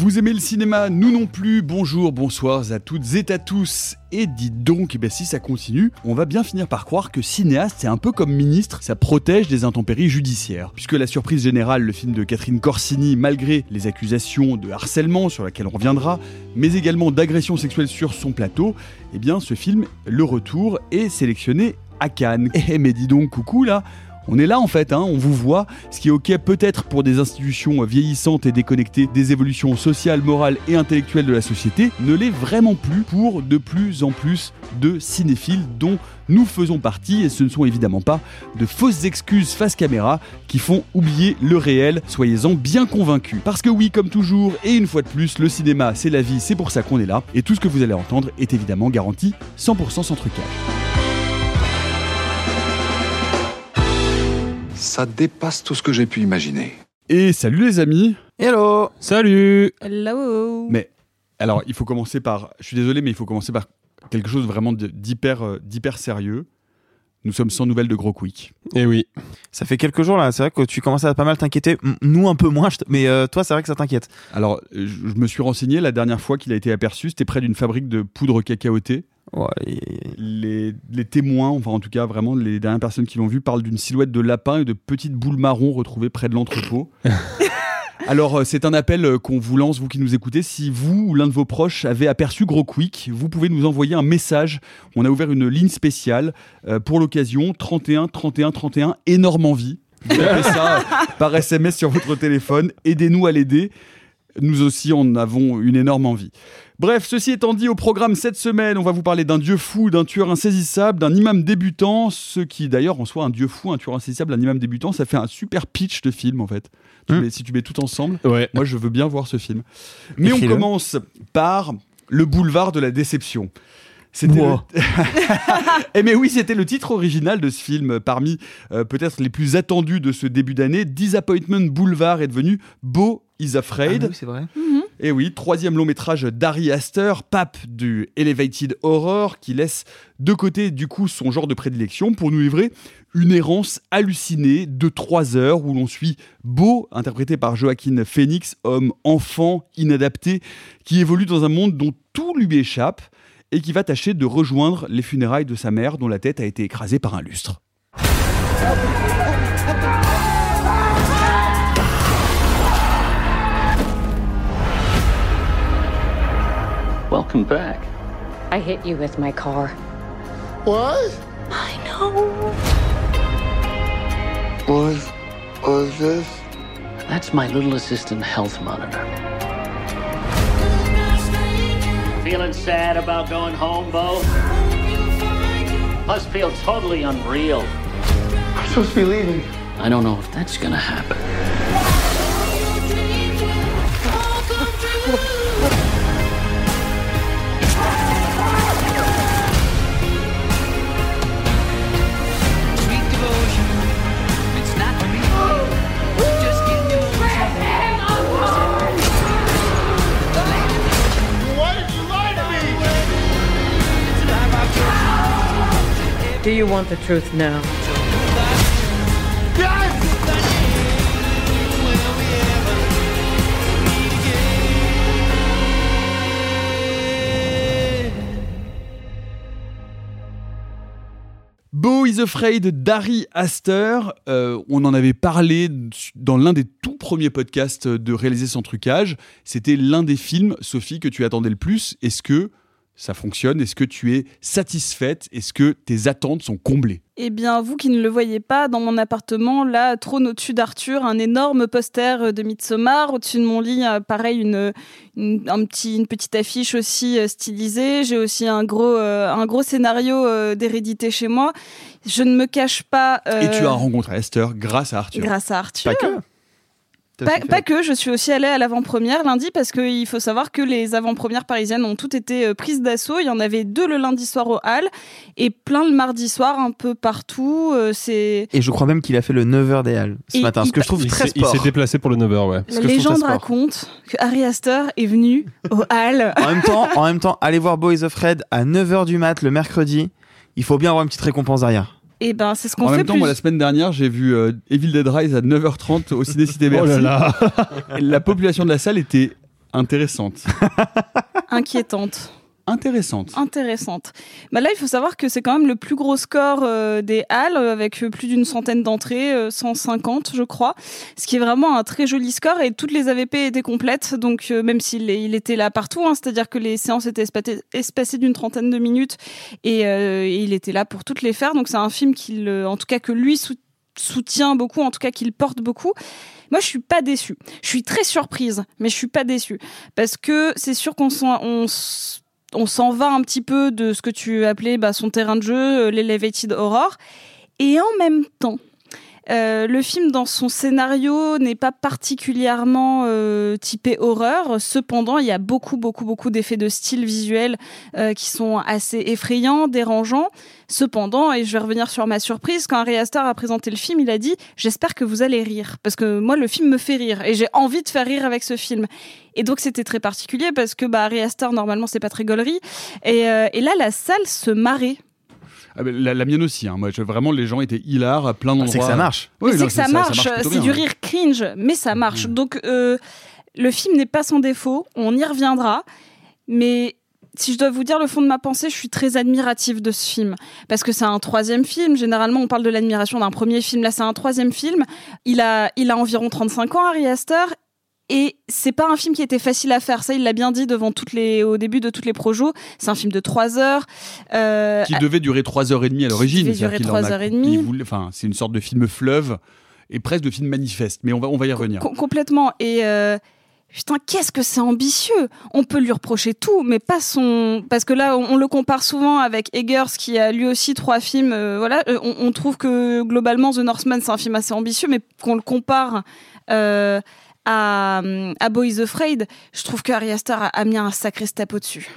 Vous aimez le cinéma Nous non plus. Bonjour, bonsoir à toutes et à tous. Et dites donc, eh ben, si ça continue, on va bien finir par croire que cinéaste, c'est un peu comme ministre, ça protège des intempéries judiciaires. Puisque la surprise générale, le film de Catherine Corsini, malgré les accusations de harcèlement sur laquelle on reviendra, mais également d'agression sexuelle sur son plateau, eh bien ce film, Le Retour, est sélectionné à Cannes. Eh mais dis donc, coucou là on est là en fait, hein, on vous voit, ce qui est ok peut-être pour des institutions vieillissantes et déconnectées des évolutions sociales, morales et intellectuelles de la société, ne l'est vraiment plus pour de plus en plus de cinéphiles dont nous faisons partie et ce ne sont évidemment pas de fausses excuses face caméra qui font oublier le réel, soyez-en bien convaincus. Parce que oui, comme toujours, et une fois de plus, le cinéma c'est la vie, c'est pour ça qu'on est là, et tout ce que vous allez entendre est évidemment garanti 100% sans trucage. Ça dépasse tout ce que j'ai pu imaginer. Et salut les amis Hello Salut Hello Mais alors, il faut commencer par. Je suis désolé, mais il faut commencer par quelque chose vraiment d'hyper euh, d'hyper sérieux. Nous sommes sans nouvelles de Gros Quick. Eh oui. Ça fait quelques jours là, c'est vrai que tu commences à pas mal t'inquiéter. Nous un peu moins, mais euh, toi c'est vrai que ça t'inquiète. Alors, je, je me suis renseigné la dernière fois qu'il a été aperçu, c'était près d'une fabrique de poudre cacaotée. Ouais, et- Les, les témoins, enfin en tout cas vraiment les dernières personnes qui l'ont vu, parlent d'une silhouette de lapin et de petites boules marron retrouvées près de l'entrepôt. Alors, euh, c'est un appel euh, qu'on vous lance, vous qui nous écoutez. Si vous ou l'un de vos proches avez aperçu Gros Quick, vous pouvez nous envoyer un message. On a ouvert une ligne spéciale euh, pour l'occasion 31 31 31 énorme envie. Vous ça par SMS sur votre téléphone. Aidez-nous à l'aider. Nous aussi en avons une énorme envie. Bref, ceci étant dit, au programme cette semaine, on va vous parler d'un dieu fou, d'un tueur insaisissable, d'un imam débutant, ce qui d'ailleurs en soi un dieu fou, un tueur insaisissable, un imam débutant, ça fait un super pitch de film en fait. Tu mets- si tu mets tout ensemble, Ouais. moi je veux bien voir ce film. Mais on commence par le boulevard de la déception. C'était Wow. le- Eh mais oui, c'était le titre original de ce film, parmi euh, peut-être les plus attendus de ce début d'année. Disappointment Boulevard est devenu Beau is Afraid. Ah oui, c'est vrai. Et oui, troisième long métrage d'Ari Aster, pape du Elevated Horror, qui laisse de côté du coup son genre de prédilection pour nous livrer une errance hallucinée de trois heures où l'on suit Beau, interprété par Joaquin Phoenix, homme enfant, inadapté, qui évolue dans un monde dont tout lui échappe et qui va tâcher de rejoindre les funérailles de sa mère dont la tête a été écrasée par un lustre. Welcome back. I hit you with my car. What? I know. What is this? That's my little assistant health monitor. Feeling sad about going home, Bo? Must feel totally unreal. I'm supposed to be leaving. I don't know if that's gonna happen. Do you want the truth now? Beau is Afraid d'Harry Astor. Euh, on en avait parlé dans l'un des tout premiers podcasts de Réaliser sans trucage. C'était l'un des films, Sophie, que tu attendais le plus. Est-ce que ça fonctionne? Est-ce que tu es satisfaite? Est-ce que tes attentes sont comblées? Eh bien, vous qui ne le voyez pas, dans mon appartement, là, trône au-dessus d'Arthur, un énorme poster de Midsommar. Au-dessus de mon lit, euh, pareil, une, une, un petit, une petite affiche aussi euh, stylisée. J'ai aussi un gros, euh, un gros scénario euh, d'hérédité chez moi. Je ne me cache pas. euh, Et tu as rencontré Esther grâce à Arthur. Grâce à Arthur. Pas que. Pas, pas que, je suis aussi allée à l'avant-première lundi parce qu'il faut savoir que les avant-premières parisiennes ont toutes été euh, prises d'assaut. Il y en avait deux le lundi soir au Hall et plein le mardi soir un peu partout. Euh, C'est Et je crois même qu'il a fait le 9h des Halles ce Et matin, ce il- que je trouve Il très s'est il sport. s'est déplacé pour le 9h, ouais. La légende sport. raconte que Harry Astor est venu au Hall. En même temps, en même temps, allez voir Boys of Red à 9h du mat le mercredi. Il faut bien avoir une petite récompense derrière. Et ben c'est ce qu'on En fait même temps, plus. moi, la semaine dernière, j'ai vu euh, Evil Dead Rise à 9h30 au Ciné Cité Oh là là Et la population de la salle était intéressante. Inquiétante. Intéressante. Intéressante. Bah là, il faut savoir que c'est quand même le plus gros score euh, des Halles, euh, avec euh, plus d'une centaine d'entrées, euh, 150 je crois, ce qui est vraiment un très joli score et toutes les AVP étaient complètes, donc même s'il était là partout, hein, c'est-à-dire que les séances étaient espacées, d'une trentaine de minutes et, il était là pour toutes les faire, donc c'est un film qu'il, en tout cas que lui sou- soutient beaucoup, en tout cas qu'il porte beaucoup. Moi, je suis pas déçue. Je suis très surprise, mais je suis pas déçue parce que c'est sûr qu'on s'en, on, s- on s'en va un petit peu de ce que tu appelais bah, son terrain de jeu, euh, l'elevated horror, et en même temps. Euh, le film dans son scénario n'est pas particulièrement euh, typé horreur. Cependant, il y a beaucoup, beaucoup, beaucoup d'effets de style visuel euh, qui sont assez effrayants, dérangeants. Cependant, et je vais revenir sur ma surprise, quand Harry Astor a présenté le film, il a dit J'espère que vous allez rire. Parce que moi, le film me fait rire. Et j'ai envie de faire rire avec ce film. Et donc, c'était très particulier parce que bah, Harry Astor, normalement, c'est pas très gaulerie. Et, euh, et là, la salle se marrait. Ah, la, la mienne aussi. Hein. Moi, je- vraiment, les gens étaient hilars à plein d'endroits. c'est que ça marche. Oui, c'est que ça, marche. c'est du rire cringe, mais ça marche. Donc, euh, le film n'est pas sans défaut. On y reviendra. Mais si je dois vous dire le fond de ma pensée, je suis très admirative de ce film. Parce que c'est un troisième film. Généralement, on parle de l'admiration d'un premier film. Là, c'est un troisième film. Il a, il a environ 35 ans, Harry Astor. Et c'est pas un film qui était facile à faire. Ça, il l'a bien dit devant toutes les, au début de toutes les projos. C'est un film de 3 heures. Euh, Qui devait durer 3h30 à l'origine. devait C'est-à-dire durer qu'il en a- trois heures et demie. voulait- Enfin, c'est une sorte de film fleuve et presque de film manifeste. Mais on va, on va y revenir. Com- complètement. Et euh, putain, qu'est-ce que c'est ambitieux On peut lui reprocher tout, mais pas son. Parce que là, on, on le compare souvent avec Eggers, qui a lui aussi trois films. euh, voilà, Euh, on, on trouve que globalement, The Northman, c'est un film assez ambitieux, mais qu'on le compare. euh, à, à Boys Afraid, je trouve que Ari Aster a, a mis un sacré step au-dessus.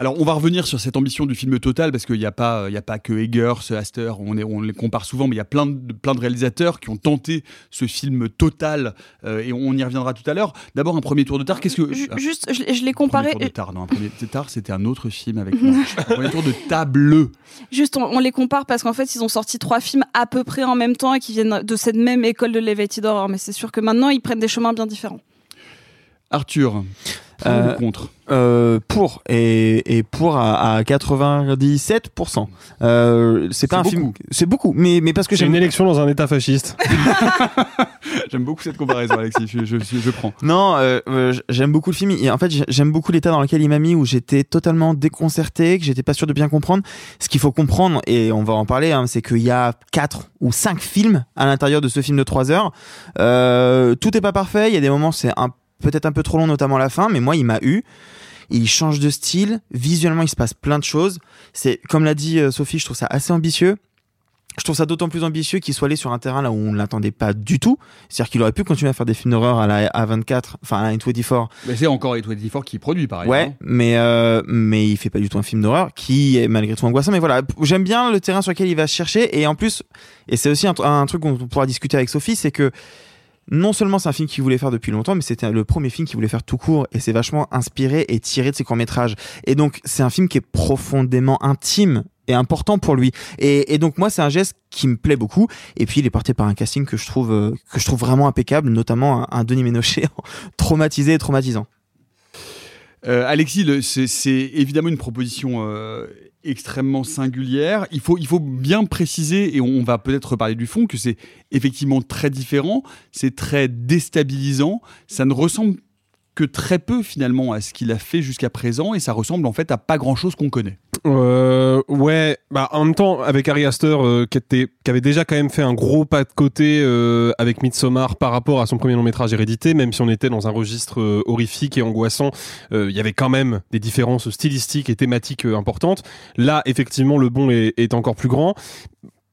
Alors, on va revenir sur cette ambition du film total parce qu'il n'y a pas, il y a pas que Eggers, Astor. On, est, on les compare souvent, mais il y a plein de, plein de réalisateurs qui ont tenté ce film total euh, et on y reviendra tout à l'heure. D'abord, un premier tour de tard. Qu'est-ce que ah, Juste, je, je l'ai un comparé. premier tour de tard, non, un premier tour de tard, c'était un autre film avec un premier tour de table. Juste, on, on les compare parce qu'en fait, ils ont sorti trois films à peu près en même temps et qui viennent de cette même école de Leviathan Horror. Mais c'est sûr que maintenant, ils prennent des chemins bien différents. Arthur, pour Euh, ou contre Euh, pour et, et pour à, à 97%. Euh, c'est pas un C'est film, beaucoup. c'est beaucoup, mais mais parce que C'est j'aime une élection dans un état fasciste. J'aime beaucoup cette comparaison, Alexis. Je, je, prends. Non, euh, euh, j'aime beaucoup le film. Et en fait, j'ai- j'aime beaucoup l'état dans lequel il m'a mis, où j'étais totalement déconcerté, que j'étais pas sûr de bien comprendre. Ce qu'il faut comprendre, et on va en parler, hein, c'est qu'il y a quatre ou cinq films à l'intérieur de ce film de trois heures. Euh, tout est pas parfait. Il y a des moments, c'est un, peut-être un peu trop long, notamment la fin, mais moi, il m'a eu. Il change de style. Visuellement, il se passe plein de choses. C'est, comme l'a dit euh, Sophie, je trouve ça assez ambitieux. Je trouve ça d'autant plus ambitieux qu'il soit allé sur un terrain là où on ne l'attendait pas du tout. C'est-à-dire qu'il aurait pu continuer à faire des films d'horreur à la A24, enfin à la A24. Mais c'est encore A24 qui produit, pareil. Ouais, hein. mais euh, mais il fait pas du tout un film d'horreur qui est malgré tout angoissant. Mais voilà, j'aime bien le terrain sur lequel il va chercher. Et en plus, et c'est aussi un, un truc qu'on pourra discuter avec Sophie, c'est que non seulement c'est un film qu'il voulait faire depuis longtemps, mais c'était le premier film qu'il voulait faire tout court. Et c'est vachement inspiré et tiré de ses courts métrages. Et donc c'est un film qui est profondément intime et important pour lui. Et, donc moi c'est un geste qui me plaît beaucoup. Et puis il est porté par un casting que je trouve euh, que je trouve vraiment impeccable, notamment un, Denis Ménochet traumatisé et traumatisant. Euh, Alexis, le- c'est c'est évidemment une proposition euh, extrêmement singulière. Il faut, il faut bien préciser, et on va peut-être reparler du fond, que c'est effectivement très différent, c'est très déstabilisant, ça ne ressemble que très peu finalement à ce qu'il a fait jusqu'à présent, et ça ressemble en fait à pas grand-chose qu'on connaît. Euh, ouais, bah en même temps avec Ari Aster euh, qui, était, qui avait déjà quand même fait un gros pas de côté euh, avec Midsommar par rapport à son premier long métrage Hérédité, même si on était dans un registre euh, horrifique et angoissant, euh, il y avait quand même des différences stylistiques et thématiques euh, importantes. Là, effectivement, le bon est, est encore plus grand.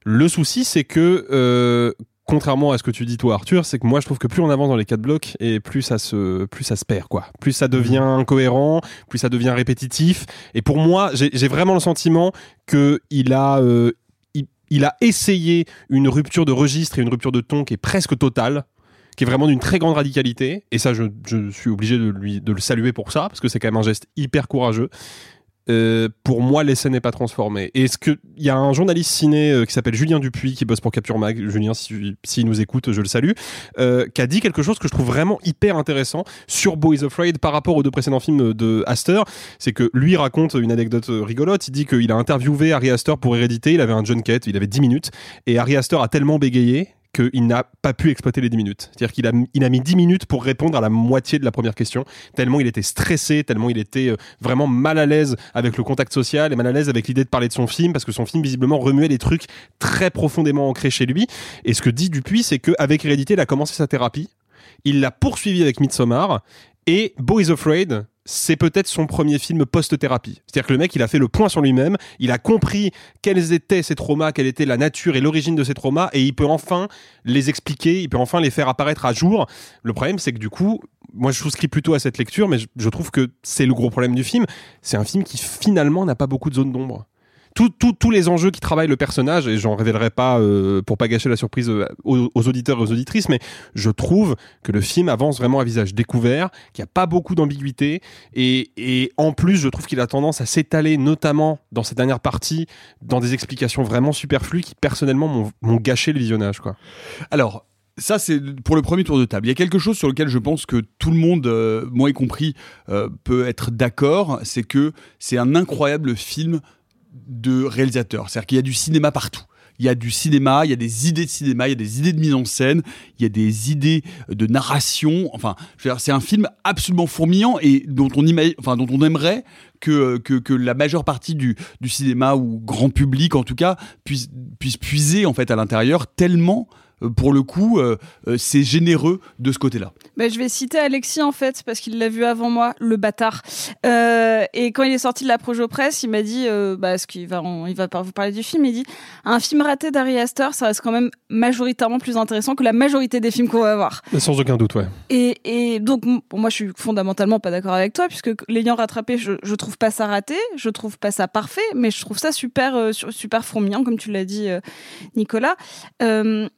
Le souci, c'est que contrairement à ce que tu dis toi Arthur, c'est que moi je trouve que plus on avance dans les quatre blocs et plus ça se plus ça se perd quoi. Plus ça devient incohérent, plus ça devient répétitif. Et pour moi, j'ai vraiment le sentiment que il a euh, il, il a essayé une rupture de registre et une rupture de ton qui est presque totale qui est vraiment d'une très grande radicalité. Et ça je, je suis obligé de lui de le saluer pour ça parce que c'est quand même un geste hyper courageux euh, pour moi, l'essai n'est pas transformé. Et est-ce que il y a un journaliste ciné euh, qui s'appelle Julien Dupuis qui bosse pour Capture Mag, Julien, s'il si, nous écoute, je le salue, euh, qui a dit quelque chose que je trouve vraiment hyper intéressant sur Boys Afraid par rapport aux deux précédents films de Astor. C'est que lui raconte une anecdote rigolote. Il dit qu'il a interviewé Harry Astor pour Hérédité. Il avait un junket, il avait 10 minutes, et Harry Astor a tellement bégayé qu'il n'a pas pu exploiter les 10 minutes. C'est-à-dire qu'il a, il a mis 10 minutes pour répondre à la moitié de la première question, tellement il était stressé, tellement il était euh, vraiment mal à l'aise avec le contact social et mal à l'aise avec l'idée de parler de son film, parce que son film visiblement remuait des trucs très profondément ancrés chez lui. Et ce que dit Dupuis, c'est qu'avec Hérédité, il a commencé sa thérapie, il l'a poursuivi avec Midsommar, et Boys Afraid, c'est peut-être son premier film post-thérapie. C'est-à-dire que le mec, il a fait le point sur lui-même, il a compris quels étaient ses traumas, quelle était la nature et l'origine de ses traumas, et il peut enfin les expliquer, il peut enfin les faire apparaître à jour. Le problème, c'est que du coup, moi je souscris plutôt à cette lecture, mais je, je trouve que c'est le gros problème du film. C'est un film qui finalement n'a pas beaucoup de zones d'ombre tous les enjeux qui travaillent le personnage, et j'en révélerai pas euh, pour pas gâcher la surprise euh, aux, aux, auditeurs et aux auditrices, mais je trouve que le film avance vraiment à visage découvert, qu'il n'y a pas beaucoup d'ambiguïté, et, et, en plus, je trouve qu'il a tendance à s'étaler, notamment dans cette dernière partie, dans des explications vraiment superflues qui personnellement m'ont gâché le visionnage. Quoi. Alors, ça, c'est pour le premier tour de table. Il y a quelque chose sur lequel je pense que tout le monde, euh, moi y compris, euh, peut être d'accord, c'est que c'est un incroyable film de réalisateur. C'est-à-dire qu'il y a du cinéma partout. Il y a du cinéma, il y a des idées de cinéma, il y a des idées de mise en scène, il y a des idées de narration. Enfin, c'est un film absolument fourmillant et dont on, enfin, dont on aimerait que, que, que, la majeure partie du, du cinéma ou grand public en tout cas puisse, puisse puiser en fait à l'intérieur tellement pour le coup, euh, c'est généreux de ce côté-là. Bah, je vais citer Alexis en fait, parce qu'il l'a vu avant moi, le bâtard. Euh, et quand il est sorti de la Projo Presse, il m'a dit, euh, bah, ce qu'il va, on, il va vous parler du film, il dit, un film raté d'Ari Aster, ça reste quand même majoritairement plus intéressant que la majorité des films qu'on va voir. Sans aucun doute, ouais. Et, et donc, pour moi, je suis fondamentalement pas d'accord avec toi, puisque l'ayant rattrapé, je, je trouve pas ça raté, je trouve pas ça parfait, mais je trouve ça super, euh, super fourmillant, comme tu l'as dit, euh, Nicolas. Euh,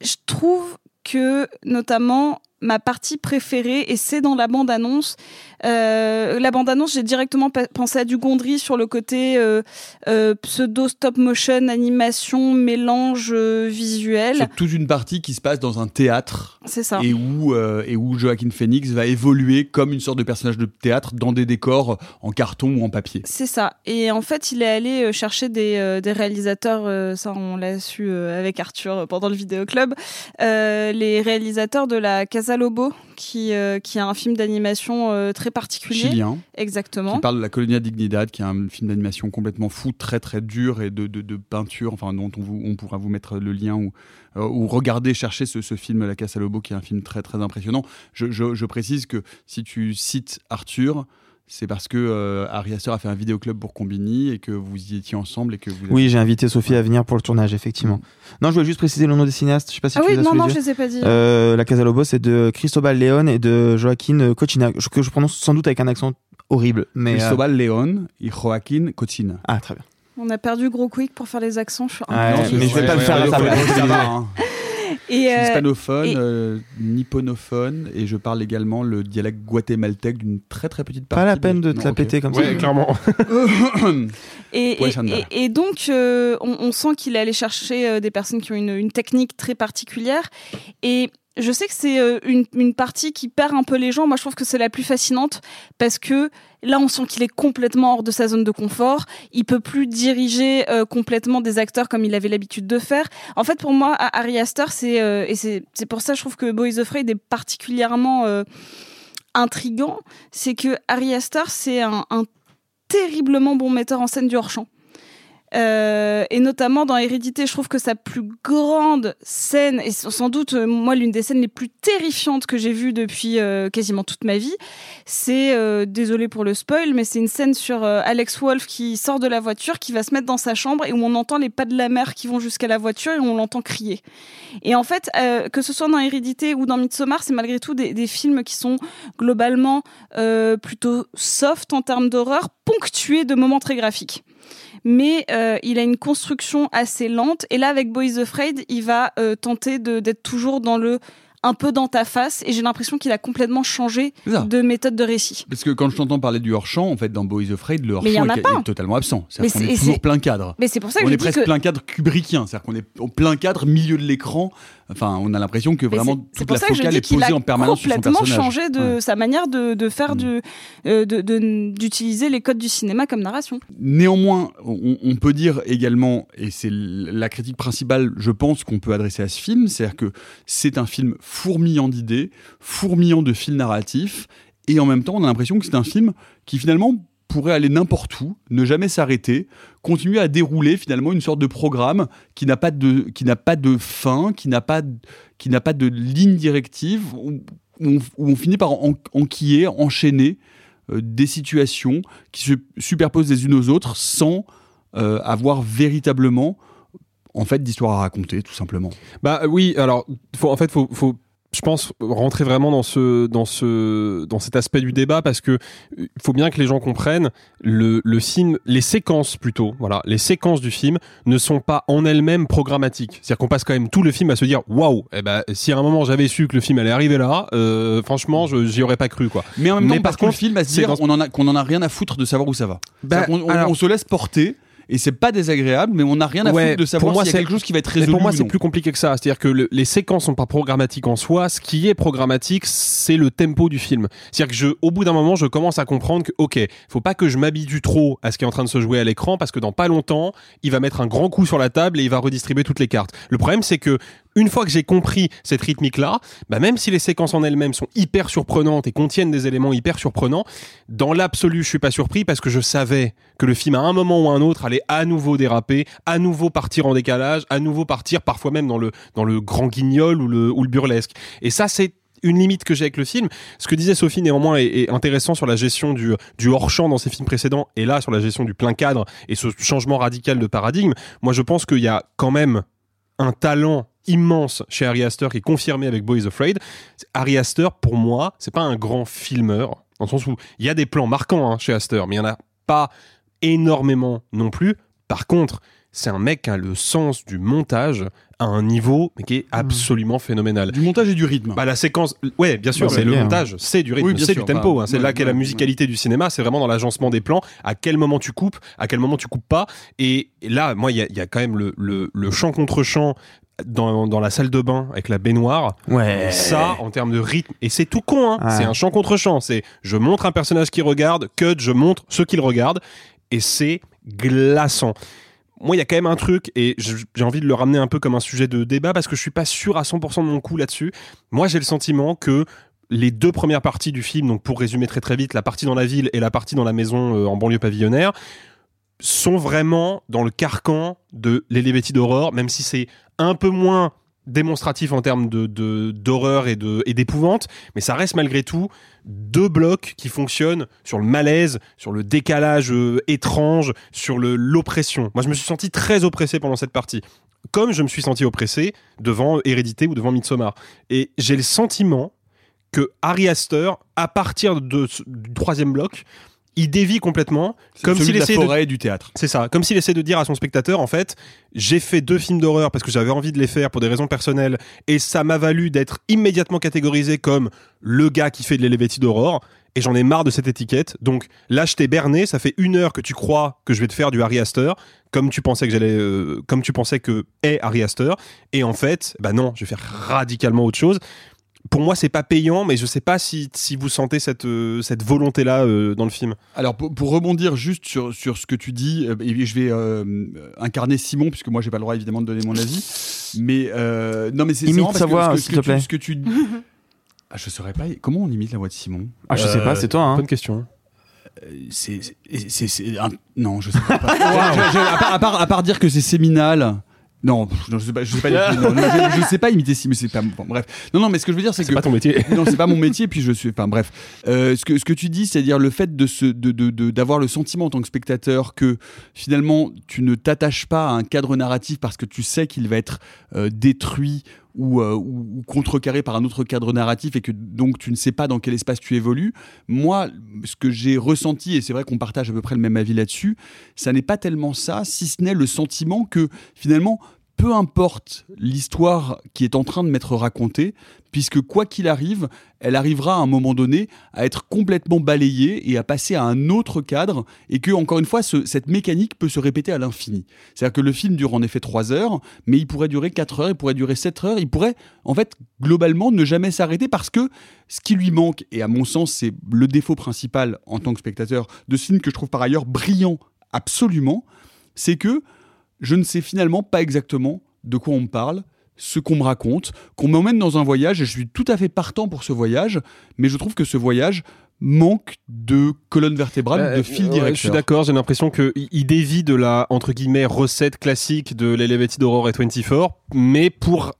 je trouve que notamment ma partie préférée et c'est dans la bande annonce euh, la bande annonce j'ai directement pensé à du Gondry sur le côté euh, euh, pseudo stop motion animation mélange visuel. C'est toute une partie qui se passe dans un théâtre. C'est ça. Et où et où Joaquin Phoenix va évoluer comme une sorte de personnage de théâtre dans des décors en carton ou en papier. C'est ça. Et en fait il est allé chercher des, des réalisateurs ça on l'a su avec Arthur pendant le vidéo club les réalisateurs de la Casa Lobo, qui, euh, qui a un film d'animation euh, très particulier. Chilien. Exactement. Qui parle de la Colonia Dignidad, qui est un film d'animation complètement fou, très très dur et de, de, de peinture, enfin, dont on, vous, on, pourra vous mettre le lien ou, euh, ou regarder, chercher ce, ce, film La Casa Lobo, qui est un film très très impressionnant. Je, je, je précise que si tu cites Arthur, c'est parce que euh, Ari Aster a fait un vidéoclub pour Combini et que vous y étiez ensemble et que vous. Oui, j'ai invité Sophie à venir pour le tournage, effectivement. Mmh. Non, je voulais juste préciser le nom des cinéastes. Je sais pas si ah tu oui, non, non, je les ai pas dit. Euh, la Casa Lobo, c'est de Cristobal León et de Joaquin Cochina, que je prononce sans doute avec un accent horrible. Mais Cristobal euh... León et Joaquin Cochina. Ah, très bien. On a perdu gros quick pour faire les accents. Je suis ouais, non, mais je vais pas le faire à ta place. Et euh, hispanophone, et... euh, nipponophone, et je parle également le dialecte guatémaltèque d'une très très petite partie. Pas la peine de, de te la okay. péter comme ouais, ça. clairement. et, et, et, donc, euh, on, on, sent qu'il est allé chercher euh, des personnes qui ont une, une technique très particulière. Et je sais que c'est une, une partie qui perd un peu les gens. Moi, je trouve que c'est la plus fascinante parce que là, on sent qu'il est complètement hors de sa zone de confort. Il peut plus diriger euh, complètement des acteurs comme il avait l'habitude de faire. En fait, pour moi, Ari Aster, c'est euh, et c'est pour ça, je trouve que Boys Afraid est particulièrement euh, intrigant. C'est que Ari Aster, c'est un, un terriblement bon metteur en scène du hors-champ. Euh, et notamment dans Hérédité, je trouve que sa plus grande scène, et sans doute euh, moi l'une des scènes les plus terrifiantes que j'ai vues depuis euh, quasiment toute ma vie, c'est, euh, désolé pour le spoil, mais c'est une scène sur euh, Alex Wolf qui sort de la voiture, qui va se mettre dans sa chambre et où on entend les pas de la mère qui vont jusqu'à la voiture et on l'entend crier. Et en fait, euh, que ce soit dans Hérédité ou dans Midsommar, c'est malgré tout des, des films qui sont globalement plutôt soft en termes d'horreur, ponctués de moments très graphiques mais euh, il a une construction assez lente. Et là, avec Boys Afraid, il va euh, tenter d'être toujours dans le un peu dans ta face. Et j'ai l'impression qu'il a complètement changé de méthode de récit. Parce que quand je t'entends parler du hors-champ, en fait, dans Boys Afraid, le hors-champ en est, est totalement absent. C'est-à-dire qu'on est toujours plein cadre. Mais c'est pour ça que on je est dis presque que- plein cadre kubrickien, c'est-à-dire qu'on est au plein cadre, milieu de l'écran. Enfin, on a l'impression que vraiment toute la focale est posée en permanence sur son complètement personnage. changé de Ouais. Sa manière de, de faire du, euh, d'utiliser les codes du cinéma comme narration. Néanmoins, on, on peut dire également, et c'est la critique principale, je pense, qu'on peut adresser à ce film, c'est-à-dire que c'est un film fourmillant d'idées, fourmillant de fils narratifs, et en même temps, on a l'impression que c'est un film qui finalement pourrait aller n'importe où, ne jamais s'arrêter, continuer à dérouler finalement une sorte de programme qui n'a pas de, qui n'a pas de fin, qui n'a pas, qui n'a pas de ligne directive, où on, finit par en- enquiller, enchaîner euh, des situations qui se superposent les unes aux autres sans euh, avoir véritablement en fait d'histoire à raconter tout simplement. Bah oui, alors faut, en fait, faut, faut, je pense, rentrer vraiment dans ce, dans ce, dans cet aspect du débat parce que euh, faut bien que les gens comprennent le, le film, les séquences plutôt, voilà, les séquences du film ne sont pas en elles-mêmes programmatiques. C'est-à-dire qu'on passe quand même tout le film à se dire, waouh, eh ben, si à un moment j'avais su que le film allait arriver là, euh, franchement, je, j'y aurais pas cru quoi. Mais en même temps, par parce que le film va se dire dans- on en a, qu'on en a rien à foutre de savoir où ça va. Bah, alors- on se laisse porter et c'est pas désagréable, mais on n'a rien à Ouais, foutre de savoir pour moi, s'il y a quelque chose qui va être Mais résolu. pour moi, c'est plus compliqué que ça. C'est-à-dire que le- les séquences sont pas programmatiques en soi. Ce qui est programmatique, c'est le tempo du film. C'est-à-dire que je, au bout d'un moment, je commence à comprendre que, ok, faut pas que je m'habitue trop à ce qui est en train de se jouer à l'écran parce que dans pas longtemps, il va mettre un grand coup sur la table et il va redistribuer toutes les cartes. Le problème, c'est que une fois que j'ai compris cette rythmique-là, bah même si les séquences en elles-mêmes sont hyper surprenantes et contiennent des éléments hyper surprenants, dans l'absolu, je suis pas surpris parce que je savais que le film, à un moment ou à un autre, allait à nouveau déraper, à nouveau partir en décalage, à nouveau partir parfois même dans le, dans le grand guignol ou le, ou le burlesque. Et ça, c'est une limite que j'ai avec le film. Ce que disait Sophie néanmoins est, est intéressant sur la gestion du, du hors-champ dans ses films précédents et là sur la gestion du plein cadre et ce changement radical de paradigme. Moi je pense qu'il y a quand même un talent immense chez Ari Aster qui est confirmé avec Boys Afraid. Ari Aster, pour moi, c'est pas un grand filmeur, dans le sens où il y a des plans marquants hein, chez Aster, mais il y en a pas énormément non plus. Par contre, c'est un mec qui a le sens du montage à un niveau mais qui est absolument phénoménal. Du montage et du rythme. Bah la séquence, ouais, bien sûr, c'est le bien. montage, c'est du rythme, Oui, c'est du tempo, bah, hein, c'est ouais, là qu'est la musicalité du cinéma, c'est vraiment dans l'agencement des plans, à quel moment tu coupes, à quel moment tu coupes pas, et, et là, moi, il y a, il y a quand même le, le, le chant contre chant dans, dans la salle de bain avec la baignoire. Ouais. Ça, en termes de rythme, et c'est tout con, hein, Ouais. c'est un chant contre chant, c'est je montre un personnage qui regarde, cut, je montre ceux qui le regardent, et c'est glaçant moi, il y a quand même un truc, et j'ai envie de le ramener un peu comme un sujet de débat, parce que je suis pas sûr à 100% de mon coup là-dessus. Moi, j'ai le sentiment que les deux premières parties du film, donc pour résumer très très vite, la partie dans la ville et la partie dans la maison euh, en banlieue pavillonnaire, sont vraiment dans le carcan de l'Elevated d'horreur, même si c'est un peu moins démonstratif en termes d'horreur et d'épouvante, mais ça reste malgré tout deux blocs qui fonctionnent sur le malaise, sur le décalage euh, étrange, sur l'oppression. Moi, je me suis senti très oppressé pendant cette partie, comme je me suis senti oppressé devant Hérédité ou devant Midsommar. Et j'ai le sentiment que Harry Astor, à partir du troisième bloc, il dévie complètement, comme s'il de la essayait forêt et du théâtre. C'est ça, comme s'il de dire à son spectateur, en fait, j'ai fait deux films d'horreur parce que j'avais envie de les faire pour des raisons personnelles, et ça m'a valu d'être immédiatement catégorisé comme le gars qui fait de l'elevated horror. et j'en ai marre de cette étiquette. Donc là, je t'ai berné, ça fait une heure que tu crois que je vais te faire du Harry Astor, comme tu pensais que j'allais, euh, comme tu pensais que est Harry Astor, et en fait, bah non, je vais faire radicalement autre chose. Pour moi, c'est pas payant, mais je sais pas si, si vous sentez cette, euh, cette volonté-là euh, dans le film. Alors pour, pour rebondir juste sur, sur ce que tu dis, euh, et je vais euh, incarner Simon puisque moi j'ai pas le droit évidemment de donner mon avis, mais euh, non mais c'est Imite sa voix, s'il ce te que, plaît. tu, ce que tu ah, je saurais pas comment on imite la voix de Simon? Ah, je sais pas, c'est toi, hein. Bonne question. C'est c'est c'est un- non je sais pas. Je- je- à, part, à part- à part dire que c'est séminal. Non, je sais pas, je sais pas, imiter- non, non, je, je sais pas imiter Simon, c'est pas bon, bref. Non, non, mais ce que je veux dire, c'est que C'est pas ton métier. non, c'est pas mon métier. Puis je suis, enfin bref, Euh, ce que ce que tu dis, c'est-à-dire le fait de se, de, de, de- d'avoir le sentiment en tant que spectateur que finalement tu ne t'attaches pas à un cadre narratif parce que tu sais qu'il va être euh, détruit ou, euh, ou contrecarré par un autre cadre narratif et que donc tu ne sais pas dans quel espace tu évolues. Moi, ce que j'ai ressenti et c'est vrai qu'on partage à peu près le même avis là-dessus, ça n'est pas tellement ça, si ce n'est le sentiment que finalement peu importe l'histoire qui est en train de m'être racontée, puisque quoi qu'il arrive, elle arrivera à un moment donné à être complètement balayée et à passer à un autre cadre, et que, encore une fois, ce- cette mécanique peut se répéter à l'infini. C'est-à-dire que le film dure en effet 3 heures, mais il pourrait durer 4 heures, il pourrait durer 7 heures, il pourrait, en fait, globalement, ne jamais s'arrêter, parce que ce qui lui manque, et à mon sens, c'est le défaut principal en tant que spectateur de ce film que je trouve par ailleurs brillant absolument, c'est que je ne sais finalement pas exactement de quoi on me parle, ce qu'on me raconte, qu'on m'emmène dans un voyage, et je suis tout à fait partant pour ce voyage, mais je trouve que ce voyage manque de colonne vertébrale, Euh, de fil ouais, directeur. je suis d'accord, j'ai l'impression qu'il il dévie de la, entre guillemets, recette classique de l'Elevated Horror et 24, mais pour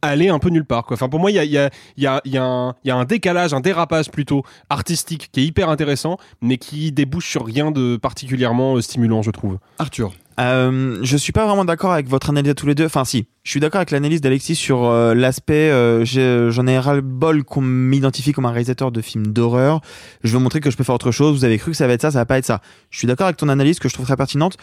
aller un peu nulle part. Quoi. Enfin, pour moi, il y a, il y, a, il y, a, il y, a un- il y a un décalage, un dérapage plutôt artistique qui est hyper intéressant, mais qui débouche sur rien de particulièrement euh, stimulant, je trouve. Arthur. Euh, je suis pas vraiment d'accord avec votre analyse à tous les deux. Enfin, si, je suis d'accord avec l'analyse d'Alexis sur euh, l'aspect. euh, J'en ai ras le bol qu'on m'identifie comme un réalisateur de films d'horreur. Je veux montrer que je peux faire autre chose. Vous avez cru que ça va être ça, ça va pas être ça. Je suis d'accord avec ton analyse que je trouve très pertinente.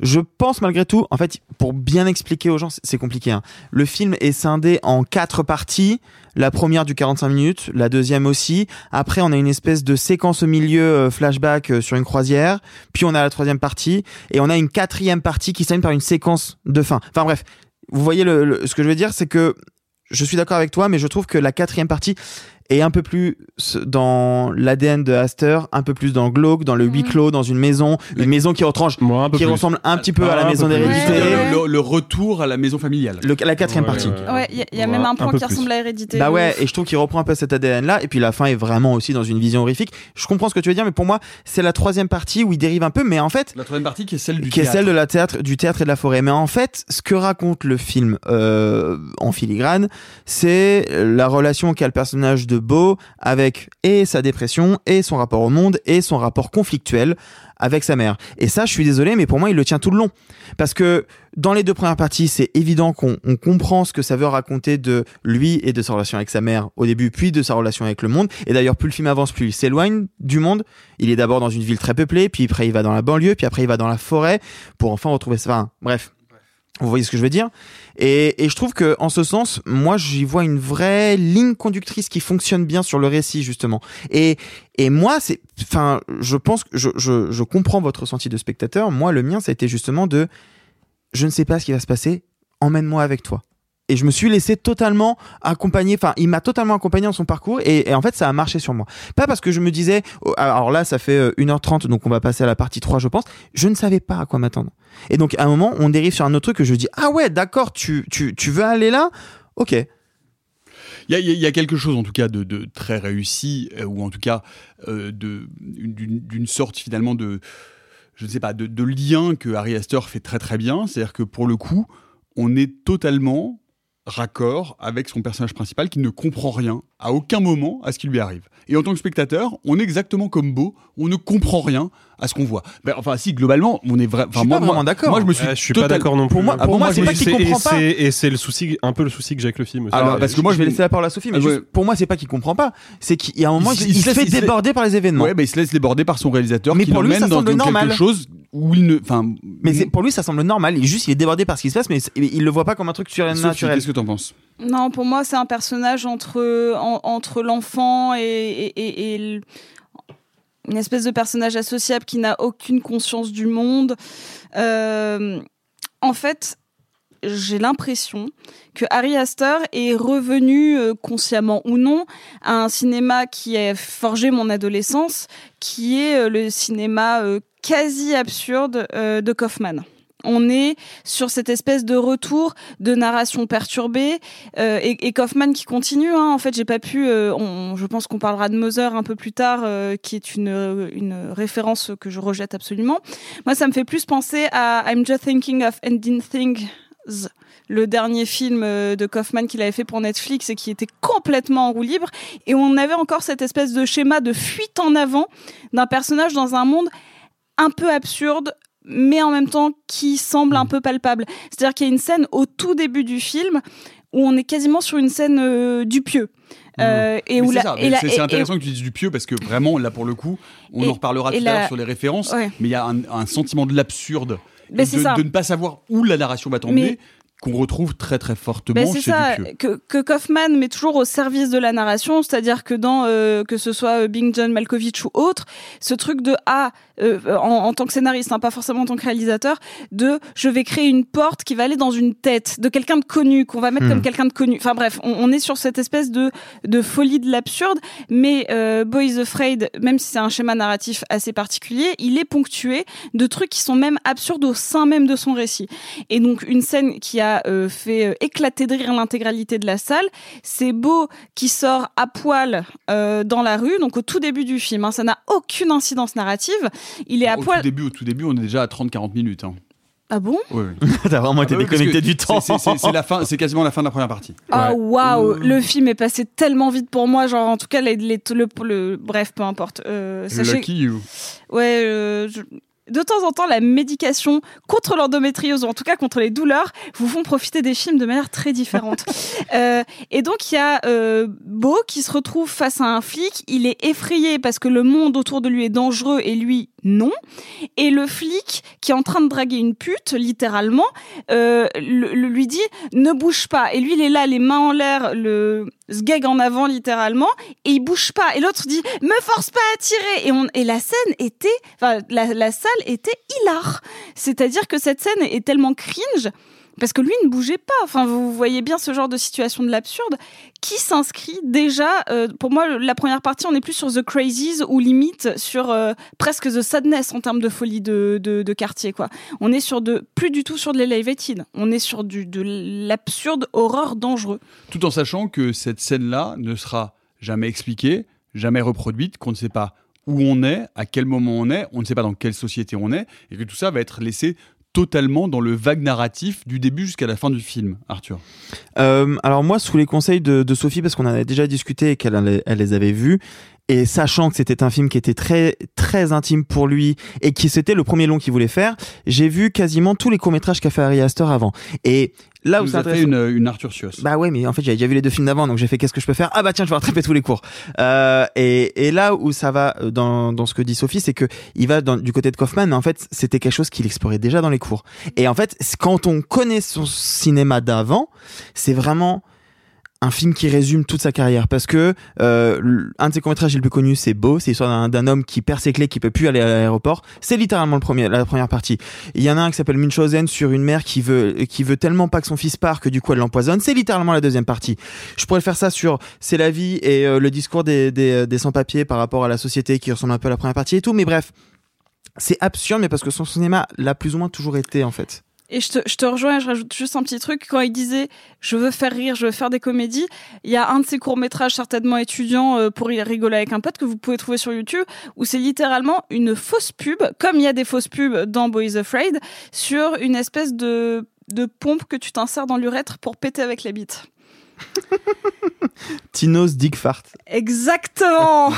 Je pense malgré tout, en fait, pour bien expliquer aux gens, c'est compliqué. hein. Le film est scindé en quatre parties. La première du 45 minutes, la deuxième aussi. Après, on a une espèce de séquence au milieu, euh, flashback euh, sur une croisière. Puis on a la troisième partie et on a une quatrième partie qui termine par une séquence de fin. Enfin bref, vous voyez le, le- ce que je veux dire, c'est que je suis d'accord avec toi, mais je trouve que la quatrième partie est un peu plus dans l'ADN de Astor, un peu plus dans glauque, dans le huis clos, dans une maison, une maison qui retranche, Moi, un peu qui plus. ressemble un petit peu Ah, à la un maison d'hérédité. Le, le- le retour à la maison familiale. Le- la quatrième Ouais, partie. ouais, ouais. Il y a, il y a Ouais, même un peu qui plus. ressemble à Hérédité. Bah ouais, et je trouve qu'il reprend un peu cet ADN là, et puis la fin est vraiment aussi dans une vision horrifique. Je comprends ce que tu veux dire, mais pour moi, c'est la troisième partie où il dérive un peu, mais en fait, La troisième partie qui est celle du qui est théâtre. celle de la théâtre, du théâtre et de la forêt. Mais en fait, ce que raconte le film euh, en filigrane, c'est la relation qu'a le personnage de Beau avec et sa dépression, et son rapport au monde, et son rapport conflictuel avec sa mère. Et ça, je suis désolé, mais pour moi, il le tient tout le long. Parce que dans les deux premières parties, c'est évident qu'on on comprend ce que ça veut raconter de lui et de sa relation avec sa mère au début, puis de sa relation avec le monde. Et d'ailleurs, plus le film avance, plus il s'éloigne du monde. Il est d'abord dans une ville très peuplée, puis après il va dans la banlieue, puis après il va dans la forêt pour enfin retrouver ça. Enfin, bref. Vous voyez ce que je veux dire? Et, et je trouve que en ce sens, moi j'y vois une vraie ligne conductrice qui fonctionne bien sur le récit justement. Et, et moi c'est, enfin, je pense que je, je, je comprends votre ressenti de spectateur. Moi le mien ça a été justement de, je ne sais pas ce qui va se passer, emmène-moi avec toi. Et je me suis laissé totalement accompagner, enfin, il m'a totalement accompagné dans son parcours et, en fait, ça a marché sur moi. Pas parce que je me disais, oh, alors là, ça fait euh, 1h30, donc on va passer à la partie 3, je pense. Je ne savais pas à quoi m'attendre. Et donc, à un moment, on dérive sur un autre truc que je dis, ah ouais, d'accord, tu, tu, tu veux aller là? Ok. Il y, a, quelque chose en tout cas de, très réussi, euh, ou en tout cas euh, d'une sorte finalement de, je ne sais pas, de lien que Harry Astor fait très très bien. C'est-à-dire que pour le coup, on est totalement raccord avec son personnage principal qui ne comprend rien à aucun moment à ce qui lui arrive. Et en tant que spectateur, on est exactement comme Beau, on ne comprend rien à ce qu'on voit. Ben, enfin, si, globalement, on est vra- Je suis enfin, moi, pas vraiment d'accord. Moi, je me suis, je suis pas d'accord non plus. Pour moi- Ah pour bon, moi, c'est pas qu'il Et comprend pas. c'est- Et c'est le souci, un peu le souci que j'ai avec le film aussi. Alors, Alors, parce que moi, je vais laisser la parole à Sophie, mais Ah, juste, ouais. pour moi, c'est pas qu'il comprend pas. C'est qu'il y a un moment, Il il, se- il il se se fait se déborder par les événements. Ouais, il se laisse déborder par son réalisateur Mais qui pour lui, l'emmène ça dans, semble dans normal. quelque chose où il ne. Enfin, Mais c'est, pour lui, ça semble normal. Il, juste, il est débordé par ce qui se passe, mais c'est- il le voit pas comme un truc Sophie, surnaturel. qu'est-ce que t'en penses? Non, pour moi, c'est un personnage entre, en- entre l'enfant et, et, et- et le- une espèce de personnage associable qui n'a aucune conscience du monde. Euh, en fait, j'ai l'impression que Harry Astor est revenu, euh, consciemment ou non, à un cinéma qui a forgé mon adolescence, qui est euh, le cinéma euh, quasi absurde euh, de Kaufman. On est sur cette espèce de retour de narration perturbée euh, et, Kaufman qui continue. Hein. En fait, j'ai pas pu. euh, je pense qu'on parlera de Mother un peu plus tard, qui est une, une référence que je rejette absolument. Moi, ça me fait plus penser à I'm Just Thinking of Ending Things, le dernier film de Kaufman qu'il avait fait pour Netflix et qui était complètement en roue libre. Et on avait encore cette espèce de schéma de fuite en avant d'un personnage dans un monde un peu absurde, mais en même temps qui semble un peu palpable. C'est-à-dire qu'il y a une scène au tout début du film où on est quasiment sur une scène euh, du pieux. Euh, et où c'est la- et- intéressant que tu dises du pieux parce que vraiment là pour le coup on Et- en reparlera tout à l'heure sur les références Ouais. mais il y a un, un sentiment de l'absurde c'est de, de ne pas savoir où la narration va t'emmener qu'on retrouve très très fortement Ben, c'est chez ça Dupieux. que, que Kaufman met toujours au service de la narration, c'est-à-dire que dans euh, que ce soit Bing John Malkovich ou autre, ce truc de ah euh, en, en tant que scénariste, hein, pas forcément en tant que réalisateur, de je vais créer une porte qui va aller dans une tête de quelqu'un de connu qu'on va mettre Hmm. comme quelqu'un de connu. Enfin bref, on, on est sur cette espèce de de folie de l'absurde, mais euh, Boys Afraid, même si c'est un schéma narratif assez particulier, il est ponctué de trucs qui sont même absurdes au sein même de son récit. Et donc une scène qui a euh, fait euh, éclater de rire l'intégralité de la salle, c'est Beau qui sort à poil euh, dans la rue, donc au tout début du film. hein. ça n'a aucune incidence narrative. Il est à au poil. tout début au tout début on est déjà à 30-40 minutes hein. Ah bon? Oui, oui. T'as vraiment été Ah parce déconnecté du temps. c'est- la fin c'est quasiment la fin de la première partie Ah waouh, Euh, le film est passé tellement vite pour moi, genre en tout cas les, les- le, le- bref, peu importe. Euh, sachez- Lucky you Ouais, euh, je- de temps en temps, la médication contre l'endométriose, ou en tout cas contre les douleurs, vous font profiter des films de manière très différente. Euh, et donc, il y a euh, Beau qui se retrouve face à un flic. Il est effrayé parce que le monde autour de lui est dangereux et lui, non. Et le flic, qui est en train de draguer une pute, littéralement, euh, lui dit ne bouge pas. Et lui, il est là, les mains en l'air, le sgeg en avant, littéralement, et il bouge pas. Et l'autre dit me force pas à tirer. Et, on, et la scène était, enfin, la, la salle était hilar. C'est-à-dire que cette scène est tellement cringe. Parce que lui ne bougeait pas. Enfin, vous voyez bien ce genre de situation de l'absurde qui s'inscrit déjà. euh, pour moi, la première partie, on est plus sur The Crazies ou limite sur euh, presque The Sadness en termes de folie de, de, quartier. Quoi. On est sur de plus du tout sur de l'elevated. On est sur du, de l'absurde horreur dangereux. tout en sachant que cette scène-là ne sera jamais expliquée, jamais reproduite, qu'on ne sait pas où on est, à quel moment on est, on ne sait pas dans quelle société on est, et que tout ça va être laissé totalement dans le vague narratif du début jusqu'à la fin du film, Arthur. Euh, alors moi, sous les conseils de, Sophie, parce qu'on en avait déjà discuté et qu'elle elle les avait vus, et sachant que c'était un film qui était très très intime pour lui et qui c'était le premier long qu'il voulait faire, j'ai vu quasiment tous les courts métrages qu'a fait Ari Aster avant. Et là où Vous c'est a fait une, une Arthur Sios. bah ouais, mais en fait j'avais déjà vu les deux films d'avant, donc j'ai fait qu'est-ce que je peux faire? Ah bah tiens, je vais rattraper tous les cours. Euh, et, et là où ça va euh, dans, dans ce que dit Sophie, c'est que il va dans, du côté de Kaufman, mais en fait c'était quelque chose qu'il explorait déjà dans les cours. Et en fait, quand on connaît son cinéma d'avant, c'est vraiment un film qui résume toute sa carrière parce que euh, un de ses courts-métrages les plus connus c'est Beau, c'est l'histoire d'un- homme qui perd ses clés, qui peut plus aller à l'aéroport. C'est littéralement le premier, la première partie. Il y en a un qui s'appelle Munchausen sur une mère qui veut qui veut tellement pas que son fils part que du coup elle l'empoisonne. C'est littéralement la deuxième partie. Je pourrais faire ça sur c'est la vie et euh, le discours des des, des sans-papiers par rapport à la société qui ressemble un peu à la première partie et tout. Mais bref, c'est absurde, mais parce que son cinéma l'a plus ou moins toujours été en fait. Et je te, je te rejoins, je rajoute juste un petit truc. Quand il disait je veux faire rire, je veux faire des comédies, il y a un de ses courts-métrages certainement étudiants euh, pour y rigoler avec un pote que vous pouvez trouver sur YouTube où c'est littéralement une fausse pub, comme il y a des fausses pubs dans Boys Afraid, sur une espèce de, de pompe que tu t'insères dans l'urètre pour péter avec la bite. Tino's Dick Fart. Exactement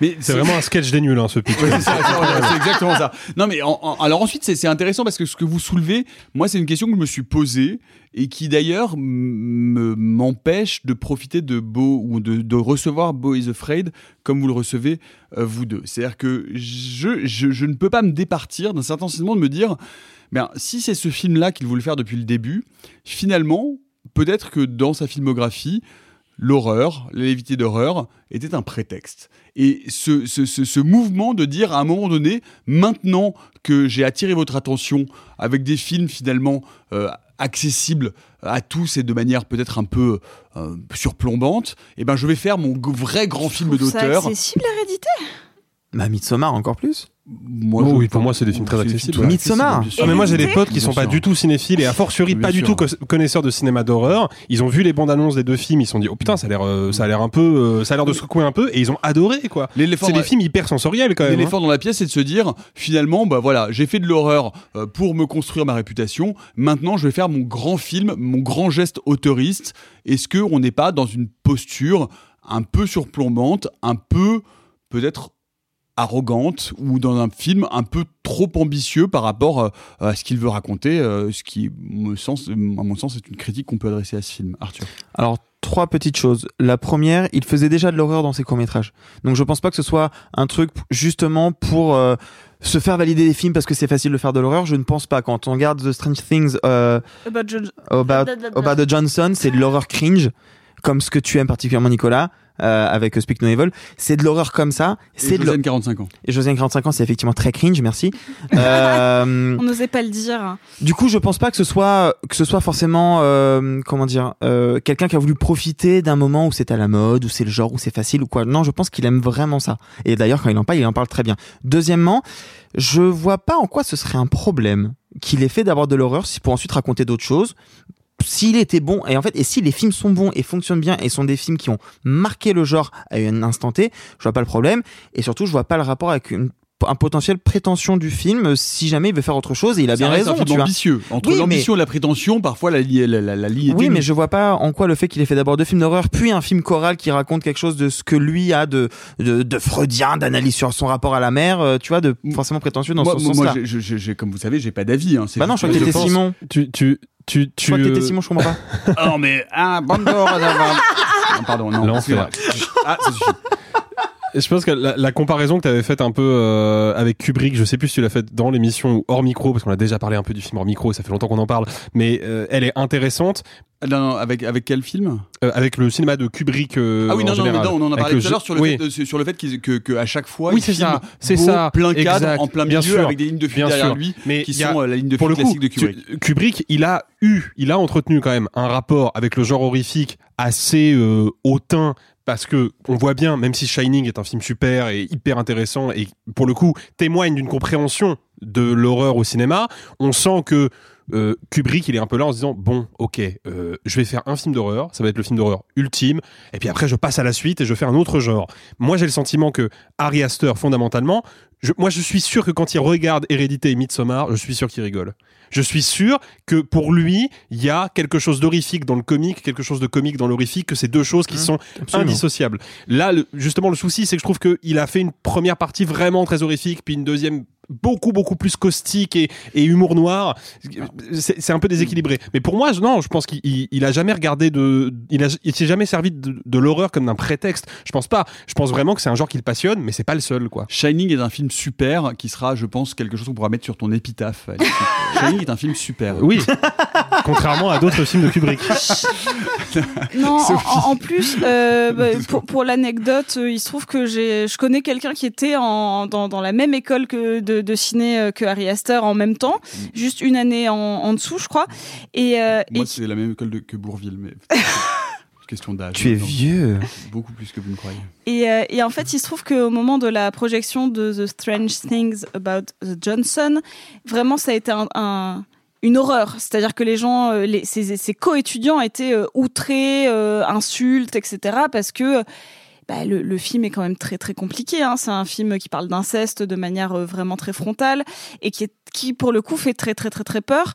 Mais C'est vraiment un sketch des nuls, hein, ce pitch. Ouais, c'est ça, c'est- c'est exactement ça. Non, mais en- en- alors ensuite, c'est c'est intéressant parce que ce que vous soulevez, moi, c'est une question que je me suis posée et qui d'ailleurs m'empêche de profiter de Beau ou de, de recevoir Beau is Afraid comme vous le recevez euh, vous deux. C'est-à-dire que je, je, je ne peux pas me départir d'un certain sentiment de me dire, ben, si c'est ce film-là qu'il voulait faire depuis le début, finalement, peut-être que dans sa filmographie, l'horreur, la lévité d'horreur était un prétexte. Et ce, ce, ce, ce mouvement de dire à un moment donné, maintenant que j'ai attiré votre attention avec des films finalement euh, accessibles à tous et de manière peut-être un peu euh, surplombante, eh ben je vais faire mon vrai grand film d'auteur. accessible l'hérédité? Bah, Midsommar encore plus. Moi, Oh oui, pour moi, c'est des films très accessibles. Midsommar. Ah, mais moi j'ai des potes qui sont pas du tout cinéphiles et a fortiori Bien pas du tout co- connaisseurs de cinéma d'horreur. Ils ont vu les bandes annonces des deux films, ils se sont dit oh putain ça a l'air euh, ça a l'air un peu euh, ça a l'air de secouer un peu et ils ont adoré quoi. L'éléphant C'est des dans- films hyper sensoriels quand même. hein. L'éléphant dans la pièce, c'est de se dire, finalement, bah voilà, j'ai fait de l'horreur euh, pour me construire ma réputation. Maintenant, je vais faire mon grand film, mon grand geste auteuriste. Est-ce que on n'est pas dans une posture un peu surplombante, un peu peut-être arrogante ou dans un film un peu trop ambitieux par rapport euh, à ce qu'il veut raconter, euh, ce qui, me sens, à mon sens, est une critique qu'on peut adresser à ce film. Arthur. Alors, trois petites choses. La première, il faisait déjà de l'horreur dans ses courts-métrages. Donc, je pense pas que ce soit un truc justement pour euh, se faire valider des films parce que c'est facile de faire de l'horreur. Je ne pense pas. Quand on regarde The Strange Things euh, About John- About, About the Johnson, c'est de l'horreur cringe, comme ce que tu aimes particulièrement, Nicolas. Euh, avec Speak No Evil, c'est de l'horreur comme ça. C'est Et de Josiane, 45 ans. et Josiane 45 ans, c'est effectivement très cringe, merci. Euh, On n'osait pas le dire. du coup, je pense pas que ce soit que ce soit forcément euh, comment dire euh, quelqu'un qui a voulu profiter d'un moment où c'est à la mode, où c'est le genre, où c'est facile ou quoi. Non, je pense qu'il aime vraiment ça. Et d'ailleurs, quand il en parle, il en parle très bien. Deuxièmement, je vois pas en quoi ce serait un problème qu'il ait fait d'abord de l'horreur si pour ensuite raconter d'autres choses. S'il était bon et en fait et si les films sont bons et fonctionnent bien et sont des films qui ont marqué le genre à un instant T, je vois pas le problème et surtout je vois pas le rapport avec une un potentiel prétention du film si jamais il veut faire autre chose et il a bien raison un tu vois. ambitieux. Entre Oui, l'ambition et la prétention, parfois la, li- la, la, la ligne est Oui, mais je vois pas en quoi le fait qu'il ait fait d'abord deux films d'horreur, puis un film choral qui raconte quelque chose de ce que lui a de, de, de freudien, d'analyse sur son rapport à la mer, euh, tu vois, de forcément prétentieux dans moi, ce moi, sens-là. j'ai- j'ai- j'ai- comme vous savez, j'ai pas d'avis. Hein. Bah non, je crois que pense- Simon. Tu tu tu tu crois que t'étais Simon, je comprends pas. Ah non, mais ah, Bando, Ah, pardon, non. L'enfer. Ah, ça suffit. Je pense que la, la comparaison que tu avais faite un peu euh, avec Kubrick, je sais plus si tu l'as faite dans l'émission ou hors micro, parce qu'on a déjà parlé un peu du film hors micro, et ça fait longtemps qu'on en parle, mais euh, elle est intéressante Non, non, avec, avec quel film? Euh, avec le cinéma de Kubrick. euh, Ah oui, en non, non, mais général. non, on en a parlé tout à l'heure sur le oui. fait, de- sur le fait que, que à chaque fois, Oui, il c'est ça, c'est ça, plein cadre, exact, en plein bien milieu, sûr, avec des lignes de bien derrière sûr. lui, Mais qui a- sont euh, la ligne de coup, classique de Kubrick. tu- Kubrick, il a eu, il a entretenu quand même un rapport avec le genre horrifique assez euh, hautain parce que on voit bien, même si Shining est un film super et hyper intéressant et pour le coup témoigne d'une compréhension de l'horreur au cinéma, on sent que euh, Kubrick, il est un peu là en se disant bon, ok, euh, je vais faire un film d'horreur, ça va être le film d'horreur ultime, et puis après je passe à la suite et je fais un autre genre. Moi, j'ai le sentiment que Ari Aster, fondamentalement, je, moi, je suis sûr que quand il regarde Hérédité et Midsommar, je suis sûr qu'il rigole. Je suis sûr que pour lui, il y a quelque chose d'horrifique dans le comique, quelque chose de comique dans l'horrifique, que c'est deux choses qui sont absolument. indissociables. Là, le- justement, le souci, c'est que je trouve qu'il a fait une première partie vraiment très horrifique, puis une deuxième beaucoup beaucoup plus caustique et, et humour noir. C'est un peu déséquilibré. Mais pour moi je- non je pense qu'il il- il a jamais regardé de il a il s'est jamais servi de, de l'horreur comme d'un prétexte. Je pense pas. Je pense vraiment que c'est un genre qui le passionne mais c'est pas le seul quoi. Shining est un film super qui sera, je pense, quelque chose qu'on pourra mettre sur ton épitaphe. Shining est un film super. oui contrairement à d'autres films de Kubrick Non, en, plus, euh, bah, pour, pour l'anecdote, euh, il se trouve que j'ai, je connais quelqu'un qui était en, dans, dans la même école que de, de ciné euh, que Harry Astor en même temps, juste une année en, en dessous, je crois. Et, euh, Moi, et- c'est la même école de- que Bourville, mais question d'âge. Tu es vieux. Beaucoup plus que vous ne croyez. Et, euh, et en fait, il se trouve qu'au moment de la projection de The Strange Things About the Johnson, vraiment, ça a été un, un- une horreur. C'est-à-dire que les gens, euh, les, ces co-étudiants étaient euh, outrés, euh, insultes, etc. Parce que bah, le, le film est quand même très très compliqué. Hein. C'est un film qui parle d'inceste de manière euh, vraiment très frontale et qui, est, qui, pour le coup, fait très très très très peur.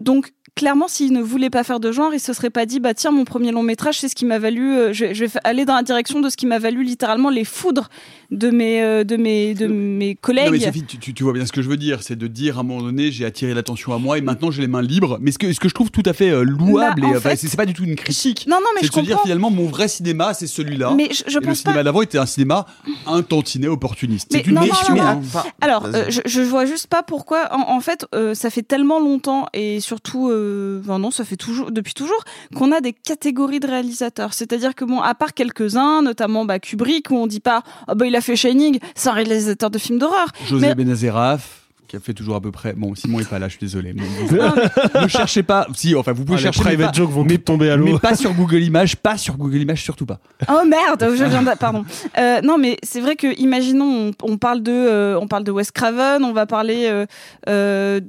Donc, clairement, s'il ne voulait pas faire de genre, il se serait pas dit, bah tiens, mon premier long métrage, c'est ce qui m'a valu, euh, je, je vais aller dans la direction de ce qui m'a valu littéralement les foudres de mes, euh, de mes, de mes collègues. Non mais Sophie, tu, tu- tu vois bien ce que je veux dire, c'est de dire à un moment donné, j'ai attiré l'attention à moi et maintenant j'ai les mains libres. Mais ce que, ce que je trouve tout à fait euh, louable Bah, et fait- c'est c'est pas du tout une critique. Non, non, mais c'est je de se dire comprends. finalement mon vrai cinéma c'est celui-là. Mais je, je et le pense cinéma pas. d'avant était un cinéma un tantinet opportuniste. Mais C'est une non, non, non. Alors, euh, je, je vois juste pas pourquoi. En, en fait, euh, ça fait tellement longtemps et surtout, euh, enfin non, ça fait toujours depuis toujours qu'on a des catégories de réalisateurs. C'est-à-dire que bon, à part quelques-uns, notamment bah, Kubrick, où on dit pas ah bah il a fait Shining, c'est un réalisateur de films d'horreur. José Mais- Benazeraf qui a fait toujours à peu près. Bon, Simon est pas là, je suis désolé. mais ne cherchez pas. Si, enfin, vous pouvez Ah, les chercher. mais private pas- jokes vont mais, tomber à l'eau. mais pas sur Google Images, pas sur Google Images, surtout pas. Oh merde, je viens de... pardon. Euh, non mais c'est vrai que imaginons on, on parle de euh, on parle de Wes Craven, on va parler euh, euh,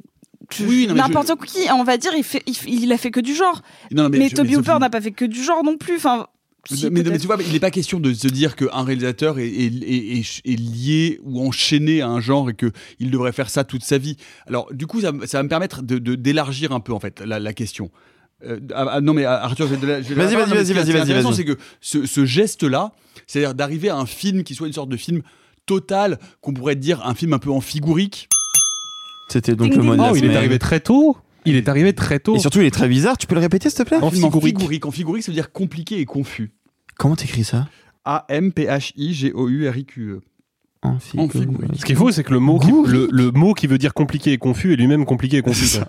Oui, n'importe qui, on va dire il fait il, il a fait que du genre. Non, non, mais je- Toby Hooper n'a pas fait que du genre non plus. Enfin, si, mais, tu vois, il n'est pas question de se dire qu'un réalisateur est, est- est- est- est lié ou enchaîné à un genre et qu'il devrait faire ça toute sa vie. Alors, du coup, ça, ça va me permettre de- de- d'élargir un peu, en fait, la, la question. Euh, ah, ah, non, mais ah, Arthur, j'ai de la- Vas-y, vas-y, vas-y, vas-y, intéressant, vas-y. c'est que ce, ce geste-là, c'est-à-dire d'arriver à un film qui soit une sorte de film total, qu'on pourrait dire un film un peu en figurique. C'était donc Ding, le mot de la Oh, il est arrivé très tôt. Il est arrivé très tôt. Et surtout, il est très bizarre. Tu peux le répéter, s'il te plaît Un En film en figurique. figurique. En figurique, ça veut dire compliqué et confus. Comment t'écris ça A-M-P-H-I-G-O-U-R-I-Q-E. Figurique. Ce qui est faux, c'est que le mot, qui, le, le mot qui veut dire compliqué et confus est lui-même compliqué et confus. C'est ça.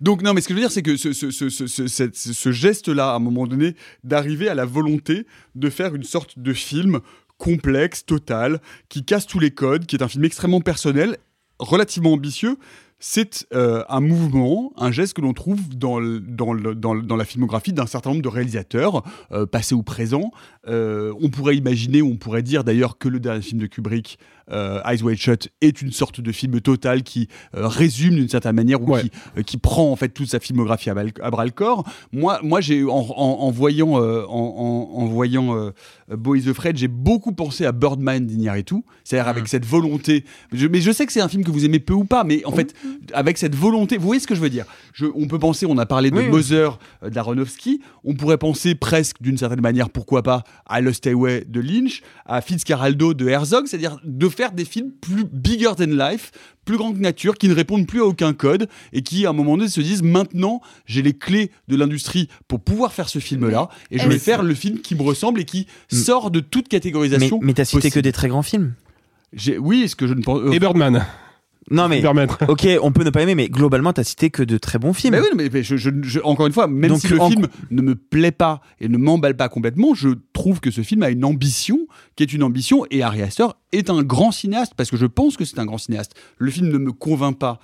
Donc non, mais ce que je veux dire, c'est que ce, ce, ce, ce, ce- cette- ce geste-là, à un moment donné, d'arriver à la volonté de faire une sorte de film complexe, total, qui casse tous les codes, qui est un film extrêmement personnel, relativement ambitieux, c'est euh, un mouvement, un geste que l'on trouve dans, dans, la filmographie d'un certain nombre de réalisateurs, euh, passés ou présents. Euh, on pourrait imaginer, on pourrait dire d'ailleurs que le dernier film de Kubrick, Eyes Wide Shut, est une sorte de film total qui euh, résume d'une certaine manière ou Ouais. qui, euh, qui prend en fait toute sa filmographie à, bras le corps. Moi, moi j'ai en, en- en voyant, euh, en, en- voyant euh, Boy the Fred, j'ai beaucoup pensé à Birdman d'Iñárritu, c'est-à-dire avec cette volonté. Je- mais je sais que c'est un film que vous aimez peu ou pas, mais en fait, avec cette volonté, vous voyez ce que je veux dire? Je, On peut penser, on a parlé de Oui, oui. Mother euh, d'Aronofsky, on pourrait penser presque d'une certaine manière, pourquoi pas, à Lost Highway de Lynch, à Fitzcarraldo de Herzog, c'est-à-dire de faire des films plus bigger than life, plus grands que nature, qui ne répondent plus à aucun code et qui, à un moment donné, se disent maintenant, j'ai les clés de l'industrie pour pouvoir faire ce film-là et je vais faire le film qui me ressemble et qui sort de toute Mais, catégorisation. mais t'as cité que des très grands films. J'ai- Oui, est-ce que je ne pense. euh, Et Birdman. Non, mais. Permettre. Ok, on peut ne pas aimer, mais globalement, t'as cité que de très bons films. Mais oui, mais, mais je- je- je- encore une fois, même Donc, si le en- film ne me plaît pas et ne m'emballe pas complètement, je trouve que ce film a une ambition qui est une ambition et Ari Aster est un grand cinéaste parce que je pense que c'est un grand cinéaste. Le film ne me convainc pas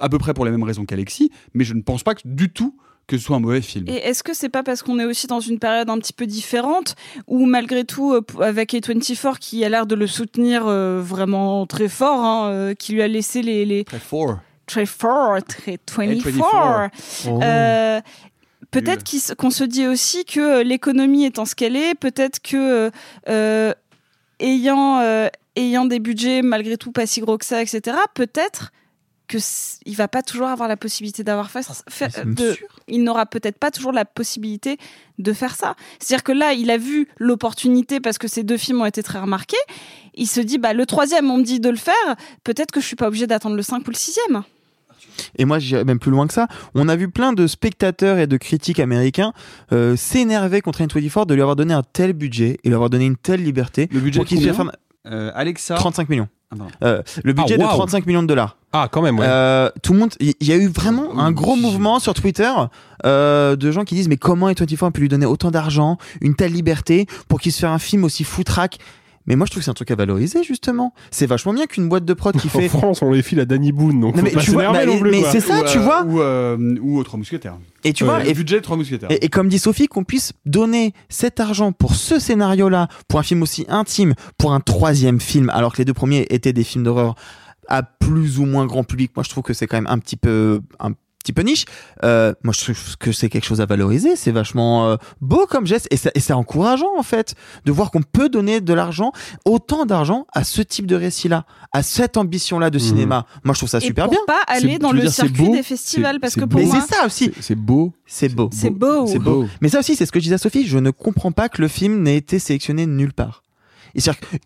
à peu près pour les mêmes raisons qu'Alexis, mais je ne pense pas que, du tout que ce soit un mauvais film. Et est-ce que c'est pas parce qu'on est aussi dans une période un petit peu différente où malgré tout euh, avec A24 qui a l'air de le soutenir euh, vraiment très fort, hein, euh, qui lui a laissé les, les Très fort. très fort, très 24. A24. Oh. Euh, Nul. peut-être qu'on se dit aussi que l'économie étant ce qu'elle est, peut-être que euh, ayant euh, ayant des budgets malgré tout pas si gros que ça, etc. Peut-être que il va pas toujours avoir la possibilité d'avoir fait, fait- c'est même de, sûr. il n'aura peut-être pas toujours la possibilité de faire ça. C'est-à-dire que là, il a vu l'opportunité parce que ces deux films ont été très remarqués. Il se dit, bah, le troisième, on me dit de le faire. Peut-être que je suis pas obligé d'attendre le 5 ou le sixième. Et moi, j'irais même plus loin que ça. On a vu plein de spectateurs et de critiques américains euh, s'énerver contre N24 de lui avoir donné un tel budget et lui avoir donné une telle liberté Le budget pour qu'il Euh, Alexa. 35 millions. Ah. Euh, le budget Ah, de waouh. 35 millions de dollars. Ah, quand même, ouais. Euh, tout le monde, il y, y a eu vraiment un gros mouvement sur Twitter euh, de gens qui disent mais comment A24 a pu lui donner autant d'argent, une telle liberté pour qu'il se fasse un film aussi foutraque. Mais moi je trouve que c'est un truc à valoriser justement. C'est vachement bien qu'une boîte de prod qui En fait. France, on les file à Danny Boone, donc Non, mais tu vois, bah, non plus, mais quoi. c'est ça, Ou, tu euh, vois. Ou, euh, ou aux Trois Mousquetaires. Et tu Euh, vois, et, budget de Trois Mousquetaires. et- et comme dit Sophie, qu'on puisse donner cet argent pour ce scénario-là, pour un film aussi intime, pour un troisième film, alors que les deux premiers étaient des films d'horreur à plus ou moins grand public. Moi, je trouve que c'est quand même un petit peu un petit peu niche. Euh, moi, je trouve que c'est quelque chose à valoriser. C'est vachement euh, beau comme geste et ça- et c'est encourageant en fait de voir qu'on peut donner de l'argent, autant d'argent à ce type de récit-là, à cette ambition-là de Mhm. cinéma. Moi, je trouve ça Et super pour bien. pas aller dans le dire, circuit beau des festivals. Parce que pour Mais moi, c'est ça aussi. C'est- beau. C'est beau. c'est beau. C'est beau. Mais ça aussi, c'est ce que je disais à Sophie, je ne comprends pas que le film n'ait été sélectionné nulle part.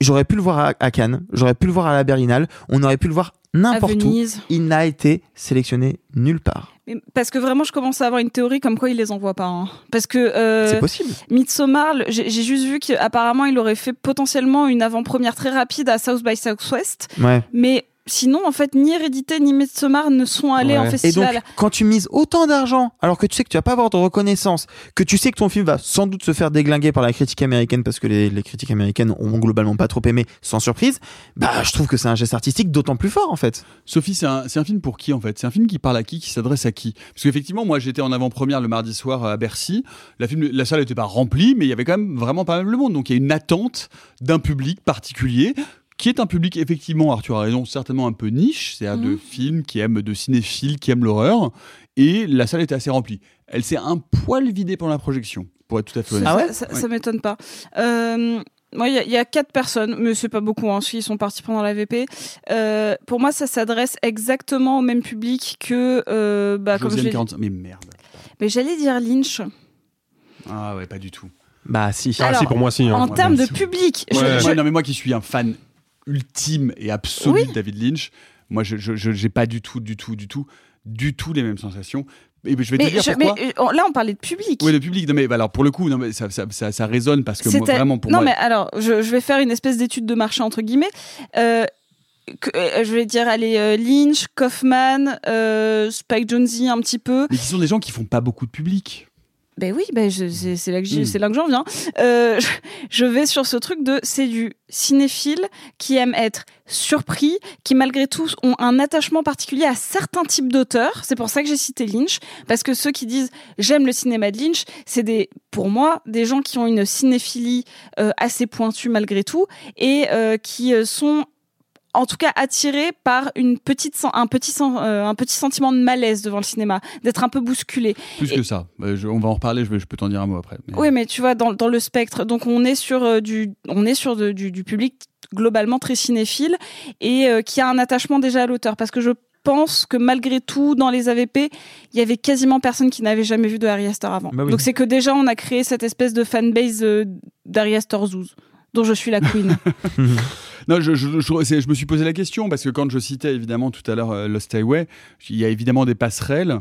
J'aurais pu le voir à, à Cannes, j'aurais pu le voir à la Berlinale, on aurait pu le voir n'importe où. Il n'a été sélectionné nulle part. Mais Parce que vraiment, je commence à avoir une théorie comme quoi il les envoie pas. hein. Parce que euh, C'est possible. Midsommar, j'ai juste vu qu'apparemment il aurait fait potentiellement une avant-première très rapide à South by Southwest. Ouais. Mais sinon, en fait, ni Hérédité ni Midsommar ne sont allés en Et festival. donc, quand tu mises autant d'argent, alors que tu sais que tu vas pas avoir de reconnaissance, que tu sais que ton film va sans doute se faire déglinguer par la critique américaine parce que les, les critiques américaines ont globalement pas trop aimé, sans surprise, bah, je trouve que c'est un geste artistique d'autant plus fort, en fait. Sophie, c'est un, c'est un film pour qui en fait? C'est un film qui parle à qui? Qui s'adresse à qui? Parce qu'effectivement, moi j'étais en avant-première le mardi soir à Bercy. La, film, la salle n'était pas remplie, mais il y avait quand même vraiment pas mal de monde. Donc il y a une attente d'un public particulier qui est un public effectivement, Arthur a raison, certainement un peu niche, c'est-à-dire de films qui aiment, de cinéphiles qui aiment l'horreur, et la salle était assez remplie. Elle s'est un poil vidée pendant la projection, pour être tout à fait honnête. ça, ça, ça m'étonne pas. Euh, moi, il y, a- il y a quatre personnes, mais c'est pas beaucoup, hein, s'ils sont partis pendant la VP. Euh, pour moi, ça s'adresse exactement au même public que, euh, bah, comme je Josiane l'ai 45, mais merde. Mais j'allais dire Lynch. Ah ouais, pas du tout. Bah si. Ah, Alors, si, pour moi, si, hein. en termes de public, je- Ouais. je- Ouais, non mais moi qui suis un fan ultime et absolu Oui. de David Lynch, moi je j'ai pas du tout, du tout, du tout, du tout les mêmes sensations. Et je vais mais, te dire je- pourquoi. mais, euh, là, on parlait de public. Oui, le public. Non mais bah, alors pour le coup, non mais ça, ça, ça, ça résonne parce que moi, vraiment pour non, moi. mais alors, je, je vais faire une espèce d'étude de marché entre guillemets. Euh, que- euh, je vais dire, allez, euh, Lynch, Kaufman, Spike Jonze un petit peu. Mais qui sont des gens qui font pas beaucoup de public. Ben oui, ben c'est c'est là que j'y- Mm. c'est là que j'en viens. Euh, je, je vais sur ce truc de c'est du cinéphile qui aime être surpris, qui malgré tout ont un attachement particulier à certains types d'auteurs. C'est pour ça que j'ai cité Lynch, parce que ceux qui disent j'aime le cinéma de Lynch, c'est des, pour moi, des gens qui ont une cinéphilie euh, assez pointue malgré tout et euh, qui euh, sont en tout cas attirés par une petite un petit euh, un petit sentiment de malaise devant le cinéma, d'être un peu bousculé. Plus Et- que ça. Euh, je- on va en reparler. Je, vais, je peux t'en dire un mot après. Mais- oui, mais tu vois, dans, dans le spectre, donc on est sur euh, du, on est sur de- du, du public globalement très cinéphile et euh, qui a un attachement déjà à l'auteur, parce que je pense que malgré tout, dans les AVP, il y avait quasiment personne qui n'avait jamais vu de Harry Astor avant. Bah oui. Donc c'est que déjà on a créé cette espèce de fanbase euh, d'Harry Astor Zouz, dont je suis la queen. Non, je, je, je- c'est- je me suis posé la question parce que quand je citais évidemment tout à l'heure euh, Lost Highway, il y a évidemment des passerelles.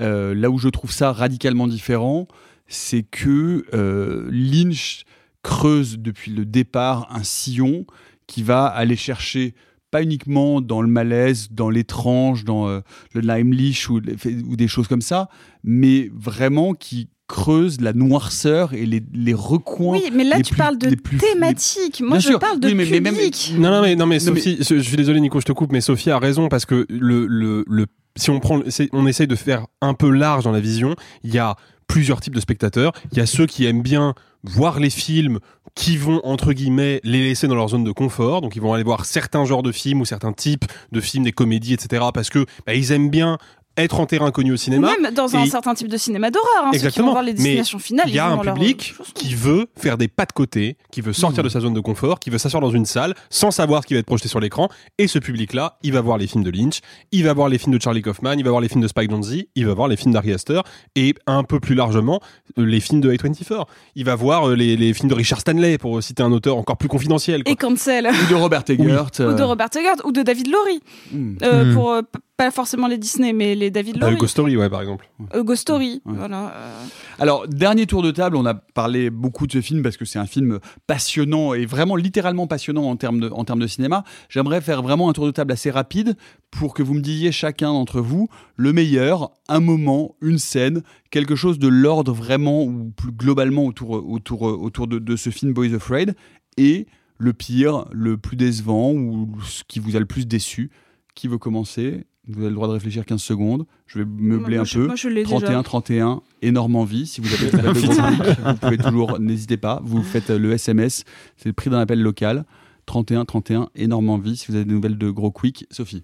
Euh, là où je trouve ça radicalement différent, c'est que euh, Lynch creuse depuis le départ un sillon qui va aller chercher pas uniquement dans le malaise, dans l'étrange, dans euh, le limelish ou, ou des choses comme ça, mais vraiment qui creuse la noirceur et les, les recoins. oui, mais là les tu plus- parle de les plus- thématique. Moi Bien je sûr. parle de Oui, mais- mais. Non, non, mais, non, mais Non, Sophie, je, je suis désolé, Nico, je te coupe, mais Sophie a raison parce que le, le, le, si on prend, on essaye de faire un peu large dans la vision, il y a plusieurs types de spectateurs. Il y a ceux qui aiment bien voir les films, qui vont, entre guillemets, les laisser dans leur zone de confort. Donc, ils vont aller voir certains genres de films ou certains types de films, des comédies, etc. parce que, bah, ils aiment bien être en terrain connu au Ou cinéma. même dans un Et- certain type de cinéma d'horreur. Hein, ceux qui vont Exactement. voir les Mais destinations finales. il y a un leur- public qui veut faire des pas de côté, qui veut sortir Mmh. de sa zone de confort, qui veut s'asseoir dans une salle sans savoir ce qui va être projeté sur l'écran. Et ce public-là, il va voir les films de Lynch, il va voir les films de Charlie Kaufman, il va voir les films de Spike Jonze, il va voir les films d'Ari Aster et un peu plus largement euh, les films de A24. Il va voir euh, les, les films de Richard Stanley pour citer un auteur encore plus confidentiel. quoi. Et cancel. Ou de Robert Eggert. Ou de euh, Robert Eggert ou de David Laurie. hmm. Euh, Hmm. Pour euh, pas forcément les Disney, mais les David Euh, Laurie. Ghost Story, ouais, par exemple. Euh, Ghost Story. Voilà. euh. Alors, dernier tour de table, on a parlé beaucoup de ce film parce que c'est un film passionnant et vraiment littéralement passionnant en termes de, en termes de cinéma. J'aimerais faire vraiment un tour de table assez rapide pour que vous me disiez chacun d'entre vous le meilleur, un moment, une scène, quelque chose de l'ordre vraiment ou plus globalement autour, autour, autour de, de ce film Boys Afraid et le pire, le plus décevant ou ce qui vous a le plus déçu. Qui veut commencer? Vous avez le droit de réfléchir 15 secondes. Je vais meubler Moi, un je- peu. moi, je l'ai 31, déjà. 31, énorme envie. Si vous avez le appel de gros public, vous pouvez toujours, n'hésitez pas, vous faites euh, le SMS, c'est le prix d'un appel local. 31, 31, énorme envie. Si vous avez des nouvelles de gros quick, Sophie.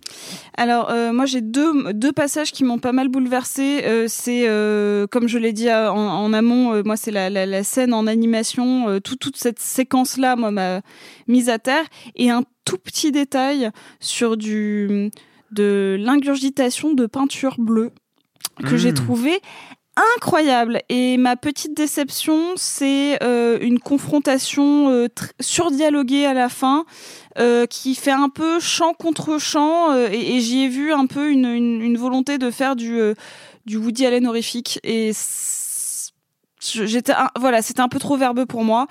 Alors, euh, moi, j'ai deux, deux passages qui m'ont pas mal bouleversée. Euh, c'est, euh, comme je l'ai dit en, en amont, euh, moi, c'est la, la, la scène en animation. euh, tout- toute cette séquence-là, moi, m'a mise à terre. Et un tout petit détail sur du, de l'ingurgitation de peinture bleue que j'ai Mmh. trouvé incroyable. Et ma petite déception, c'est euh, une confrontation euh, surdialoguée à la fin, euh, qui fait un peu chant contre chant, euh, et, et j'y ai vu un peu une, une, une volonté de faire du, du Woody Allen horrifique. Et j'étais, voilà, c'était un peu trop verbeux pour moi.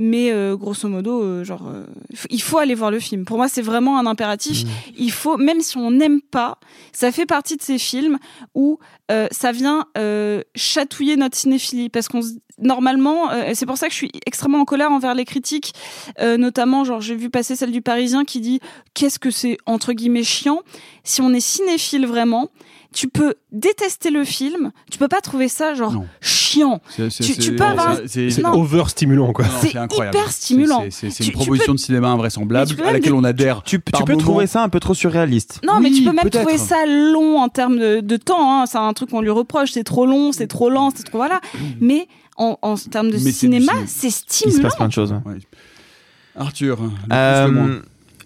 mais euh, grosso modo, euh, genre, euh, il faut aller voir le film. Pour moi, c'est vraiment un impératif. Il faut, même si on n'aime pas, ça fait partie de ces films où euh, ça vient euh, chatouiller notre cinéphilie, parce qu'on normalement, euh, c'est pour ça que je suis extrêmement en colère envers les critiques, euh, notamment, genre, j'ai vu passer celle du Parisien qui dit qu'est-ce que c'est entre guillemets chiant. Si on est cinéphile vraiment, tu peux détester le film, tu peux pas trouver ça genre chiant. C'est- c'est- Tu, tu c'est- peux avoir un- c'est- C'est non. over-stimulant, quoi. C'est incroyable. hyper stimulant. C'est- une proposition peux- de cinéma invraisemblable à laquelle des- on adhère. Tu, peux trouver ça un peu trop surréaliste. Non, mais tu peux même peut-être. trouver ça long en termes de, de temps. Hein. C'est un truc qu'on lui reproche. C'est trop long, c'est trop lent, c'est trop voilà. Mais en, en termes de cinéma, cinéma. c'est Il se stimulant. passe plein de choses. Ouais. Arthur, le plus, Euh,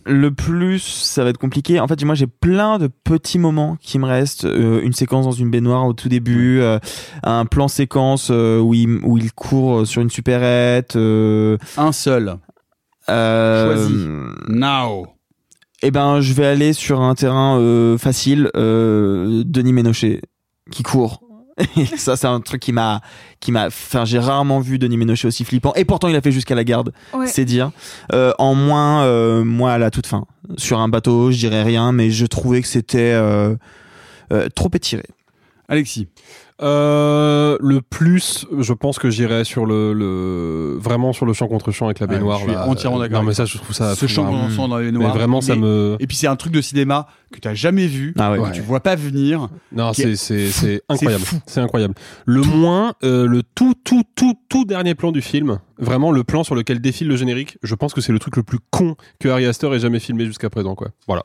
le plus, ça va être compliqué. En fait, moi, j'ai plein de petits moments qui me restent. Euh, une séquence dans une baignoire au tout début, euh, un plan séquence euh, où il où il court sur une supérette. Euh, Un seul. euh, Choisis. Now. Eh ben, je vais aller sur un terrain euh, facile. Euh, Denis Ménochet qui court. Et ça, c'est un truc qui m'a, qui m'a. Enfin, j'ai rarement vu Denis Ménochet aussi flippant. Et pourtant, il a fait jusqu'à la garde. Ouais. C'est dire. Euh, en moins, euh, moi, à la toute fin, sur un bateau, je dirais rien, mais je trouvais que c'était euh, euh, trop étiré. Alexis. Euh, le plus, je pense que j'irais sur le, le vraiment sur le champ contre champ avec la Ouais, baignoire. je suis là. entièrement d'accord Non, mais ça, je trouve ça. Ce chant vraiment- dansant dans les Mais noirs. vraiment, ça me. Et puis c'est un truc de cinéma que tu as jamais vu, Ah ouais. que tu vois pas venir. Non, c'est est c'est incroyable. C'est incroyable. Le moins, euh, le tout tout tout tout dernier plan du film, vraiment le plan sur lequel défile le générique. Je pense que c'est le truc le plus con que Harry Astor ait jamais filmé jusqu'à présent, quoi. Voilà.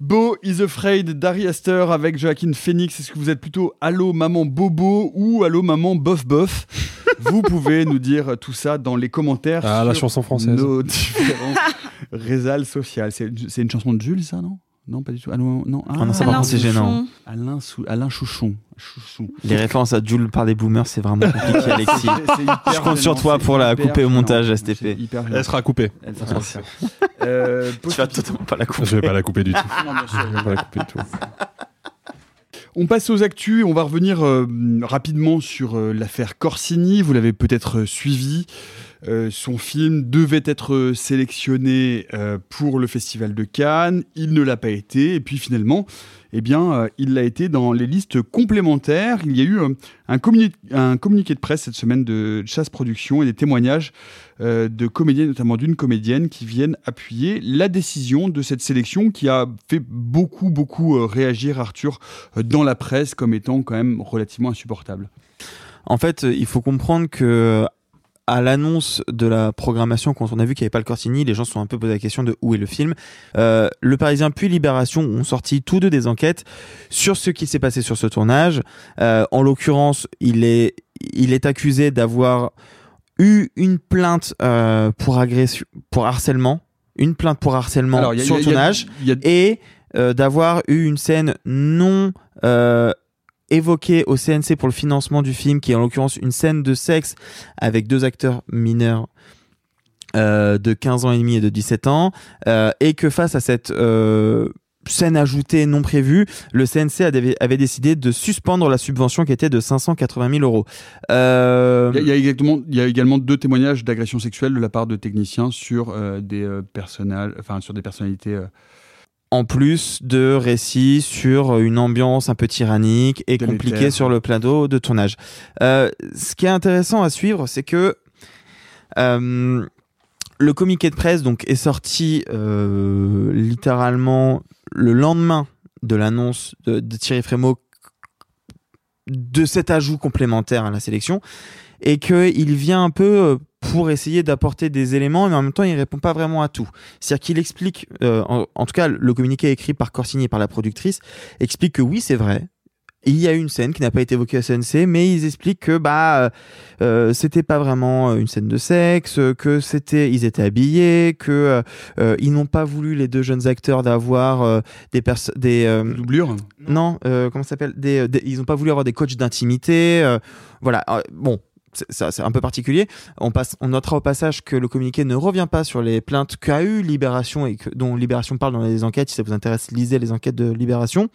Beau is Afraid d'Ari Aster avec Joaquin Phoenix. Est-ce que vous êtes plutôt Allô maman bobo ou Allô maman bof bof? Vous pouvez nous dire tout ça dans les commentaires. Ah, la sur chanson française. Nos différents. C'est c'est une chanson de Jules, ça, non? Non, pas du tout. Allô, non. Ah non, ça, par Alain contre, c'est gênant. Alain, Sou- Alain Chouchon. Les références à Jules par des boomers, c'est vraiment compliqué, Alexis. C'est- c'est hyper Je compte sur toi pour la couper au montage, STP. Elle sera coupée. Elle sera coupée. Euh, Tu vas totalement pas la couper. Je vais pas la couper du tout. Non, bien sûr. Je vais pas la couper du tout. On passe aux actus. On va revenir euh, rapidement sur euh, l'affaire Corsini. Vous l'avez peut-être euh, suivi. Son film devait être sélectionné pour le Festival de Cannes. Il ne l'a pas été. Et puis finalement, eh bien, euh, il l'a été dans les listes complémentaires. Il y a eu euh, un, un communiqué de presse cette semaine de Chasse Productions et des témoignages euh, de comédiens, notamment d'une comédienne, qui viennent appuyer la décision de cette sélection qui a fait beaucoup, beaucoup réagir Arthur dans la presse comme étant quand même relativement insupportable. En fait, il faut comprendre que à l'annonce de la programmation, quand on a vu qu'il n'y avait pas le Corsini, les gens se sont un peu posé la question de où est le film. Euh, le Parisien puis Libération ont sorti tous deux des enquêtes sur ce qui s'est passé sur ce tournage. Euh, en l'occurrence, il est, il est accusé d'avoir eu une plainte euh, pour agression, pour harcèlement, une plainte pour harcèlement Alors, a- sur le a- tournage a- et euh, d'avoir eu une scène non euh, évoquée au CNC pour le financement du film, qui est en l'occurrence une scène de sexe avec deux acteurs mineurs euh, de 15 ans et demi et de 17 ans, euh, et que face à cette euh, scène ajoutée non prévue, le CNC avait, décidé de suspendre la subvention qui était de 580 000 euros. Il y, a, exactement, il y a également deux témoignages d'agression sexuelle de la part de techniciens sur des enfin sur des personnalités. En plus de récits sur une ambiance un peu tyrannique et compliquée sur le plateau de tournage. Euh, ce qui est intéressant à suivre, c'est que euh, le communiqué de presse donc est sorti euh, littéralement le lendemain de l'annonce de, de Thierry Frémaux de cet ajout complémentaire à la sélection et qu'il vient un peu euh, pour essayer d'apporter des éléments mais en même temps il répond pas vraiment à tout. C'est-à-dire qu'il explique, euh, en, en tout cas le communiqué écrit par Corsini et par la productrice, explique que oui c'est vrai, il y a une scène qui n'a pas été évoquée à CNC, mais ils expliquent que bah euh, c'était pas vraiment une scène de sexe, que c'était ils étaient habillés, que euh, ils n'ont pas voulu les deux jeunes acteurs d'avoir euh, des perso- des euh, doublures? non, euh, comment ça s'appelle? Des, des- Ils n'ont pas voulu avoir des coachs d'intimité. euh, voilà. Euh, bon. C'est- un peu particulier. On, passe, on notera au passage que le communiqué ne revient pas sur les plaintes qu'a eu Libération et que, dont Libération parle dans les enquêtes. Si ça vous intéresse, lisez les enquêtes de Libération.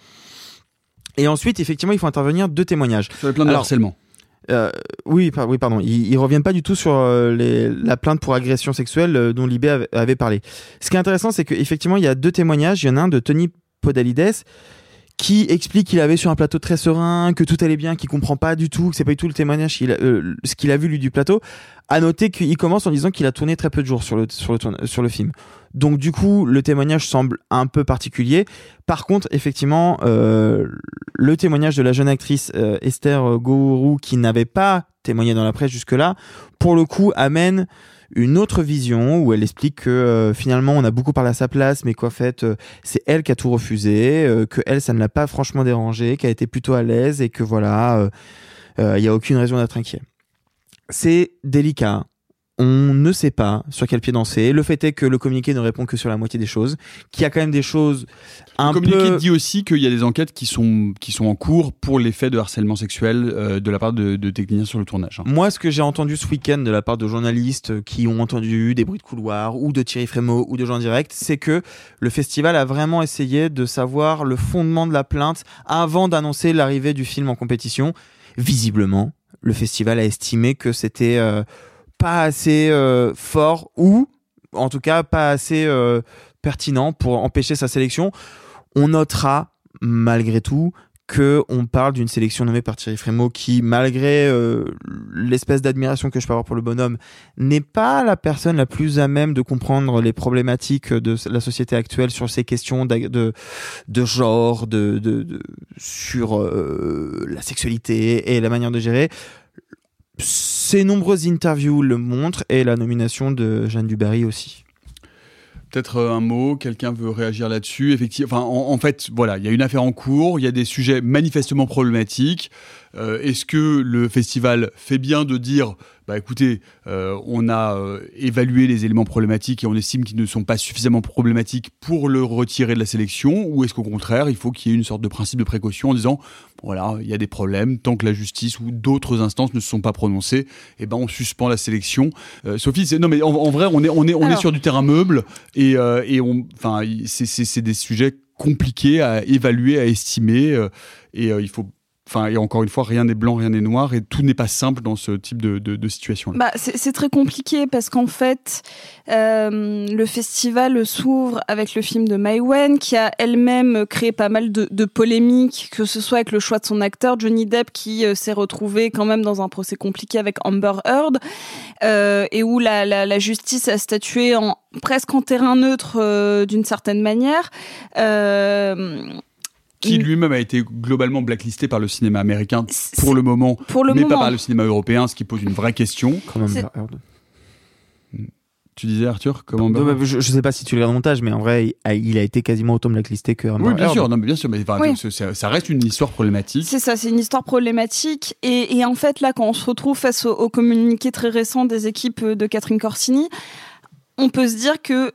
Et ensuite, effectivement, il faut intervenir deux témoignages. Sur les plaintes de Alors, harcèlement. Euh, oui, par- oui, pardon. Ils, ils reviennent pas du tout sur euh, les, la plainte pour agression sexuelle euh, dont Libé avait, avait parlé. Ce qui est intéressant, c'est qu'effectivement, il y a deux témoignages. Il y en a un de Tony Podalides qui explique qu'il avait sur un plateau très serein, que tout allait bien, qu'il comprend pas du tout, que c'est pas du tout le témoignage, qu'il a- euh, ce qu'il a vu lui du plateau. À noter qu'il commence en disant qu'il a tourné très peu de jours sur le, sur le, film. Donc du coup, le témoignage semble un peu particulier. Par contre, effectivement, euh, le témoignage de la jeune actrice euh, Esther Gourou, qui n'avait pas témoigné dans la presse jusque-là, pour le coup, amène une autre vision où elle explique que euh, finalement on a beaucoup parlé à sa place, mais qu'en fait euh, c'est elle qui a tout refusé, euh, que elle ça ne l'a pas franchement dérangé, qu'elle était plutôt à l'aise et que voilà, euh, euh, il y a aucune raison d'être inquiet. C'est délicat. On ne sait pas sur quel pied danser. Le fait est que le communiqué ne répond que sur la moitié des choses, qu'il y a quand même des choses un Le communiqué peu dit aussi qu'il y a des enquêtes qui sont, qui sont en cours pour les faits de harcèlement sexuel euh, de la part de, de techniciens sur le tournage. hein. Moi, ce que j'ai entendu ce week-end de la part de journalistes qui ont entendu des bruits de couloir ou de Thierry Frémaux ou de gens directs, c'est que le festival a vraiment essayé de savoir le fondement de la plainte avant d'annoncer l'arrivée du film en compétition. Visiblement, le festival a estimé que c'était euh, pas assez euh, fort ou, en tout cas, pas assez euh, pertinent pour empêcher sa sélection. On notera, malgré tout, que on parle d'une sélection nommée par Thierry Frémaux qui, malgré euh, l'espèce d'admiration que je peux avoir pour le bonhomme, n'est pas la personne la plus à même de comprendre les problématiques de la société actuelle sur ces questions de, de genre, de, de, de- sur euh, la sexualité et la manière de gérer. Ces nombreuses interviews le montrent et la nomination de Jeanne Dubarry aussi. Peut-être euh, un mot, quelqu'un veut réagir là-dessus. Effectivement, enfin, en, en fait, voilà, il y a une affaire en cours, il y a des sujets manifestement problématiques. Euh, Est-ce que le festival fait bien de dire, bah écoutez, euh, on a euh, évalué les éléments problématiques et on estime qu'ils ne sont pas suffisamment problématiques pour le retirer de la sélection, ou est-ce qu'au contraire, il faut qu'il y ait une sorte de principe de précaution en disant, voilà, il y a des problèmes, tant que la justice ou d'autres instances ne se sont pas prononcées, eh ben on suspend la sélection. Euh, Sophie, non mais en, en vrai, on est on est on est sur du terrain meuble et et, euh, et on, enfin, il- c'est- des sujets compliqués à évaluer, à estimer, et il faut, enfin, et encore une fois, rien n'est blanc, rien n'est noir, et tout n'est pas simple dans ce type de, situation. Bah, c'est très compliqué parce qu'en fait, euh, le festival s'ouvre avec le film de Mai Wen qui a elle-même créé pas mal de, polémiques, que ce soit avec le choix de son acteur Johnny Depp qui euh, s'est retrouvé quand même dans un procès compliqué avec Amber Heard euh, et où la, justice a statué presque en terrain neutre d'une certaine manière. Qui lui-même a été globalement blacklisté par le cinéma américain pour le moment, pour le mais moment. pas par le cinéma européen, ce qui pose une vraie question. Quand même. Tu disais Arthur comment Non, bah, je, je sais pas si tu le regardes au montage, mais en vrai, il a, il a été quasiment autant blacklisté que Amber Oui, bien Heard. sûr, non, mais bien sûr, mais enfin, Oui. ça reste une histoire problématique. C'est ça, c'est une histoire problématique. Et, et en fait, là, quand on se retrouve face au, au communiqué très récent des équipes de Catherine Corsini, on peut se dire que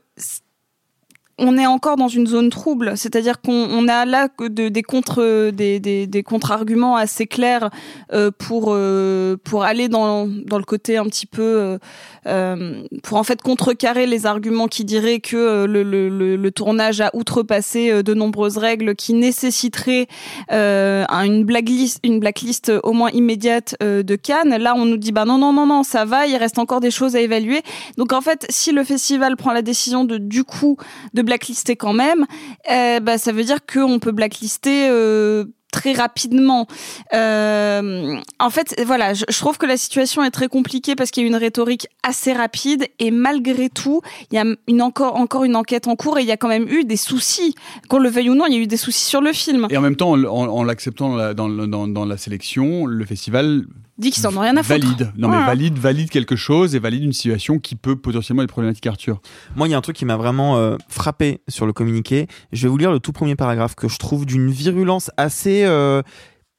on est encore dans une zone trouble, c'est-à-dire qu'on on a là des contre des, des, des contre-arguments assez clairs euh, pour euh, pour aller dans le côté un petit peu euh, pour en fait contrecarrer les arguments qui diraient que le, tournage a outrepassé de nombreuses règles qui nécessiteraient un- une blacklist une blacklist au moins immédiate de Cannes. Là, on nous dit bah non non non non ça va, il reste encore des choses à évaluer. Donc en fait, si le festival prend la décision de du coup de blacklister quand même, euh, bah ça veut dire qu'on peut blacklister euh, très rapidement. Euh, en fait, voilà, je, trouve que la situation est très compliquée parce qu'il y a une rhétorique assez rapide et malgré tout, il y a une encore encore une enquête en cours et il y a quand même eu des soucis. Qu'on le veuille ou non, il y a eu des soucis sur le film. Et en même temps, en, l'acceptant dans la sélection, le festival Dit qu'ils en ont rien à foutre. valide. Non, mais valide, valide quelque chose et valide une situation qui peut potentiellement être problématique, Arthur. Moi, il y a un truc qui m'a vraiment euh, frappé sur le communiqué. Je vais vous lire le tout premier paragraphe que je trouve d'une virulence assez euh,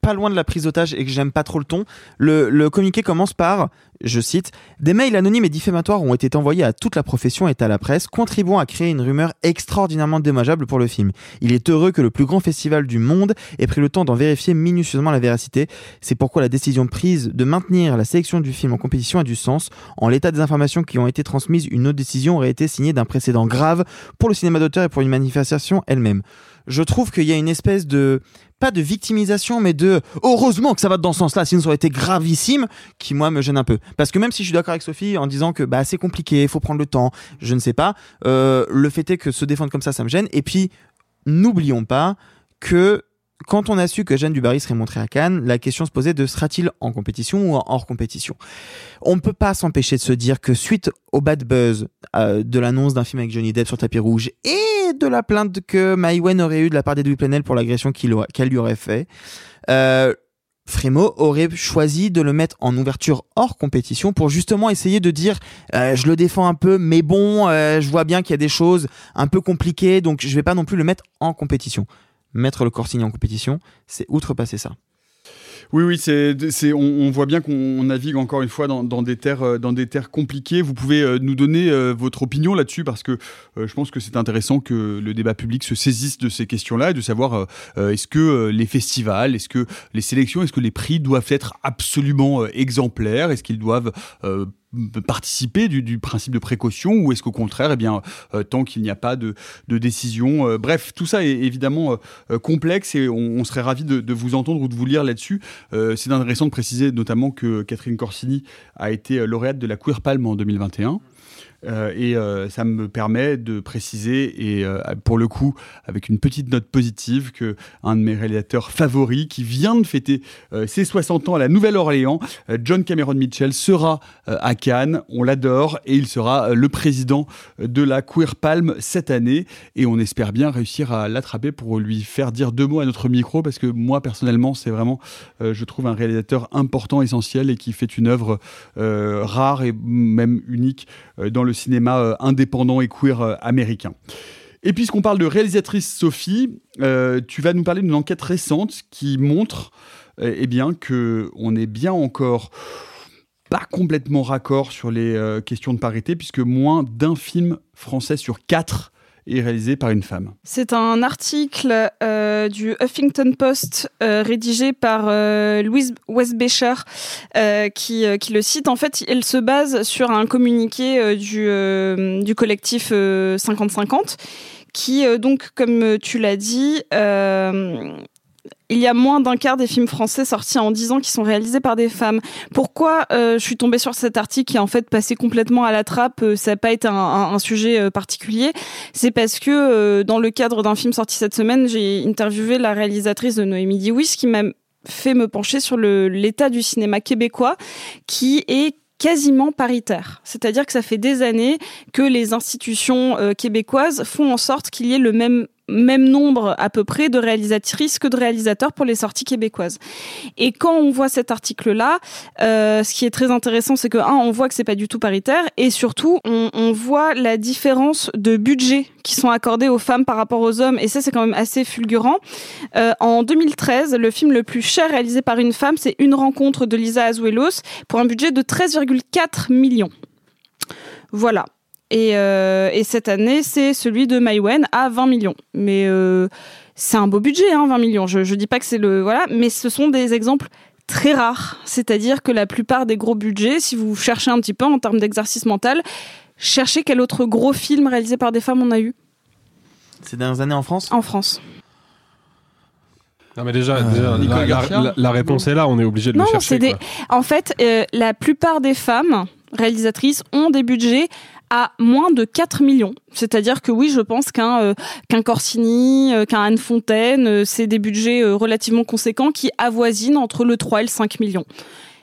pas loin de la prise d'otage et que j'aime pas trop le ton. Le, communiqué commence par, je cite, des mails anonymes et diffamatoires ont été envoyés à toute la profession et à la presse, contribuant à créer une rumeur extraordinairement dommageable pour le film. Il est heureux que le plus grand festival du monde ait pris le temps d'en vérifier minutieusement la véracité. C'est pourquoi la décision prise de maintenir la sélection du film en compétition a du sens. En l'état des informations qui ont été transmises, une autre décision aurait été signée d'un précédent grave pour le cinéma d'auteur et pour une manifestation elle-même. Je trouve qu'il y a une espèce de pas de victimisation, mais de heureusement que ça va dans ce sens-là, sinon ça aurait été gravissime, qui moi me gêne un peu. Parce que même si je suis d'accord avec Sophie en disant que bah c'est compliqué, il faut prendre le temps, je ne sais pas, euh, le fait est que se défendre comme ça, ça me gêne. Et puis n'oublions pas que quand on a su que Jeanne Dubarry serait montrée à Cannes, la question se posait de sera-t-il en compétition ou hors compétition On ne peut pas s'empêcher de se dire que suite au bad buzz euh, de l'annonce d'un film avec Johnny Depp sur tapis rouge et de la plainte que Maïwen aurait eu de la part d'Edoui Plenel pour l'agression qu'elle lui aurait fait, euh, Frémo aurait choisi de le mettre en ouverture hors compétition pour justement essayer de dire euh, je le défends un peu mais bon euh, je vois bien qu'il y a des choses un peu compliquées donc je vais pas non plus le mettre en compétition mettre le Corsini en compétition, c'est outrepasser ça. Oui, oui, c'est, c'est, on, voit bien qu'on navigue encore une fois dans, des terres, euh, dans des terres compliquées. Vous pouvez euh, nous donner euh, votre opinion là-dessus parce que je pense que c'est intéressant que le débat public se saisisse de ces questions-là et de savoir est-ce que les festivals, est-ce que les sélections, est-ce que les prix doivent être absolument exemplaires, est-ce qu'ils doivent participer du, principe de précaution ou est-ce qu'au contraire, eh bien, euh, tant qu'il n'y a pas de, décision, euh, bref, tout ça est évidemment euh, complexe et on, serait ravi de, vous entendre ou de vous lire là-dessus. c'est intéressant de préciser notamment que Catherine Corsini a été lauréate de la Queer Palm en 2021. Euh, et euh, ça me permet de préciser, et euh, pour le coup, avec une petite note positive, que un de mes réalisateurs favoris, qui vient de fêter ses 60 ans à la Nouvelle-Orléans, John Cameron Mitchell, sera à Cannes. On l'adore et il sera le président de la Queer Palm cette année. Et on espère bien réussir à l'attraper pour lui faire dire deux mots à notre micro, parce que moi, personnellement, c'est vraiment, je trouve, un réalisateur important, essentiel et qui fait une œuvre rare et même unique dans le le cinéma euh, indépendant et queer euh, américain. Et puisqu'on parle de réalisatrice Sophie, euh, tu vas nous parler d'une enquête récente qui montre eh bien, que on est bien encore pas complètement raccord sur les questions de parité, puisque moins d'un film français sur quatre est réalisé par une femme. C'est un article euh, du Huffington Post euh, rédigé par euh, Louise Westbecher qui, qui le cite. En fait, elle se base sur un communiqué du, du collectif 50-50 qui, donc, comme tu l'as dit, il y a moins d'un quart des films français sortis en 10 ans qui sont réalisés par des femmes. Pourquoi euh, je suis tombée sur cet article qui est en fait passé complètement à la trappe euh, Ça n'a pas été un, sujet euh, particulier. C'est parce que dans le cadre d'un film sorti cette semaine, j'ai interviewé la réalisatrice de Noémie Diwis qui m'a fait me pencher sur l'état du cinéma québécois qui est quasiment paritaire. C'est-à-dire que ça fait des années que les institutions québécoises font en sorte qu'il y ait le même même nombre à peu près de réalisatrices que de réalisateurs pour les sorties québécoises. Et quand on voit cet article-là, euh, ce qui est très intéressant, c'est que un, on voit que c'est pas du tout paritaire, et surtout, on, voit la différence de budget qui sont accordés aux femmes par rapport aux hommes, et ça, c'est quand même assez fulgurant. Euh, en 2013, le film le plus cher réalisé par une femme, c'est Une rencontre de Lisa Azuelos pour un budget de 13,4 millions. Voilà. Et, euh, et cette année, c'est celui de Maïwen à 20 millions. Mais euh, c'est un beau budget, hein, 20 millions. Je, je dis pas que c'est le voilà, mais ce sont des exemples très rares. C'est-à-dire que la plupart des gros budgets, si vous cherchez un petit peu en termes d'exercice mental, cherchez quel autre gros film réalisé par des femmes on a eu. Ces dernières années en France? En France. Non mais déjà, euh, déjà la, réponse est là, on est obligé de le chercher. Des... En fait, euh, la plupart des femmes réalisatrices ont des budgets à moins de 4 millions. C'est-à-dire que oui, je pense qu'un euh, qu'un Corsini, euh, qu'un Anne Fontaine, euh, c'est des budgets relativement conséquents qui avoisinent entre le 3 et le 5 millions.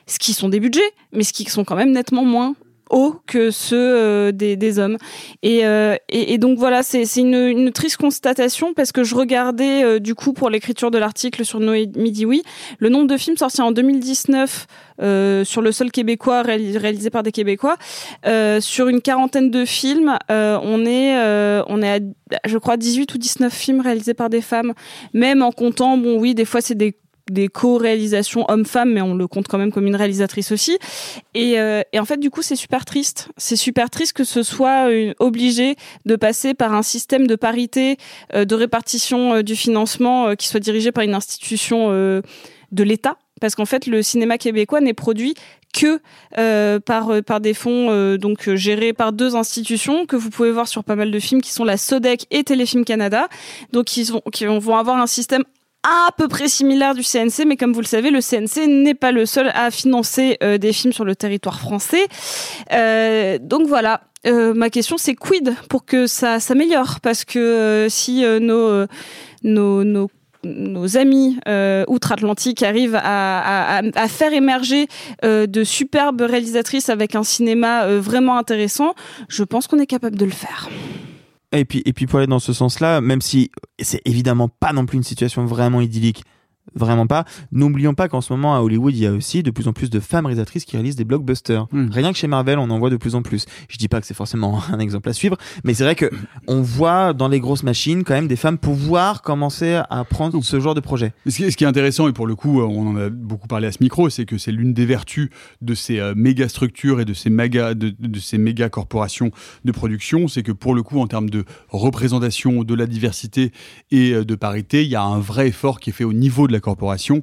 Ce qui sont des budgets, mais ce qui sont quand même nettement moins hauts que ceux des, des, hommes. Et, et, et, donc voilà, c'est une, une, triste constatation parce que je regardais du coup pour l'écriture de l'article sur Noé Midi Oui, le nombre de films sortis en 2019 euh, sur le sol québécois réalisé par des Québécois. Euh, sur une quarantaine de films, euh, on est on est à je crois 18 ou 19 films réalisés par des femmes, même en comptant bon oui, des fois c'est des des co-réalisations hommes-femmes, mais on le compte quand même comme une réalisatrice aussi. Et, et en fait, du coup, c'est super triste. C'est super triste que ce soit obligé de passer par un système de parité, de répartition du financement qui soit dirigé par une institution de l'État parce qu'en fait le cinéma québécois n'est produit que euh, par euh, par des fonds euh, donc gérés par deux institutions que vous pouvez voir sur pas mal de films qui sont la Sodec et Téléfilm Canada donc ils, ont, qui vont avoir un système à peu près similaire du CNC, mais comme vous le savez, le CNC n'est pas le seul à financer euh, des films sur le territoire français. Euh, donc voilà. Euh, ma question c'est quid pour que ça s'améliore? Parce que si nos, nos nos amis outre-Atlantique arrivent à, à, faire émerger de superbes réalisatrices avec un cinéma vraiment intéressant, je pense qu'on est capable de le faire. Et puis, et puis pour aller dans ce sens-là, même si c'est évidemment pas non plus une situation vraiment idyllique, vraiment pas, n'oublions pas qu'en ce moment à Hollywood, il y a aussi de plus en plus de femmes réalisatrices qui réalisent des blockbusters. Hmm. Rien que chez Marvel, on en voit de plus en plus. Je dis pas que c'est forcément un exemple à suivre, mais c'est vrai que on voit dans les grosses machines quand même des femmes pouvoir commencer à prendre ce genre de projet. Ce qui, est, intéressant, et pour le coup, euh, on en a beaucoup parlé à ce micro, c'est que c'est l'une des vertus de ces euh, méga structures et de ces méga, de, de ces méga corporations de production, c'est que pour le coup, en termes de représentation de la diversité et euh, de parité, il y a un vrai effort qui est fait au niveau de la corporation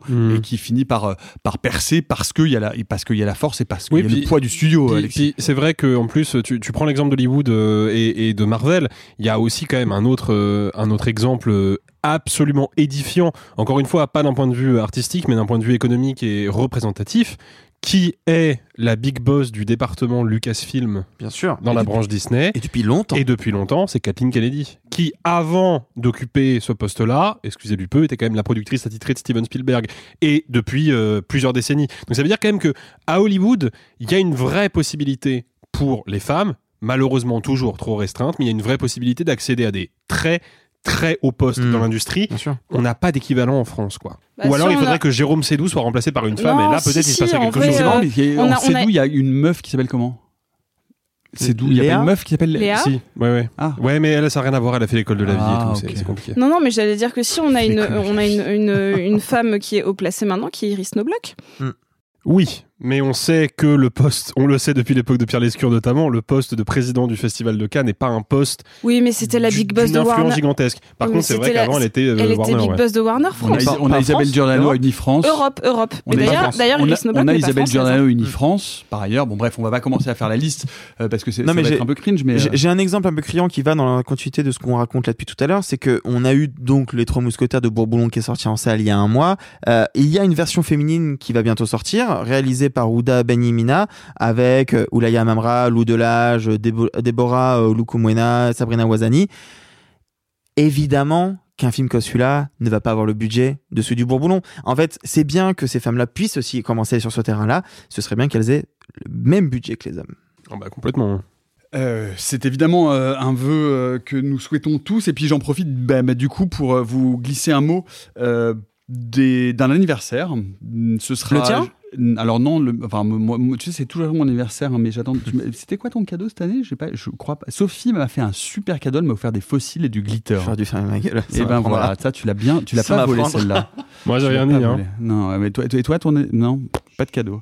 Mhm. et qui finit par, euh, par percer parce qu'il y, a la- parce qu'il y a la force et parce qu'il Oui, y a puis- le poids du studio. C'est vrai que en plus, tu, tu prends l'exemple d'Hollywood euh, et, et de Marvel. Il y a aussi quand même un autre, euh, un autre exemple absolument édifiant. Encore une fois, pas d'un point de vue artistique, mais d'un point de vue économique et représentatif. Qui est la big boss du département Lucasfilm Bien sûr. dans Et la depuis- branche Disney Et depuis longtemps. Et depuis longtemps, c'est Kathleen Kennedy, qui, avant d'occuper ce poste-là, excusez du peu, était quand même la productrice attitrée de Steven Spielberg, et depuis euh, plusieurs décennies. Donc ça veut dire quand même que à Hollywood, il y a une vraie possibilité pour les femmes, malheureusement toujours trop restreinte, mais il y a une vraie possibilité d'accéder à des très très hauts postes Mm. dans l'industrie. On n'a pas d'équivalent en France, quoi. Bah, Ou si alors il faudrait a- que Jérôme Sédou soit remplacé par une femme, Non, et là si, peut-être il se si, passerait en quelque chose. C'est euh, marrant, mais il y a- on en a- il y a une meuf qui s'appelle comment? Cédou, il y a une meuf qui s'appelle Léa? Si, ouais, ouais. Ah. Ouais, mais elle, ça n'a rien à voir, elle a fait l'école de la vie Ah, et tout, c'est- compliqué. Non, non, mais j'allais dire que si on a une, on a une, une, une femme qui est haut placée maintenant, qui est Iris Noblock. Oui, mais on sait que le poste, on le sait depuis l'époque de Pierre Lescure notamment, le poste de président du Festival de Cannes n'est pas un poste Oui, mais c'était la big boss d'une de influence Warner. gigantesque. Par Oui, contre, c'est vrai qu'avant, elle était euh, Elle était big ouais. boss de Warner On a, France. on a Isabelle Giordano à Unifrance. Europe, Europe. On Mais a- d'ailleurs, d'ailleurs, on a, on Isabelle Giordano hein. Unifrance, par ailleurs. Bon, bref, on va pas commencer à faire la liste euh, parce que c'est, un peu cringe, mais. J'ai euh, j'ai un exemple un peu criant qui va dans la continuité de ce qu'on raconte là depuis tout à l'heure, c'est que on a eu donc les Trois Mousquetaires de Bourboulon qui est sorti en salle il y a un mois. Euh, il y a une version féminine qui va bientôt sortir, réalisée par Ouda Benyimina, avec euh, Oulaya Mamra, Lou Delage, Débo- Déborah euh, Lukumwena, Sabrina Wazani. Évidemment qu'un film comme celui-là ne va pas avoir le budget de celui du Bourboulon. En fait, c'est bien que ces femmes-là puissent aussi commencer sur ce terrain-là. Ce serait bien qu'elles aient le même budget que les hommes. Ah bah, complètement. Euh, c'est évidemment euh, un vœu euh, que nous souhaitons tous. Et puis j'en profite bah, bah, du coup pour euh, vous glisser un mot euh, des- d'un anniversaire. Ce sera. Le tien? Alors non, le, enfin moi, moi, tu sais c'est toujours mon anniversaire, hein, mais j'attends. C'était quoi ton cadeau cette année? Je pas, je crois pas. Sophie m'a fait un super cadeau, elle m'a offert des fossiles et du glitter. J'aurais dû fermer ma gueule. Et ben m'apprendra. voilà, ça tu l'as bien, tu l'as pas volé celle-là. Moi, j'ai rien dit. Hein. Non, mais toi, toi- et toi, ton non, pas de cadeau.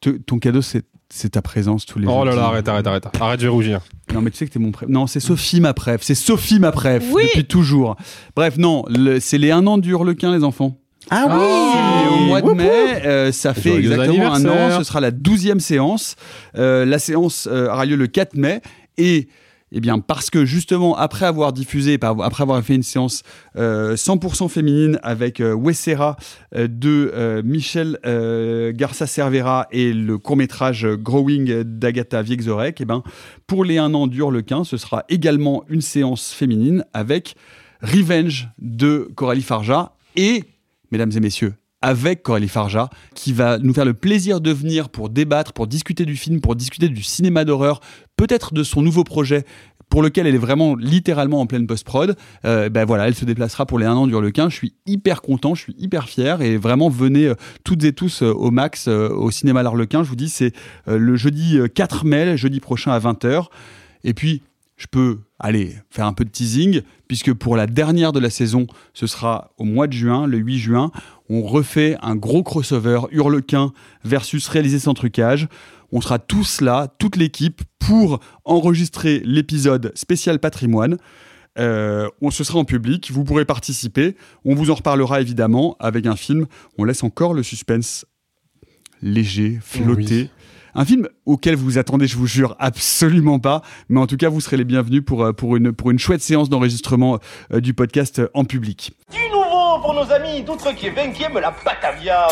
Te- ton cadeau, c'est c'est ta présence tous les jours. Oh là là, arrête, arrête, arrête. Arrête, je vais rougir. Non, mais tu sais que t'es mon préf. Non, c'est Sophie ma préf. C'est Sophie ma préf. Oui. Depuis toujours. Bref, non, le- c'est les un an du Hurlequin, les enfants. Ah Et oui au mois de mai, euh, ça fait Joyeux exactement un an. Ce sera la douzième séance. Euh, la séance euh, aura lieu le 4 mai. Et eh bien, parce que justement, après avoir diffusé, après avoir fait une séance euh, 100% féminine avec euh, Wessera euh, de euh, Michel euh, Garça Cervera et le court-métrage Growing d'Agatha Viexorek, eh ben, pour les un an d'Hurlequin, ce sera également une séance féminine avec Revenge de Coralie Farja et, mesdames et messieurs, avec Coralie Farja, qui va nous faire le plaisir de venir pour débattre, pour discuter du film, pour discuter du cinéma d'horreur, peut-être de son nouveau projet pour lequel elle est vraiment littéralement en pleine post-prod. Euh, ben voilà, elle se déplacera pour les 1 an du Hurlequin. Je suis hyper content, je suis hyper fier et vraiment venez euh, toutes et tous euh, au max au cinéma l'Arlequin. Je vous dis, c'est le jeudi euh, 4 mai, jeudi prochain à 20h. Et puis, je peux aller faire un peu de teasing, puisque pour la dernière de la saison, ce sera au mois de juin, le 8 juin. On refait un gros crossover Hurlequin versus réalisé sans trucage. On sera tous là, toute l'équipe, pour enregistrer l'épisode spécial patrimoine. Euh, on se sera en public, vous pourrez participer. On vous en reparlera évidemment avec un film. On laisse encore le suspense léger, flotter. Oui. Un film auquel vous vous attendez, je vous jure, absolument pas. Mais en tout cas, vous serez les bienvenus pour, euh, pour, une, pour une chouette séance d'enregistrement euh, du podcast euh, en public. Du nouveau pour nos amis d'outre qui est me la Batavia.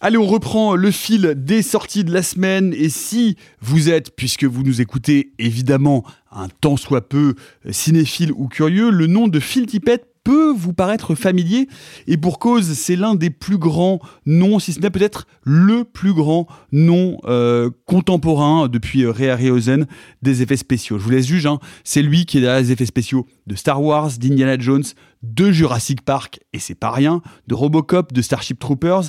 Allez, on reprend le fil des sorties de la semaine. Et si vous êtes, puisque vous nous écoutez évidemment un tant soit peu cinéphile ou curieux, le nom de Phil Tippett peut vous paraître familier. Et pour cause, c'est l'un des plus grands noms, si ce n'est peut-être le plus grand nom euh, contemporain depuis euh, Ray Harryhausen des effets spéciaux. Je vous laisse juger, hein. c'est lui qui est derrière les effets spéciaux de Star Wars, d'Indiana Jones, de Jurassic Park, et c'est pas rien, de Robocop, de Starship Troopers.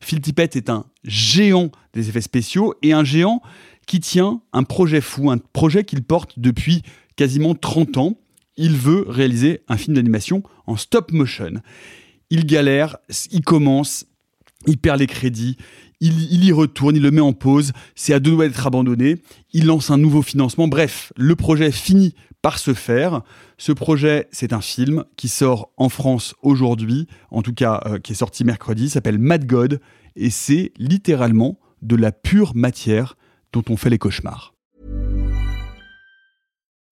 Phil Tippett est un géant des effets spéciaux et un géant qui tient un projet fou, un projet qu'il porte depuis quasiment 30 ans. Il veut réaliser un film d'animation en stop motion. Il galère, il commence, il perd les crédits, il, y retourne, il le met en pause, c'est à deux doigts d'être abandonné, il lance un nouveau financement, bref, le projet finit par se faire. Ce projet, c'est un film qui sort en France aujourd'hui, en tout cas euh, qui est sorti mercredi, s'appelle Mad God, et c'est littéralement de la pure matière dont on fait les cauchemars.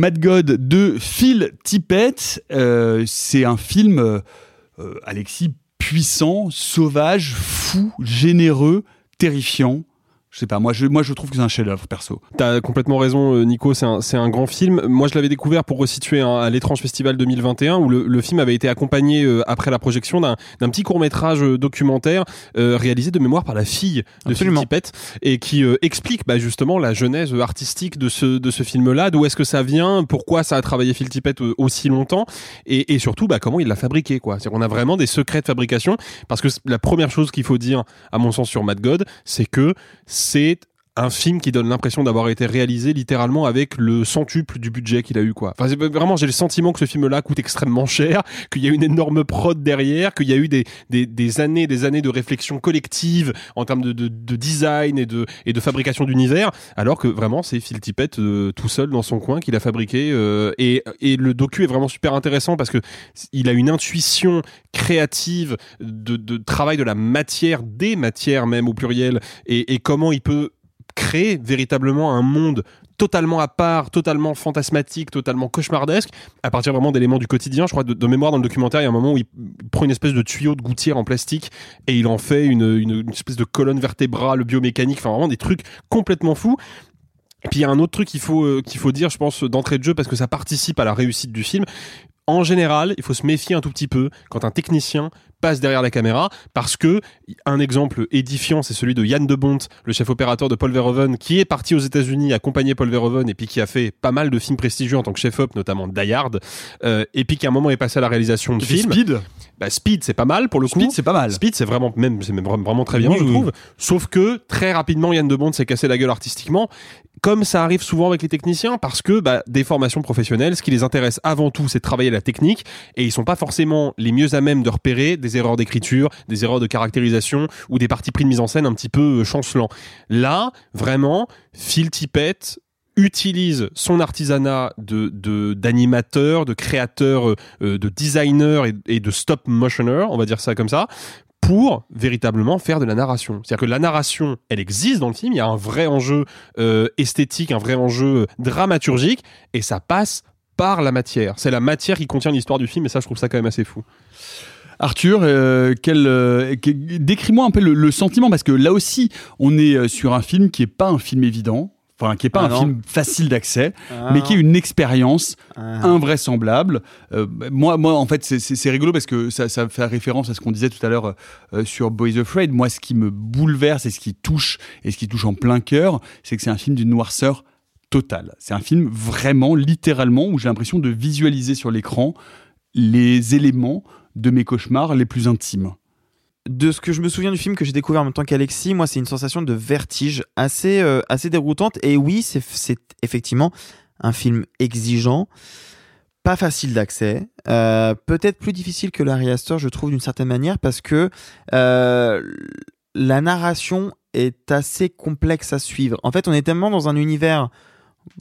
Mad God de Phil Tippett. Euh, c'est un film, euh, Alexis, puissant, sauvage, fou, généreux, terrifiant je sais pas, moi je, moi je trouve que c'est un chef-d'œuvre perso. T'as complètement raison, euh, Nico, c'est un, un, grand film. Moi je l'avais découvert pour resituer à l'étrange festival 2021 où le, le, film avait été accompagné euh, après la projection d'un petit court-métrage euh, documentaire réalisé de mémoire par la fille de Phil Tippett et qui explique bah, justement la genèse artistique de ce, de ce film-là, d'où est-ce que ça vient, pourquoi ça a travaillé Phil Tippett aussi longtemps et, et surtout bah, comment il l'a fabriqué. quoi. On a vraiment des secrets de fabrication parce que la première chose qu'il faut dire, à mon sens, sur Mad God, c'est que c'est un film qui donne l'impression d'avoir été réalisé littéralement avec le centuple du budget qu'il a eu quoi. Enfin, vraiment j'ai le sentiment que ce film là coûte extrêmement cher, qu'il y a une énorme prod derrière, qu'il y a eu des, des, des, années des années de réflexion collective en termes de, de, de design et de, fabrication d'univers, alors que vraiment c'est Phil Tippett euh, tout seul dans son coin qu'il a fabriqué euh, et, le docu est vraiment super intéressant parce que il a une intuition créative de, travail de la matière, des matières même au pluriel et comment il peut créer véritablement un monde totalement à part, totalement fantasmatique, totalement cauchemardesque, à partir vraiment d'éléments du quotidien. Je crois de, mémoire dans le documentaire, il y a un moment où il prend une espèce de tuyau de gouttière en plastique et il en fait une, une, espèce de colonne vertébrale biomécanique, enfin vraiment des trucs complètement fous. Et puis il y a un autre truc qu'il faut euh, qu'il faut dire, je pense, d'entrée de jeu parce que ça participe à la réussite du film. En général, il faut se méfier un tout petit peu quand un technicien passe derrière la caméra parce que un exemple édifiant c'est celui de Yann de Bont le chef opérateur de Paul Verhoeven qui est parti aux États-Unis accompagner Paul Verhoeven et puis qui a fait pas mal de films prestigieux en tant que chef op notamment Die Hard euh, et puis qui à un moment est passé à la réalisation de films. Speed. Bah, Speed c'est pas mal pour le coup. Speed c'est pas mal. Speed c'est vraiment même c'est même vraiment très bien je trouve. sauf que très rapidement Yann de Bont s'est cassé la gueule artistiquement comme ça arrive souvent avec les techniciens parce que bah, des formations professionnelles ce qui les intéresse avant tout c'est de travailler la technique et ils sont pas forcément les mieux à même de repérer des erreurs d'écriture, des erreurs de caractérisation ou des parties pris de mise en scène un petit peu euh, chancelants. Là, vraiment, Phil Tippett utilise son artisanat de d'animateur, de, créateur, euh, de designer et, de stop motioner, on va dire ça comme ça, pour véritablement faire de la narration. C'est-à-dire que la narration, elle existe dans le film, il y a un vrai enjeu euh, esthétique, un vrai enjeu dramaturgique, et ça passe par la matière. C'est la matière qui contient l'histoire du film, et ça, je trouve ça quand même assez fou. Arthur, euh, euh, décris-moi un peu le, le sentiment, parce que là aussi, on est euh, sur un film qui est pas un film évident, enfin qui est pas Ah un non. film facile d'accès, Ah mais qui est une expérience Ah. invraisemblable. Euh, moi, moi, en fait, c'est- rigolo parce que ça, ça fait référence à ce qu'on disait tout à l'heure euh, sur Boys Afraid. Moi, ce qui me bouleverse et ce qui touche et ce qui touche en plein cœur, c'est que c'est un film d'une noirceur totale. C'est un film vraiment, littéralement, où j'ai l'impression de visualiser sur l'écran les éléments de mes cauchemars les plus intimes. de ce que je me souviens du film que j'ai découvert en même temps qu'Alexis, moi, c'est une sensation de vertige assez, euh, assez déroutante. Et oui, c'est effectivement un film exigeant, pas facile d'accès, euh, peut-être plus difficile que Larry Astor, je trouve, d'une certaine manière, parce que euh, la narration est assez complexe à suivre. En fait, on est tellement dans un univers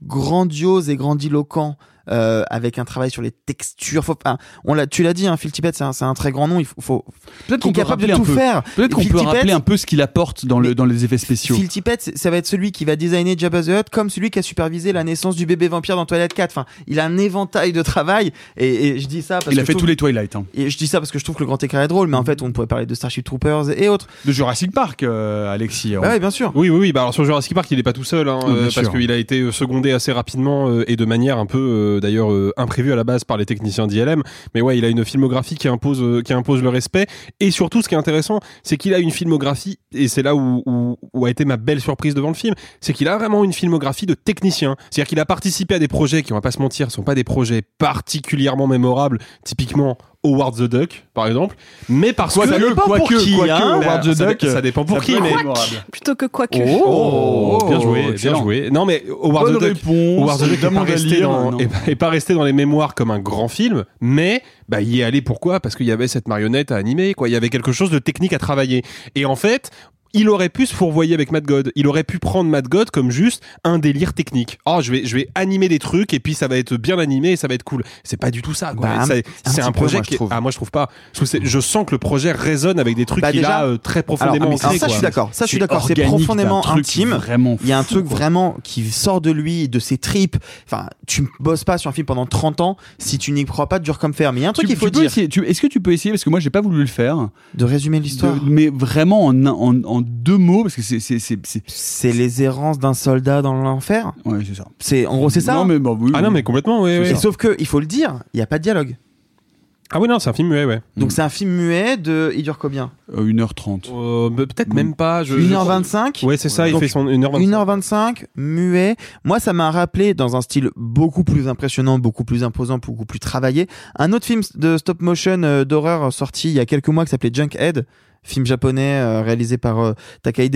grandiose et grandiloquent. Euh, avec un travail sur les textures. Faut, on l'a, tu l'as dit, hein, Phil Tippett, c'est un, c'est un très grand nom. Il faut, faut Peut-être qu'on est peut capable de tout peu. faire. Peut-être qu'on Phil peut Tippett- rappeler un peu ce qu'il apporte dans, le, dans les effets spéciaux. Phil Tippett, ça va être celui qui va designer Jabba the Hutt comme celui qui a supervisé la naissance du bébé vampire dans Twilight 4. Enfin, il a un éventail de travail et, et je dis ça parce Il que a fait trouve- tous les Twilight. hein. Et je dis ça parce que je trouve que le grand écart est drôle, mais en fait, on pourrait parler de Starship Troopers et autres. De Jurassic Park, euh, Alexis. Bah ouais, bien sûr. Oui, oui, oui. Bah alors sur Jurassic Park, il n'est pas tout seul, hein, Oui, euh, sûr. parce qu'il a été euh, secondé assez rapidement euh, et de manière un peu, euh, d'ailleurs, euh, imprévue à la base par les techniciens d'ILM. Mais ouais, il a une filmographie qui impose, euh, qui impose le respect. Et surtout, ce qui est intéressant, c'est qu'il a une filmographie, et c'est là où a été ma belle surprise devant le film, c'est qu'il a vraiment une filmographie de technicien. C'est-à-dire qu'il a participé à des projets qui, on va pas se mentir, sont pas des projets particulièrement mémorables, typiquement. Howard the Duck, par exemple, mais parce Quoique, que ça dépend quoique, pour qui, quoique, hein. Howard the Ça Duck, ça dépend pour ça qui, mais. Plutôt que quoi que. Oh, bien joué, bien excellent. joué. Non mais Howard Bonne the Duck, réponse, Howard the Duck est pas, resté lire, dans, est, pas- est pas resté dans les mémoires comme un grand film, mais bah il y est allé pourquoi? Parce qu'il y avait cette marionnette à animer, quoi. Il y avait quelque chose de technique à travailler. Et en fait. Il aurait pu se fourvoyer avec Matt God. Il aurait pu prendre Matt God comme juste un délire technique. Oh, je vais, je vais animer des trucs et puis ça va être bien animé et ça va être cool. C'est pas du tout ça. Bah, C'est- un peu, projet moi, qui. est-. Ah, moi je trouve pas. Je, sens que le projet résonne avec des trucs Bah, qu'il déjà- a euh, très Alors, profondément alors, ancrés, ça, je suis d'accord. Ça, je suis C'est d'accord. C'est profondément truc intime. vraiment Il y a un truc quoi. vraiment qui sort de lui, de ses tripes. Enfin, tu bosses pas sur un film pendant 30 ans si tu n'y crois pas dur comme fer. Mais il y a un truc qu'il faut dire. Est-ce que tu peux essayer Parce que moi, j'ai pas voulu le faire. De résumer l'histoire. Mais vraiment en, en deux mots, parce que c'est. c'est- c'est- c'est- C'est les errances d'un soldat dans l'enfer. Ouais, c'est ça. C'est en gros c'est ça. Non, mais bah, oui, Ah non, mais complètement, oui. Et sauf que il faut le dire, il y a pas de dialogue. Ah oui, non, c'est un film muet, ouais. Donc c'est un film muet de il dure combien? Euh, 1h30. Euh, bah, Peut-être même pas. Je, 1h25 Ouais, c'est ça, il Donc, fait son 1h25. 1h25, muet. Moi, ça m'a rappelé, dans un style beaucoup plus impressionnant, beaucoup plus imposant, beaucoup plus travaillé, un autre film de stop motion euh, d'horreur sorti il y a quelques mois qui s'appelait Junkhead. Film japonais euh, réalisé par euh,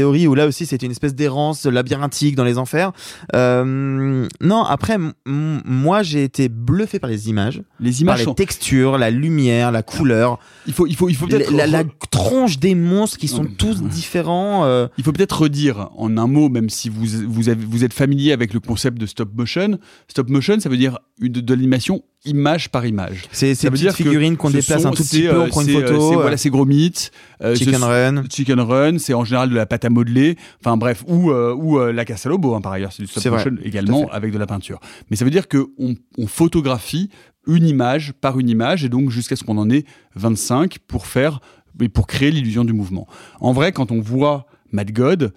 Ori où là aussi c'était une espèce d'errance labyrinthique dans les enfers. Euh, non, après moi j'ai été bluffé par les images, Les par images les sont. textures, la lumière, la couleur, Il faut, il faut, il faut peut-être. la- la tronche des monstres qui sont Ouais. tous différents. euh, Il faut peut-être redire en un mot, même si vous, vous, avez- vous êtes familier avec le concept de stop motion. Stop motion, ça veut dire une, de l'animation image par image. C'est ces petites figurines qu'on ce déplace sont- un tout petit peu, euh, on prend une euh, photo. c'est, euh, voilà, c'est gros mythes. euh, Chicken ce- Run. Chicken Run, c'est en général de la pâte à modeler. Enfin bref, ou, euh, ou euh, la Casa Lobo, hein, par ailleurs, c'est du stop motion également avec de la peinture. Mais ça veut dire qu'on on photographie une image par une image et donc jusqu'à ce qu'on en ait 25 pour faire et pour créer l'illusion du mouvement. En vrai, quand on voit Mad God,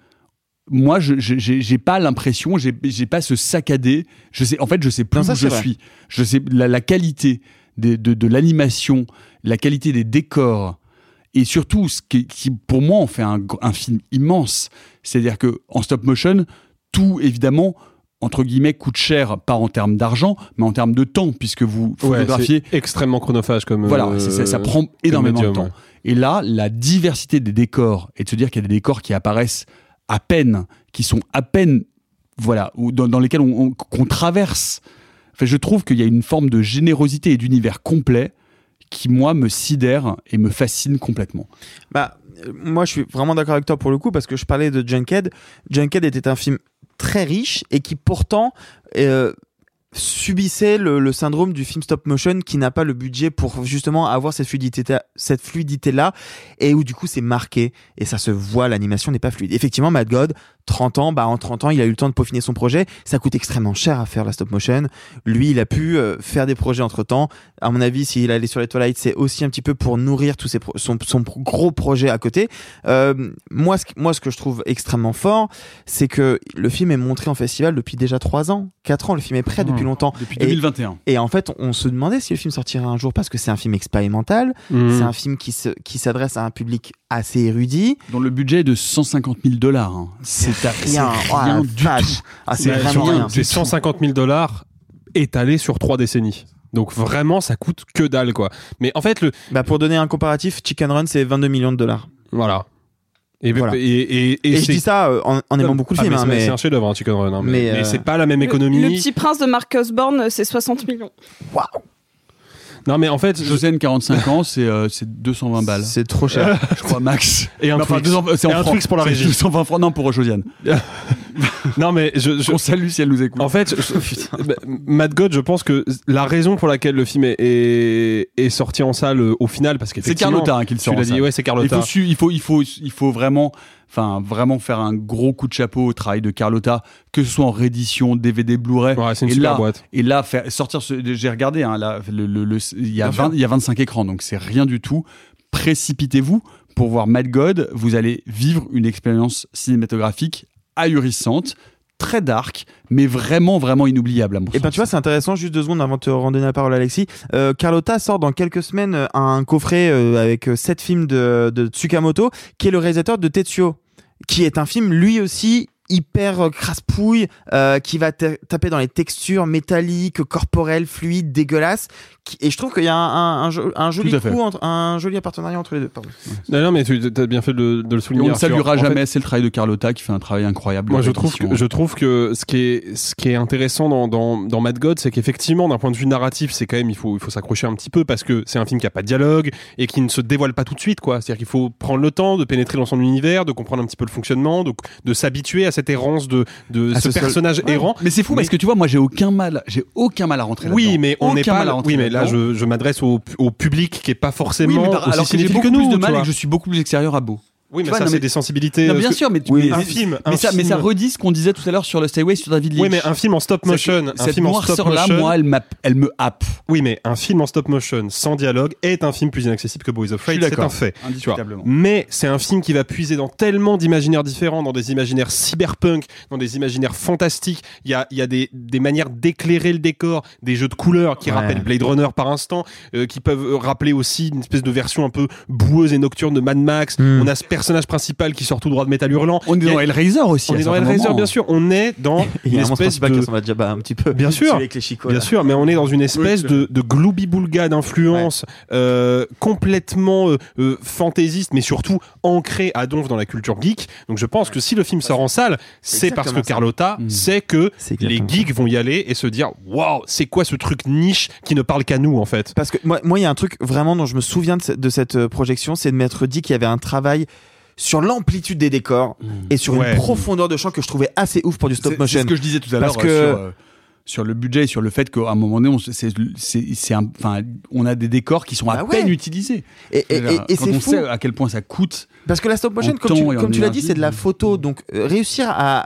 moi, je j'ai pas l'impression, j'ai pas ce saccadé. Je sais, en fait, je sais plus Non, ça, où je vrai. suis. Je sais la, la qualité des- de, de l'animation, la qualité des décors, et surtout ce qui, qui, pour moi en fait un, film immense. C'est-à-dire que en stop motion, tout évidemment entre guillemets coûte cher, pas en termes d'argent, mais en termes de temps, puisque vous Ouais, photographiez c'est extrêmement chronophage comme. voilà, euh, ça, ça prend énormément médium, de temps. ouais. Et là, la diversité des décors, et de se dire qu'il y a des décors qui apparaissent à peine, qui sont à peine, voilà, ou dans, dans lesquels on, traverse. Je trouve qu'il y a une forme de générosité et d'univers complet qui, moi, me sidère et me fascine complètement. Bah, euh, moi, je suis vraiment d'accord avec toi pour le coup parce que je parlais de Junkhead. Junkhead était un film très riche et qui pourtant euh, subissait le, syndrome du film stop motion qui n'a pas le budget pour justement avoir cette fluidité cette fluidité là et où du coup c'est marqué et ça se voit l'animation n'est pas fluide. Effectivement Mad God 30 ans bah en 30 ans il a eu le temps de peaufiner son projet. Ça coûte extrêmement cher à faire la stop motion. Lui il a pu euh, faire des projets entre temps à mon avis s'il allait sur les Twilight c'est aussi un petit peu pour nourrir tous ses pro- son, son gros projet à côté. Euh, moi ce, que- moi ce que je trouve extrêmement fort c'est que le film est montré en festival depuis déjà 3 ans 4 ans. Le film est prêt depuis longtemps. Depuis Et- 2021. et en fait, on se demandait si le film sortirait un jour parce que c'est un film expérimental, Mhm. c'est un film qui se- qui s'adresse à un public assez érudit. Dont le budget est de 150 000 dollars. hein. C'est rien, c'est oh, rien du vache. tout. Ah, c'est Mais rien. C'est 150 000 dollars étalés sur trois décennies. Donc vraiment, ça coûte que dalle, quoi. Mais en fait, le. Bah, pour donner un comparatif, Chicken Run, c'est 22 millions de dollars. Voilà. Et, Voilà. et, et, Et, je dis ça euh, en, en aimant beaucoup le Ah, film, mais hein, c'est- mais c'est un chef-d'œuvre, hein, Chicken Run. hein, mais mais, mais euh, c'est pas la même Le- économie. Le, petit prince de Mark Osborne, c'est 60 millions. Non, mais en fait, Josiane, 45 ans, c'est euh, c'est 220 balles. C'est trop cher. je crois, max. Et un enfin, Twix. 200 c'est Et en un francs. Twix pour la C'est régie. 220 francs. Non, pour Josiane. non, mais je, je- On salue si elle nous écoute. En fait, je- bah, Mad God, je pense que la raison pour laquelle le film est, est, est sorti en salle euh, au final, parce C'est qu'effectivement, Carlotta hein, qui le tu sort. en l'as dit, salle. ouais, c'est Il Carlotta. faut, su- il faut, il faut, il faut vraiment, enfin, vraiment faire un gros coup de chapeau au travail de Carlotta, que ce soit en réédition, DVD, Blu-ray. Ouais, c'est une et super là, boîte. Et là, faire, sortir, ce- j'ai regardé, hein, là, le, le- le- il y a Bien 20 il y a 25 écrans, donc c'est rien du tout. Précipitez-vous pour voir Mad God. Vous allez vivre une expérience cinématographique ahurissante, très dark, mais vraiment, vraiment inoubliable à mon Et ben tu vois, c'est intéressant, juste deux secondes avant de te redonner la parole Alexis. Euh, Carlotta sort dans quelques semaines euh, un coffret euh, avec euh, sept films de, de Tsukamoto, qui est le réalisateur de Tetsuo, qui est un film lui aussi hyper crasse-pouille, euh, qui va ta- taper dans les textures métalliques, corporelles, fluides, dégueulasses. Et je trouve qu'il y a un, un, un jo- un joli coup, entre, un joli partenariat entre les deux. Pardon. Non, non, mais tu as bien fait de, de le souligner. on ne saluera En fait, jamais, c'est le travail de Carlotta qui fait un travail incroyable. Moi, je trouve que je trouve que ce qui est ce qui est intéressant dans dans, dans Mad God, c'est qu'effectivement, d'un point de vue narratif, c'est quand même il faut il faut s'accrocher un petit peu parce que c'est un film qui a pas de dialogue et qui ne se dévoile pas tout de suite, quoi. C'est-à-dire qu'il faut prendre le temps de pénétrer dans son univers, de comprendre un petit peu le fonctionnement, de de s'habituer à cette errance de de Ah, ce seul- personnage Ouais. errant. Mais c'est fou parce que tu vois, moi j'ai aucun mal, j'ai aucun mal à rentrer Oui, mais on n'est pas. mal à rentrer Oui, mais là, là-dedans. je, je m'adresse au, au public qui est pas forcément Oui, mais par- aussi alors que j'ai cinéphile beaucoup que nous. plus de mal et que je suis beaucoup plus extérieur à beau. Oui, Tu mais vois, ça, c'est mais- des sensibilités. Non, parce bien sûr, mais, Oui, mais- un film, un mais ça, mais ça redit ce qu'on disait tout à l'heure sur le Stairway sur David Lynch. Oui, mais un film en stop Cette- motion, un cette film en stop motion. moi, elle, elle me happe. Oui, mais un film en stop motion sans dialogue est un film plus inaccessible que Boys of Fate, c'est un fait. tu. Mais c'est un film qui va puiser dans tellement d'imaginaires différents, dans des imaginaires cyberpunk, dans des imaginaires fantastiques. Il y a, il y a des, des manières d'éclairer le décor, des jeux de couleurs qui Ouais. rappellent Blade Runner par instant, euh, qui peuvent euh, rappeler aussi une espèce de version un peu boueuse et nocturne de Mad Max. Hmm. On a ce personnage principal qui sort tout droit de Metal Hurlant. On est dans Hellraiser aussi. on est dans Hellraiser, bien sûr. On est dans une espèce de qui ressemble à Jabba un petit peu. Bien sûr. Bien sûr, mais on est dans une espèce de, de gloubi-boulga d'influence euh, complètement euh, euh, fantaisiste, mais surtout ancré à donf dans la culture geek. Donc je pense que si le film sort en salle, c'est parce que. Carlotta Mm. sait que les geeks vont y aller et se dire waouh, c'est quoi ce truc niche qui ne parle qu'à nous en fait? Parce que moi, il y a un truc vraiment dont je me souviens de, ce- de cette projection, c'est de m'être dit qu'il y avait un travail sur l'amplitude des décors et sur Ouais. une profondeur de champ que je trouvais assez ouf pour du stop motion. C'est ce que je disais tout à l'heure Parce que- euh, sur, euh, sur le budget et sur le fait qu'à un moment donné, on, se- c'est, c'est, c'est un- enfin, on a des décors qui sont à Bah ouais. peine utilisés. Et, et- et- et Quand c'est on fou. sait à quel point ça coûte. Parce que la stop motion, comme tu, comme l'as dit, c'est de la photo. Donc euh, réussir à.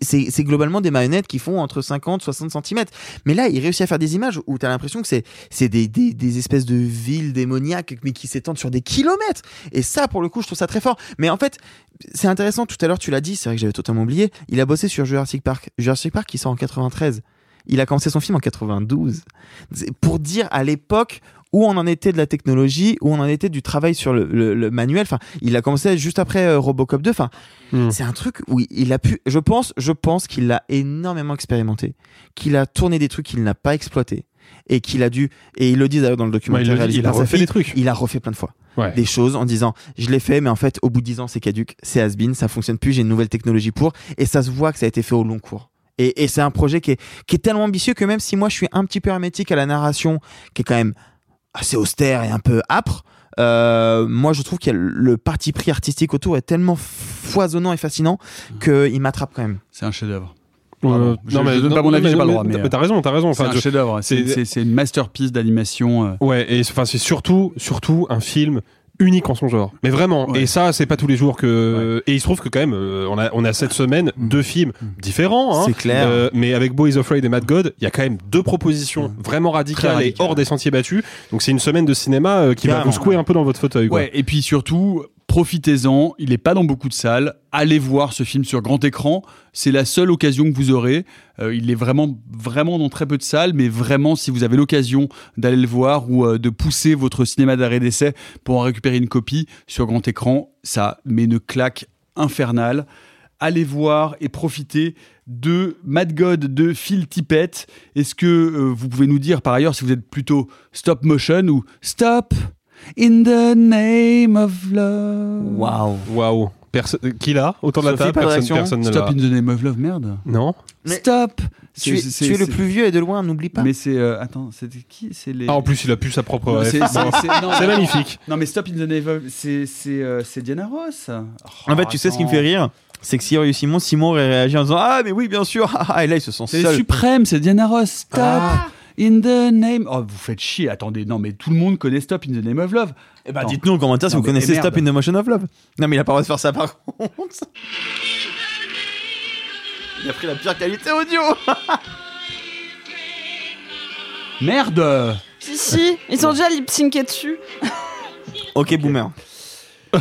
c'est globalement des marionnettes qui font entre 50 60 cm. Mais là, il réussit à faire des images où tu as l'impression que c'est c'est des, des, des espèces de villes démoniaques, mais qui s'étendent sur des kilomètres. Et ça, pour le coup, je trouve ça très fort. Mais en fait, c'est intéressant. Tout à l'heure, tu l'as dit, c'est vrai que j'avais totalement oublié. Il a bossé sur Jurassic Park. Jurassic Park qui sort en 93. Il a commencé son film en 92. C'est pour dire à l'époque où on en était de la technologie, où on en était du travail sur le, le- le manuel. Enfin, il a commencé juste après euh, Robocop 2. Enfin, Hmm. c'est un truc où il a pu. Je pense, je pense qu'il l'a énormément expérimenté, qu'il a tourné des trucs qu'il n'a pas exploités et qu'il a dû. Et il le dit d'ailleurs dans le Ouais, documentaire il, dit, a refait fille, des trucs. Il a refait plein de fois Ouais. des choses en disant je l'ai fait mais en fait au bout de 10 ans c'est caduque c'est has been ça fonctionne plus j'ai une nouvelle technologie pour et ça se voit que ça a été fait au long cours et, et c'est un projet qui est, qui est tellement ambitieux que même si moi je suis un petit peu hermétique à la narration qui est quand même assez austère et un peu âpre euh, moi je trouve que le parti pris artistique autour est tellement foisonnant et fascinant qu'il m'attrape quand même C'est un chef-d'œuvre. Euh, je, je donne pas mon avis, j'ai pas le droit. Mais, mais t'as raison, t'as raison. c'est un je- chef-d'œuvre. C'est une masterpiece d'animation. euh. Ouais, et enfin c'est surtout surtout un film unique en son genre. Mais vraiment, et ça c'est pas tous les jours que et il se trouve que quand même euh, on a on a cette semaine deux films différents hein. C'est clair. Euh, mais avec Boys Afraid et Mad God, il y a quand même deux propositions vraiment radicales, et hors des sentiers battus. Donc c'est une semaine de cinéma euh, qui va vous secouer un peu dans votre fauteuil quoi. Ouais, et puis surtout, profitez-en. Il n'est pas dans beaucoup de salles. Allez voir ce film sur grand écran. C'est la seule occasion que vous aurez. Euh, il est vraiment, dans très peu de salles, mais vraiment, si vous avez l'occasion d'aller le voir ou euh, de pousser votre cinéma d'arrêt d'essai pour en récupérer une copie sur grand écran, ça met une claque infernale. Allez voir et profiter de Mad God de Phil Tippett. Est-ce que euh, vous pouvez nous dire par ailleurs si vous êtes plutôt stop motion ou stop in the name of love Waouh. Waouh. Perso- qui l'a autour de la table Personne, personne ne Stop in the name of love, merde. Non. Mais- Stop. Tu, es- tu le plus vieux et de loin, n'oublie pas. Mais c'est euh, attends, c'était qui C'est les. Ah en plus il a plus sa propre. C'est- magnifique. Non mais Stop in the name of c'est c'est euh, c'est Diana Ross. En fait, tu sais ce qui me fait rire C'est que s'il y aurait eu Simon, Simon aurait réagi en disant Ah, mais oui, bien sûr. Ah, et là, ils se sont C'est suprême, c'est Diana Ross. Stop Ah. In the name. Oh, vous faites chier. Attendez, non mais tout le monde connaît Stop in the name of love. Eh ben, dites-nous en commentaire si Non, vous connaissez eh. Stop in the Motion of Love. Non, mais il a pas le droit de faire ça par contre. Il a pris la pire qualité audio. Merde. Si, si, ils ont déjà lip syncé dessus. ok, boomer.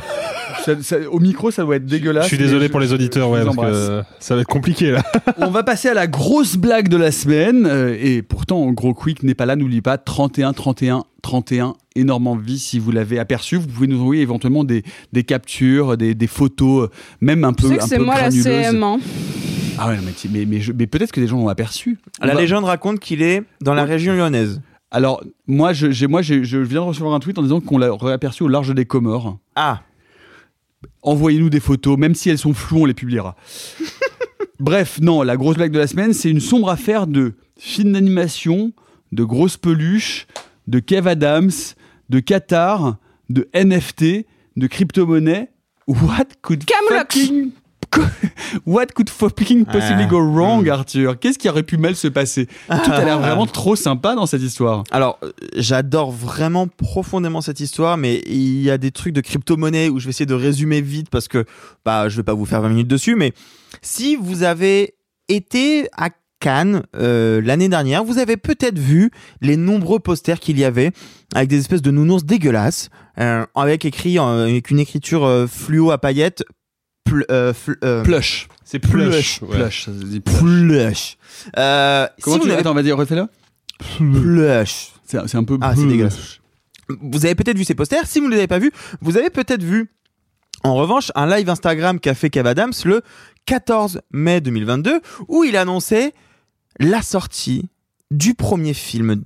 Ça- ça- au micro, ça doit être dégueulasse. Je suis désolé je- pour les auditeurs, je ouais, parce que ça va être compliqué là. On va passer à la grosse blague de la semaine. euh, et pourtant, Gros Quick n'est pas là. N'oubliez pas 31, 31, 31. Énorme envie si vous l'avez aperçu. Vous pouvez nous envoyer éventuellement des, des captures, des, des photos, euh, même un Tu peu, sais que c'est moi la. CM. hein. Ah ouais, mais, mais, mais, je- mais peut-être que des gens l'ont aperçu. On La va- légende raconte qu'il est dans la région lyonnaise. Alors, moi, je, j'ai- moi je viens de recevoir un tweet en disant qu'on l'a réaperçu au large des Comores. Ah. Envoyez-nous des photos, même si elles sont floues, on les publiera. Bref, non, la grosse blague de la semaine, c'est une sombre affaire de films d'animation, de grosses peluches, de Kev Adams, de Qatar, de NFT, de crypto-monnaie. What could Camelot. fucking... What could fucking possibly Ah. go wrong, Arthur Qu'est-ce qui aurait pu mal se passer Tout a l'air vraiment trop sympa dans cette histoire. Alors, euh, j'adore vraiment profondément cette histoire, mais il y a des trucs de crypto-monnaie où je vais essayer de résumer vite parce que bah, je vais pas vous faire 20 minutes dessus. Mais si vous avez été à Cannes euh, l'année dernière, vous avez peut-être vu les nombreux posters qu'il y avait avec des espèces de nounours dégueulasses, euh, avec écrit euh, avec une écriture fluo à paillettes. Pl- euh, euh, Plush. C'est Plush. plush. Plush. ça se dit plush. Euh, Comment si tu vous n'avez Attends, vas-y, refais-le. plush. C'est un peu. Ah, c'est dégueulasse. Vous avez peut-être vu ces posters. Si vous ne les avez pas vus, vous avez peut-être vu, en revanche, un live Instagram qu'a fait Kev Adams le 14 mai 2022, où il annonçait la sortie du premier film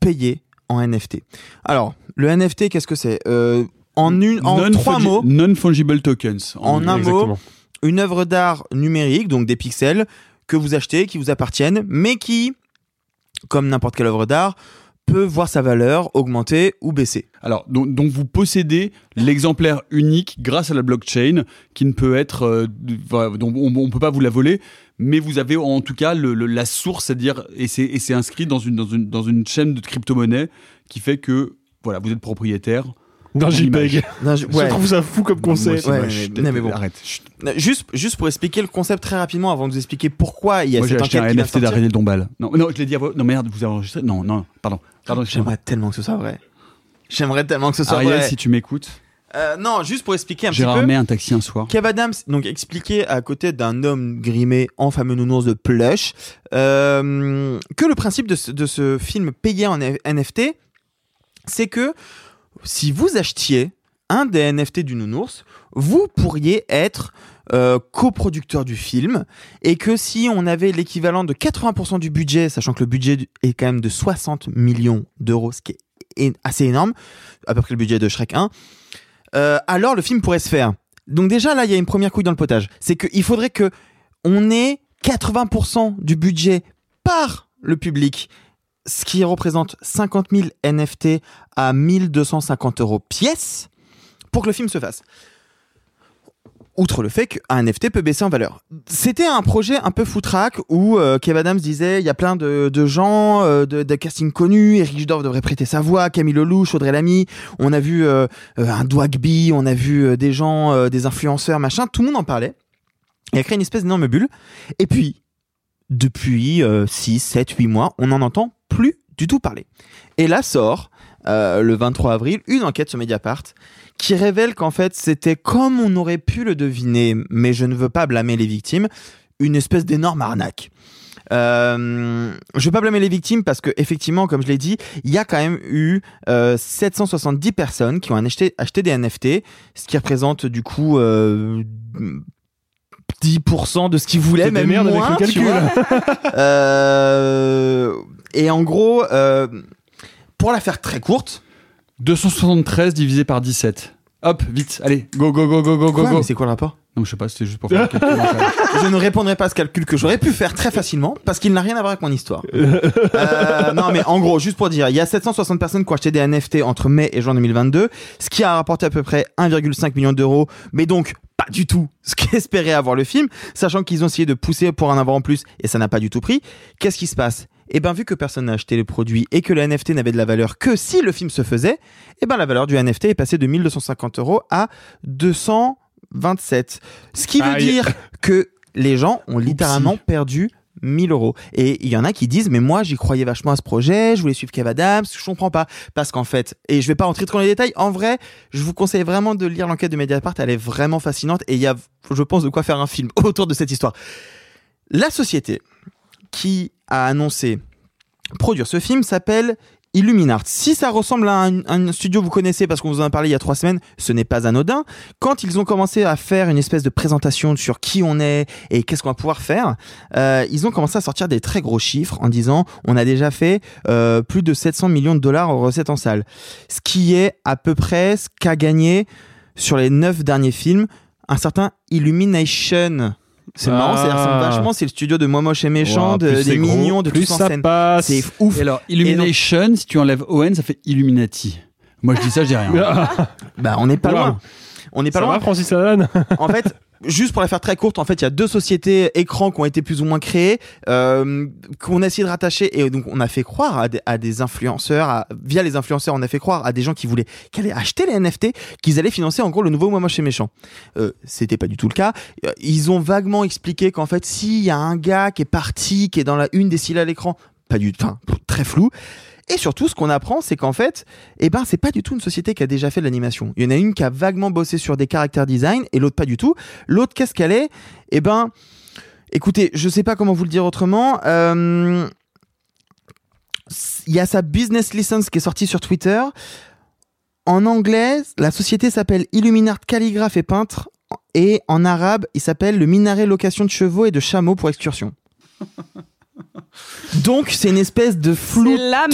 payé en NFT. Alors, le NFT, qu'est-ce que c'est? Euh, En une, en trois mots, Non-fungible tokens. en un Exactement. mot, une œuvre d'art numérique, donc des pixels, que vous achetez, qui vous appartiennent, mais qui, comme n'importe quelle œuvre d'art, peut voir sa valeur augmenter ou baisser. Alors, donc, donc vous possédez l'exemplaire unique grâce à la blockchain qui ne peut être. euh, donc on ne peut pas vous la voler, mais vous avez en tout cas le- le- la source, c'est-à-dire. Et c'est et c'est inscrit dans une, dans, une, dans une chaîne de crypto-monnaie qui fait que voilà, vous êtes propriétaire. D'un. JPEG. Je- ouais. trouve ça fou comme Moi concept. Ouais, moi, mais- non, mais bon. Arrête. chut. Juste, juste pour expliquer le concept très rapidement, avant de vous expliquer pourquoi il y a Moi, j'ai cette acheté enquête un qui va NFT sortir. d'Ariel Dombal. Non, non, je l'ai dit à voix- Non, merde, vous avez enregistré? Non, non, pardon. Pardon. J'aimerais tellement que ce soit vrai. J'aimerais tellement que ce soit Ariel, vrai. si tu m'écoutes, Euh, non, juste pour expliquer un j'ai petit peu. ramené un taxi un soir. Kev Adams, donc expliqué à côté d'un homme grimé en fameux nounours de plush, euh, que le principe de ce, de ce film payé en NFT, c'est que si vous achetiez un des NFT du nounours, vous pourriez être euh, coproducteur du film et que si on avait l'équivalent de 80% du budget, sachant que le budget est quand même de 60 millions d'euros, ce qui est assez énorme, à peu près le budget de Shrek 1, euh, alors le film pourrait se faire. Donc déjà là, il y a une première couille dans le potage. C'est qu'il faudrait que on ait 80% du budget par le public, ce qui représente 50 000 NFT à 1250 euros pièce, pour que le film se fasse. outre le fait qu'un NFT peut baisser en valeur. C'était un projet un peu foutraque où euh, Kev Adams disait il y a plein de, gens, euh, de, de casting connus, Eric Judor devrait prêter sa voix, Camille Lelouch, Audrey Lamy, on a vu euh, euh, un Dwagby, on a vu euh, des gens, des influenceurs, machin, tout le monde en parlait. Il a créé une espèce d'énorme bulle. Et puis, depuis 6, 7, 8 mois, on n'en entend du tout parler. Et là sort, euh, le 23 avril, une enquête sur Mediapart qui révèle qu'en fait c'était comme on aurait pu le deviner, mais je ne veux pas blâmer les victimes, une espèce d'énorme arnaque. Euh, je veux pas blâmer les victimes parce que effectivement, comme je l'ai dit, il y a quand même eu euh, 770 personnes qui ont acheté, acheté des NFT, ce qui représente du coup euh, 10% de ce qu'ils voulaient, même merdes avec moins. le tu calcul. vois. Euh, et en gros, euh, pour la faire très courte, 273 divisé par 17. Hop, vite, allez, go, go, go, go, go, go, Quoi, go. mais c'est quoi le rapport Non, je sais pas, c'était juste pour faire un calcul. je ne répondrai pas à ce calcul que j'aurais pu faire très facilement parce qu'il n'a rien à voir avec mon histoire. Euh, non, mais en gros, juste pour dire, il y a 760 personnes qui ont acheté des NFT entre mai et juin 2022, ce qui a rapporté à peu près 1,5 million d'euros, mais donc pas du tout ce qu'espérait avoir le film, sachant qu'ils ont essayé de pousser pour en avoir en plus et ça n'a pas du tout pris. Qu'est-ce qui se passe? Eh ben, vu que personne n'a acheté le produit et que le NFT n'avait de la valeur que si le film se faisait, eh ben, la valeur du NFT est passée de 1250 euros à 227. Ce qui veut Aïe. dire que les gens ont littéralement perdu 1000 euros. Et il y en a qui disent, mais moi, j'y croyais vachement à ce projet, je voulais suivre Kev Adams, je comprends pas. Parce qu'en fait, et je vais pas rentrer trop dans les détails, en vrai, je vous conseille vraiment de lire l'enquête de Mediapart, elle est vraiment fascinante et il y a, je pense, de quoi faire un film autour de cette histoire. La société qui a annoncé produire ce film s'appelle Illuminart. Si ça ressemble à un, studio que vous connaissez parce qu'on vous en a parlé il y a trois semaines, ce n'est pas anodin. Quand ils ont commencé à faire une espèce de présentation sur qui on est et qu'est-ce qu'on va pouvoir faire, euh, ils ont commencé à sortir des très gros chiffres en disant on a déjà fait euh, plus de 700 millions de dollars en recettes en salle. Ce qui est à peu près ce qu'a gagné sur les neuf derniers films un certain Illumination. C'est Ah. marrant, ça ressemble vachement, c'est le studio de Moi Moche et Méchant, de- des mignons, de plus en ça scène. passe. C'est ouf. Et alors, Illumination, si tu enlèves Owen, ça fait Illuminati. Moi, je dis ça, je dis rien. Bah, on n'est pas loin. On n'est pas Ça loin. va, Francis Lalanne en fait, juste pour la faire très courte, en fait, il y a deux sociétés écrans qui ont été plus ou moins créées, euh, qu'on a essayé de rattacher, et donc on a fait croire à des, à des influenceurs, à- via les influenceurs, on a fait croire à des gens qui voulaient, qui allaient acheter les NFT, qu'ils allaient financer en gros le nouveau Moi Moche et Méchant. Euh, C'était pas du tout le cas. Euh, Ils ont vaguement expliqué qu'en fait, s'il y a un gars qui est parti, qui est dans la une des cils à l'écran, pas du, enfin, très flou. Et surtout, ce qu'on apprend, c'est qu'en fait, eh ben, c'est pas du tout une société qui a déjà fait de l'animation. Il y en a une qui a vaguement bossé sur des caractères design et l'autre pas du tout. L'autre, qu'est-ce qu'elle est? Eh ben, écoutez, je sais pas comment vous le dire autrement. Euh, Il y a sa business license qui est sortie sur Twitter. En anglais, la société s'appelle Illuminart Calligraphe et Peintre. Et en arabe, il s'appelle le Minaret Location de Chevaux et de Chameaux pour Excursion. Donc, c'est une espèce de flou. C'est la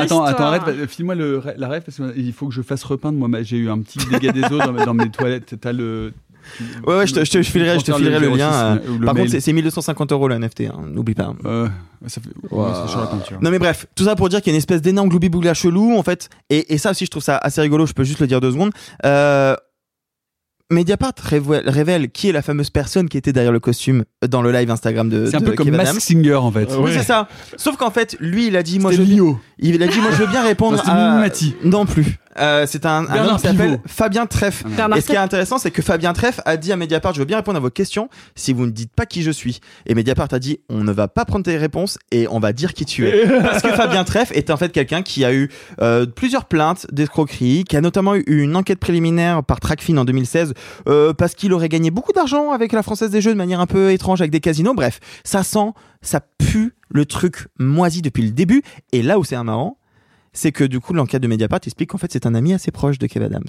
Attends, attends, arrête, bah, file-moi le, la rêve parce qu'il faut que je fasse repeindre. Moi, j'ai eu un petit dégât des eaux dans, mes- dans mes toilettes. T'as le. Ouais, ouais, je te, je te- je filerai, je te filerai le lien. euh, par contre, c'est- c'est 1250 euros le NFT, hein, n'oublie pas. Euh, ça fait. ouais, c'est chaud la peinture. Non mais bref, tout ça pour dire qu'il y a une espèce d'énorme gloubi-bougla chelou en fait, et, et ça aussi je trouve ça assez rigolo, je peux juste le dire deux secondes. Euh, Mediapart révèle, révèle qui est la fameuse personne qui était derrière le costume dans le live Instagram de C'est un de peu comme Mask. Singer en fait. Oui, c'est ça. Sauf qu'en fait, lui, il a dit, moi, je Lio. il a dit, moi, je veux bien répondre Non, à. Mimimati. Non plus. Euh, c'est un, un homme qui s'appelle. Fabien Treff. Bernard Et ce qui est intéressant, c'est que Fabien Treff a dit à Mediapart, je veux bien répondre à vos questions si vous ne dites pas qui je suis. Et Mediapart a dit, on ne va pas prendre tes réponses et on va dire qui tu es. Parce que Fabien Treff est en fait quelqu'un qui a eu euh, plusieurs plaintes d'escroquerie, qui a notamment eu une enquête préliminaire par Trackfin en 2016 euh, parce qu'il aurait gagné beaucoup d'argent avec la Française des Jeux de manière un peu étrange avec des casinos. Bref, ça sent, ça pue le truc moisi depuis le début. Et là où c'est un marrant, c'est que du coup l'enquête de Mediapart explique qu'en fait c'est un ami assez proche de Kev Adams.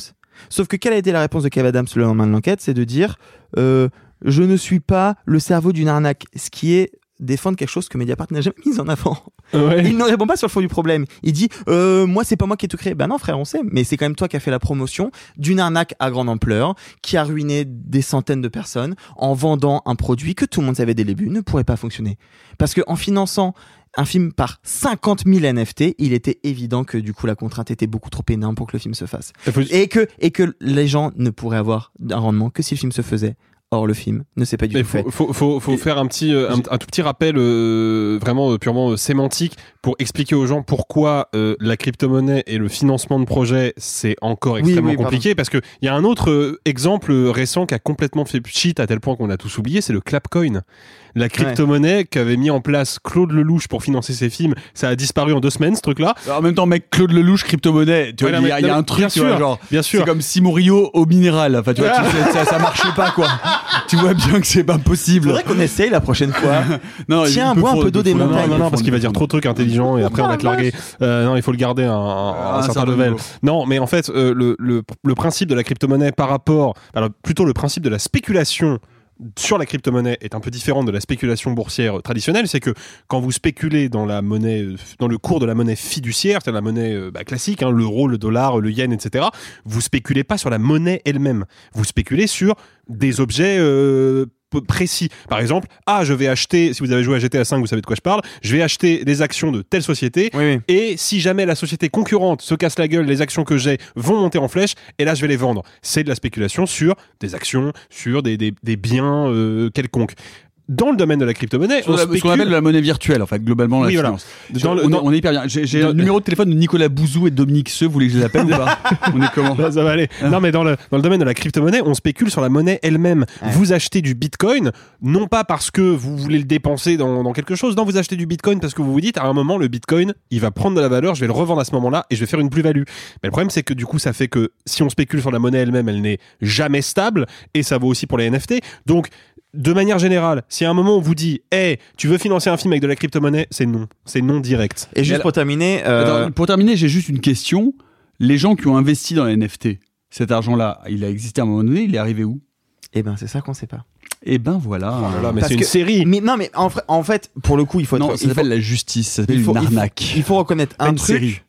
Sauf que quelle a été la réponse de Kev Adams le lendemain de l'enquête? C'est de dire euh, je ne suis pas le cerveau d'une arnaque, ce qui est défendre quelque chose que Mediapart n'a jamais mis en avant. Ouais. Il ne répond pas sur le fond du problème. Il dit euh, moi c'est pas moi qui ai tout créé. Ben non frère on sait, mais c'est quand même toi qui as fait la promotion d'une arnaque à grande ampleur qui a ruiné des centaines de personnes en vendant un produit que tout le monde savait dès le début ne pourrait pas fonctionner. Parce que en finançant un film par 50 000 NFT, il était évident que du coup la contrainte était beaucoup trop énorme pour que le film se fasse. Et que, et que les gens ne pourraient avoir un rendement que si le film se faisait. Or, le film ne s'est pas du tout fait. faut, faut, faut, faire un petit, euh, un, un tout petit rappel euh, vraiment euh, purement euh, sémantique pour expliquer aux gens pourquoi euh, la crypto-monnaie et le financement de projets c'est encore extrêmement oui, compliqué parce que il y a un autre euh, exemple récent qui a complètement fait cheat à tel point qu'on a tous oublié, c'est le Clapcoin. La crypto-monnaie qu'avait mis en place Claude Lelouch pour financer ses films, ça a disparu en deux semaines ce truc-là. En même temps, mec, Claude Lelouch, crypto-monnaie, tu vois, il y, a- y un truc, bien tu vois, sûr, genre, bien sûr. c'est comme Simon Rio au minéral. Enfin, tu vois, tu sais, ça, ça marche pas, quoi. Tu vois bien que c'est pas possible. Faudrait qu'on essaye la prochaine fois. non, Tiens, bois un peu d'eau des faut- Non, non, montagnes. non, non, parce qu'il va dire trop de trucs intelligents et après on va te larguer. Euh, non, il faut le garder à un, un un certain level. Non, mais en fait, euh, le, le, le principe de la crypto-monnaie par rapport, alors plutôt le principe de la spéculation sur la crypto-monnaie est un peu différent de la spéculation boursière traditionnelle. C'est que quand vous spéculez dans la monnaie, euh, dans le cours de la monnaie fiduciaire, c'est la monnaie euh, bah, classique, hein, l'euro, le dollar, le yen, etc. Vous spéculez pas sur la monnaie elle-même. Vous spéculez sur des objets euh, précis. Par exemple, ah, je vais acheter, si vous avez joué à GTA 5, vous savez de quoi je parle, je vais acheter des actions de telle société, et si jamais la société concurrente se casse la gueule, les actions que j'ai vont monter en flèche, et là je vais les vendre. C'est de la spéculation sur des actions, sur des, des, des biens euh, quelconques. Dans le domaine de la crypto-monnaie, on la- ce qu'on spécule- appelle la monnaie virtuelle, en fait, globalement, la Oui, voilà. Dans on, est- dans- on est hyper bien. J'ai le numéro de téléphone de Nicolas Bouzou et de Dominique Seux, vous voulez que je les appelle ou pas On est comment Ça, ça va aller. Non, mais dans le, dans le domaine de la crypto-monnaie, on spécule sur la monnaie elle-même. Vous achetez du bitcoin, non pas parce que vous voulez le dépenser dans, dans quelque chose, non, vous achetez du bitcoin parce que vous vous dites, à un moment, le bitcoin, il va prendre de la valeur, je vais le revendre à ce moment-là et je vais faire une plus-value. Mais le problème, c'est que du coup, ça fait que si on spécule sur la monnaie elle-même, elle n'est jamais stable et ça vaut aussi pour les NFT. Donc, de manière générale, si à un moment on vous dit, hey, tu veux financer un film avec de la crypto-monnaie, c'est non. C'est non direct. Et juste pour terminer, euh, Attends, pour terminer, j'ai juste une question. Les gens qui ont investi dans les NFT, cet argent-là, il a existé à un moment donné, il est arrivé où? Eh ben, c'est ça qu'on sait pas. Eh ben voilà. mais Parce c'est une que- série. Mais non, mais en, fait, pour le coup, il faut Non, être. ça il s'appelle la justice, ça s'appelle il faut- une il faut- arnaque. Il faut reconnaître un une truc. série.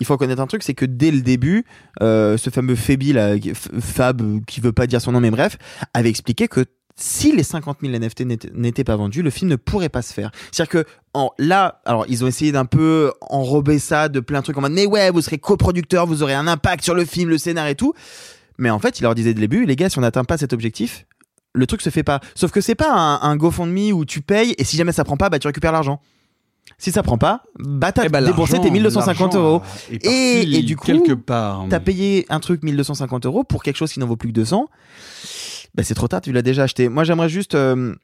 Il faut reconnaître un truc, c'est que dès le début, euh, ce fameux Febi, là, qui- F- Fab, qui veut pas dire son nom, mais bref, avait expliqué que si les 50 000 NFT n'étaient- pas vendus, le film ne pourrait pas se faire. C'est-à-dire que en, là, alors ils ont essayé d'un peu enrober ça de plein de trucs en mode mais ouais, vous serez coproducteur, vous aurez un impact sur le film, le scénar et tout. Mais en fait, il leur disait dès le début, les gars, si on n'atteint pas cet objectif, le truc se fait pas. Sauf que c'est pas un, un GoFundMe où tu payes et si jamais ça prend pas, bah tu récupères l'argent. Si ça prend pas, bah t'as Eh ben, déboursé tes 1250 l'argent, euros. est parti Et, et du coup, quelque part. t'as payé un truc 1250 euros pour quelque chose qui n'en vaut plus que 200. Bah c'est trop tard, tu l'as déjà acheté. Moi j'aimerais juste euh,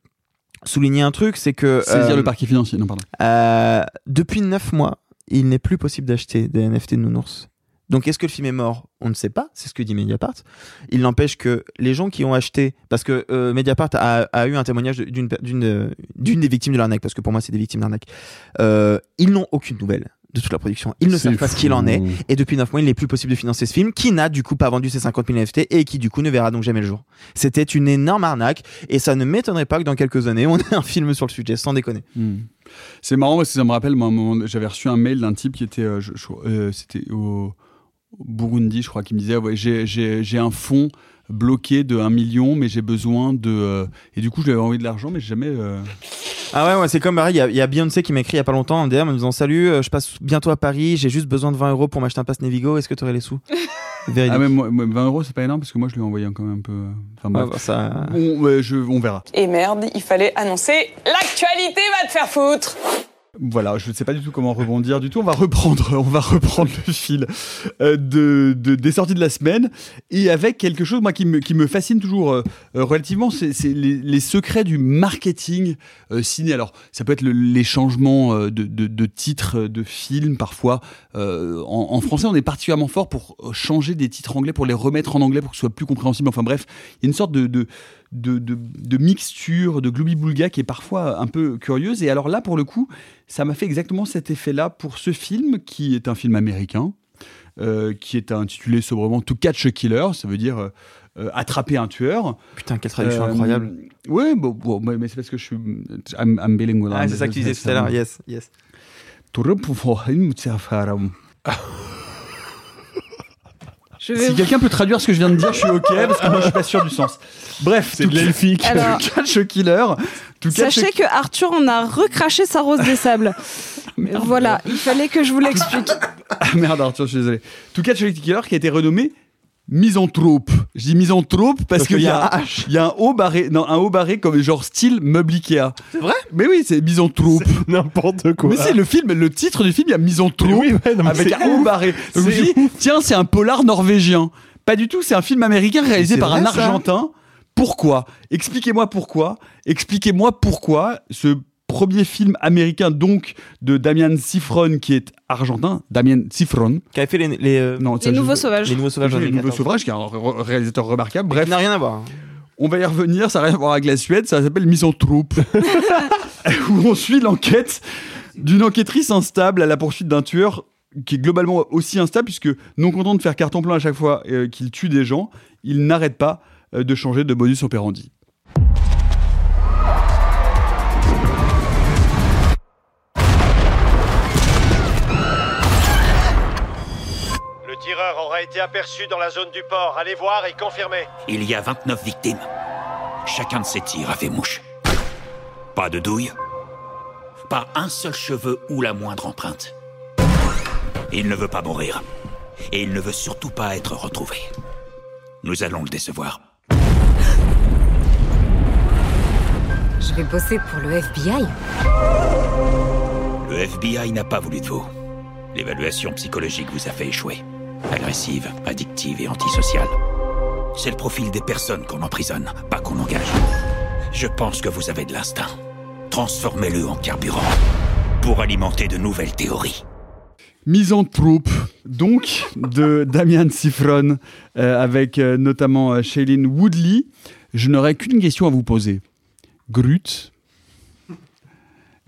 souligner un truc, c'est que Saisir euh, le parquet financier, non pardon. euh, depuis 9 mois, il n'est plus possible d'acheter des NFT de nounours. Donc est-ce que le film est mort? On ne sait pas, c'est ce que dit Mediapart. Il n'empêche que les gens qui ont acheté, parce que euh, Mediapart a, a eu un témoignage d'une des victimes de l'arnaque, parce que pour moi c'est des victimes d'arnaque, euh, ils n'ont aucune nouvelle de toute la production. Ils ne savent pas ce qu'il en est. Et depuis 9 mois, il n'est plus possible de financer ce film, qui n'a du coup pas vendu ses 50 000 NFT et qui du coup ne verra donc jamais le jour. C'était une énorme arnaque et ça ne m'étonnerait pas que dans quelques années, on ait un film sur le sujet, sans déconner. Hmm. C'est marrant parce que ça me rappelle, moi, j'avais reçu un mail d'un type qui était, euh, euh, c'était au, Burundi, je crois, qui me disait, ouais, j'ai un fonds bloqué de 1 million, mais j'ai besoin de... euh, Et du coup, je lui avais envoyé de l'argent, mais j'ai jamais... euh, Ah ouais, ouais c'est comme pareil, il y a- il y, a Beyoncé qui m'a écrit il y a pas longtemps en DM en me disant Salut, euh, je passe bientôt à Paris, j'ai juste besoin de 20 euros pour m'acheter un pass Navigo, est-ce que tu aurais les sous? Véridique. Ah mais moi, moi, 20 euros, c'est pas énorme parce que moi, je lui ai envoyé quand même un peu... euh, Enfin bref. Ah bah, ça- Bon, ouais, je, on verra. Et merde, il fallait annoncer l'actualité va te faire foutre. Voilà, je ne sais pas du tout comment rebondir du tout. On va reprendre, on va reprendre le fil euh, de, de- des sorties de la semaine et avec quelque chose moi qui me, fascine toujours euh, euh, relativement, c'est les, secrets du marketing ciné. Alors, ça peut être le- les changements de, titres de films parfois. En, français, on est particulièrement fort pour changer des titres anglais, pour les remettre en anglais pour que ce soit plus compréhensible. Enfin bref, il y a une sorte de de, de, de mixture, de gloubi-boulga qui est parfois un peu curieuse. Et alors là, pour le coup, ça m'a fait exactement cet effet-là pour ce film, qui est un film américain, euh, qui est intitulé sobrement To Catch a Killer, ça veut dire euh, attraper un tueur. Putain, quelle traduction Euh, incroyable. Ouais, bon, bon, mais mais c'est parce que je suis. I'm, I'm bilingual. Ah, c'est ça que tu disais tout à l'heure, yes, yes. Je vais Si quelqu'un peut traduire ce que je viens de dire, je suis ok, parce que moi je suis pas sûr du sens. Bref, C'est de l'elfique. Alors- To Catch a Killer. To catch a- Sachez que Arthur en a recraché sa rose des sables. voilà, il fallait que je vous l'explique. Ah merde, Arthur, je suis désolé. To Catch a Killer qui a été renommé Misanthrope. Je dis misanthrope parce, Parce qu'il y, a y a un H. Il y a un haut barré, non, un haut barré comme genre style meuble Ikea. C'est vrai? Mais oui, c'est Misanthrope. N'importe quoi. Mais c'est le film, le titre du film, il y a Misanthrope Oui, ouais, non, avec un haut barré. Donc je me dis, tiens, c'est un polar norvégien. Pas du tout, c'est un film américain réalisé par un vrai, Argentin. Pourquoi? Expliquez-moi pourquoi. Expliquez-moi pourquoi ce premier film américain donc de Damian Sifron qui est argentin, Damian Sifron. Qui avait fait les, les, euh, Non, Les Nouveaux Sauvages. les nouveaux sauvages. en Les Nouveaux 2014. Sauvages, qui est un réalisateur remarquable. Bref, n'a rien à voir. on va y revenir, ça n'a rien à voir avec la Suède, ça s'appelle Misanthrope. où on suit l'enquête d'une enquêtrice instable à la poursuite d'un tueur qui est globalement aussi instable, puisque non content de faire carton plein à chaque fois euh, qu'il tue des gens, il n'arrête pas euh, de changer de modus operandi. Aura été aperçu dans la zone du port. Allez voir et confirmez. Il y a 29 victimes. Chacun de ces tirs a fait mouche. Pas de douille. Pas un seul cheveu ou la moindre empreinte. Il ne veut pas mourir. Et il ne veut surtout pas être retrouvé. Nous allons le décevoir. Je vais bosser pour le FBI. Le FBI n'a pas voulu de vous. L'évaluation psychologique vous a fait échouer. Agressive, addictive et antisociale. C'est le profil des personnes qu'on emprisonne, pas qu'on engage. Je pense que vous avez de l'instinct. Transformez-le en carburant pour alimenter de nouvelles théories. Misanthrope, donc, de Damian Sifron, euh, avec euh, notamment euh, Shailene Woodley. Je n'aurais qu'une question à vous poser. Grut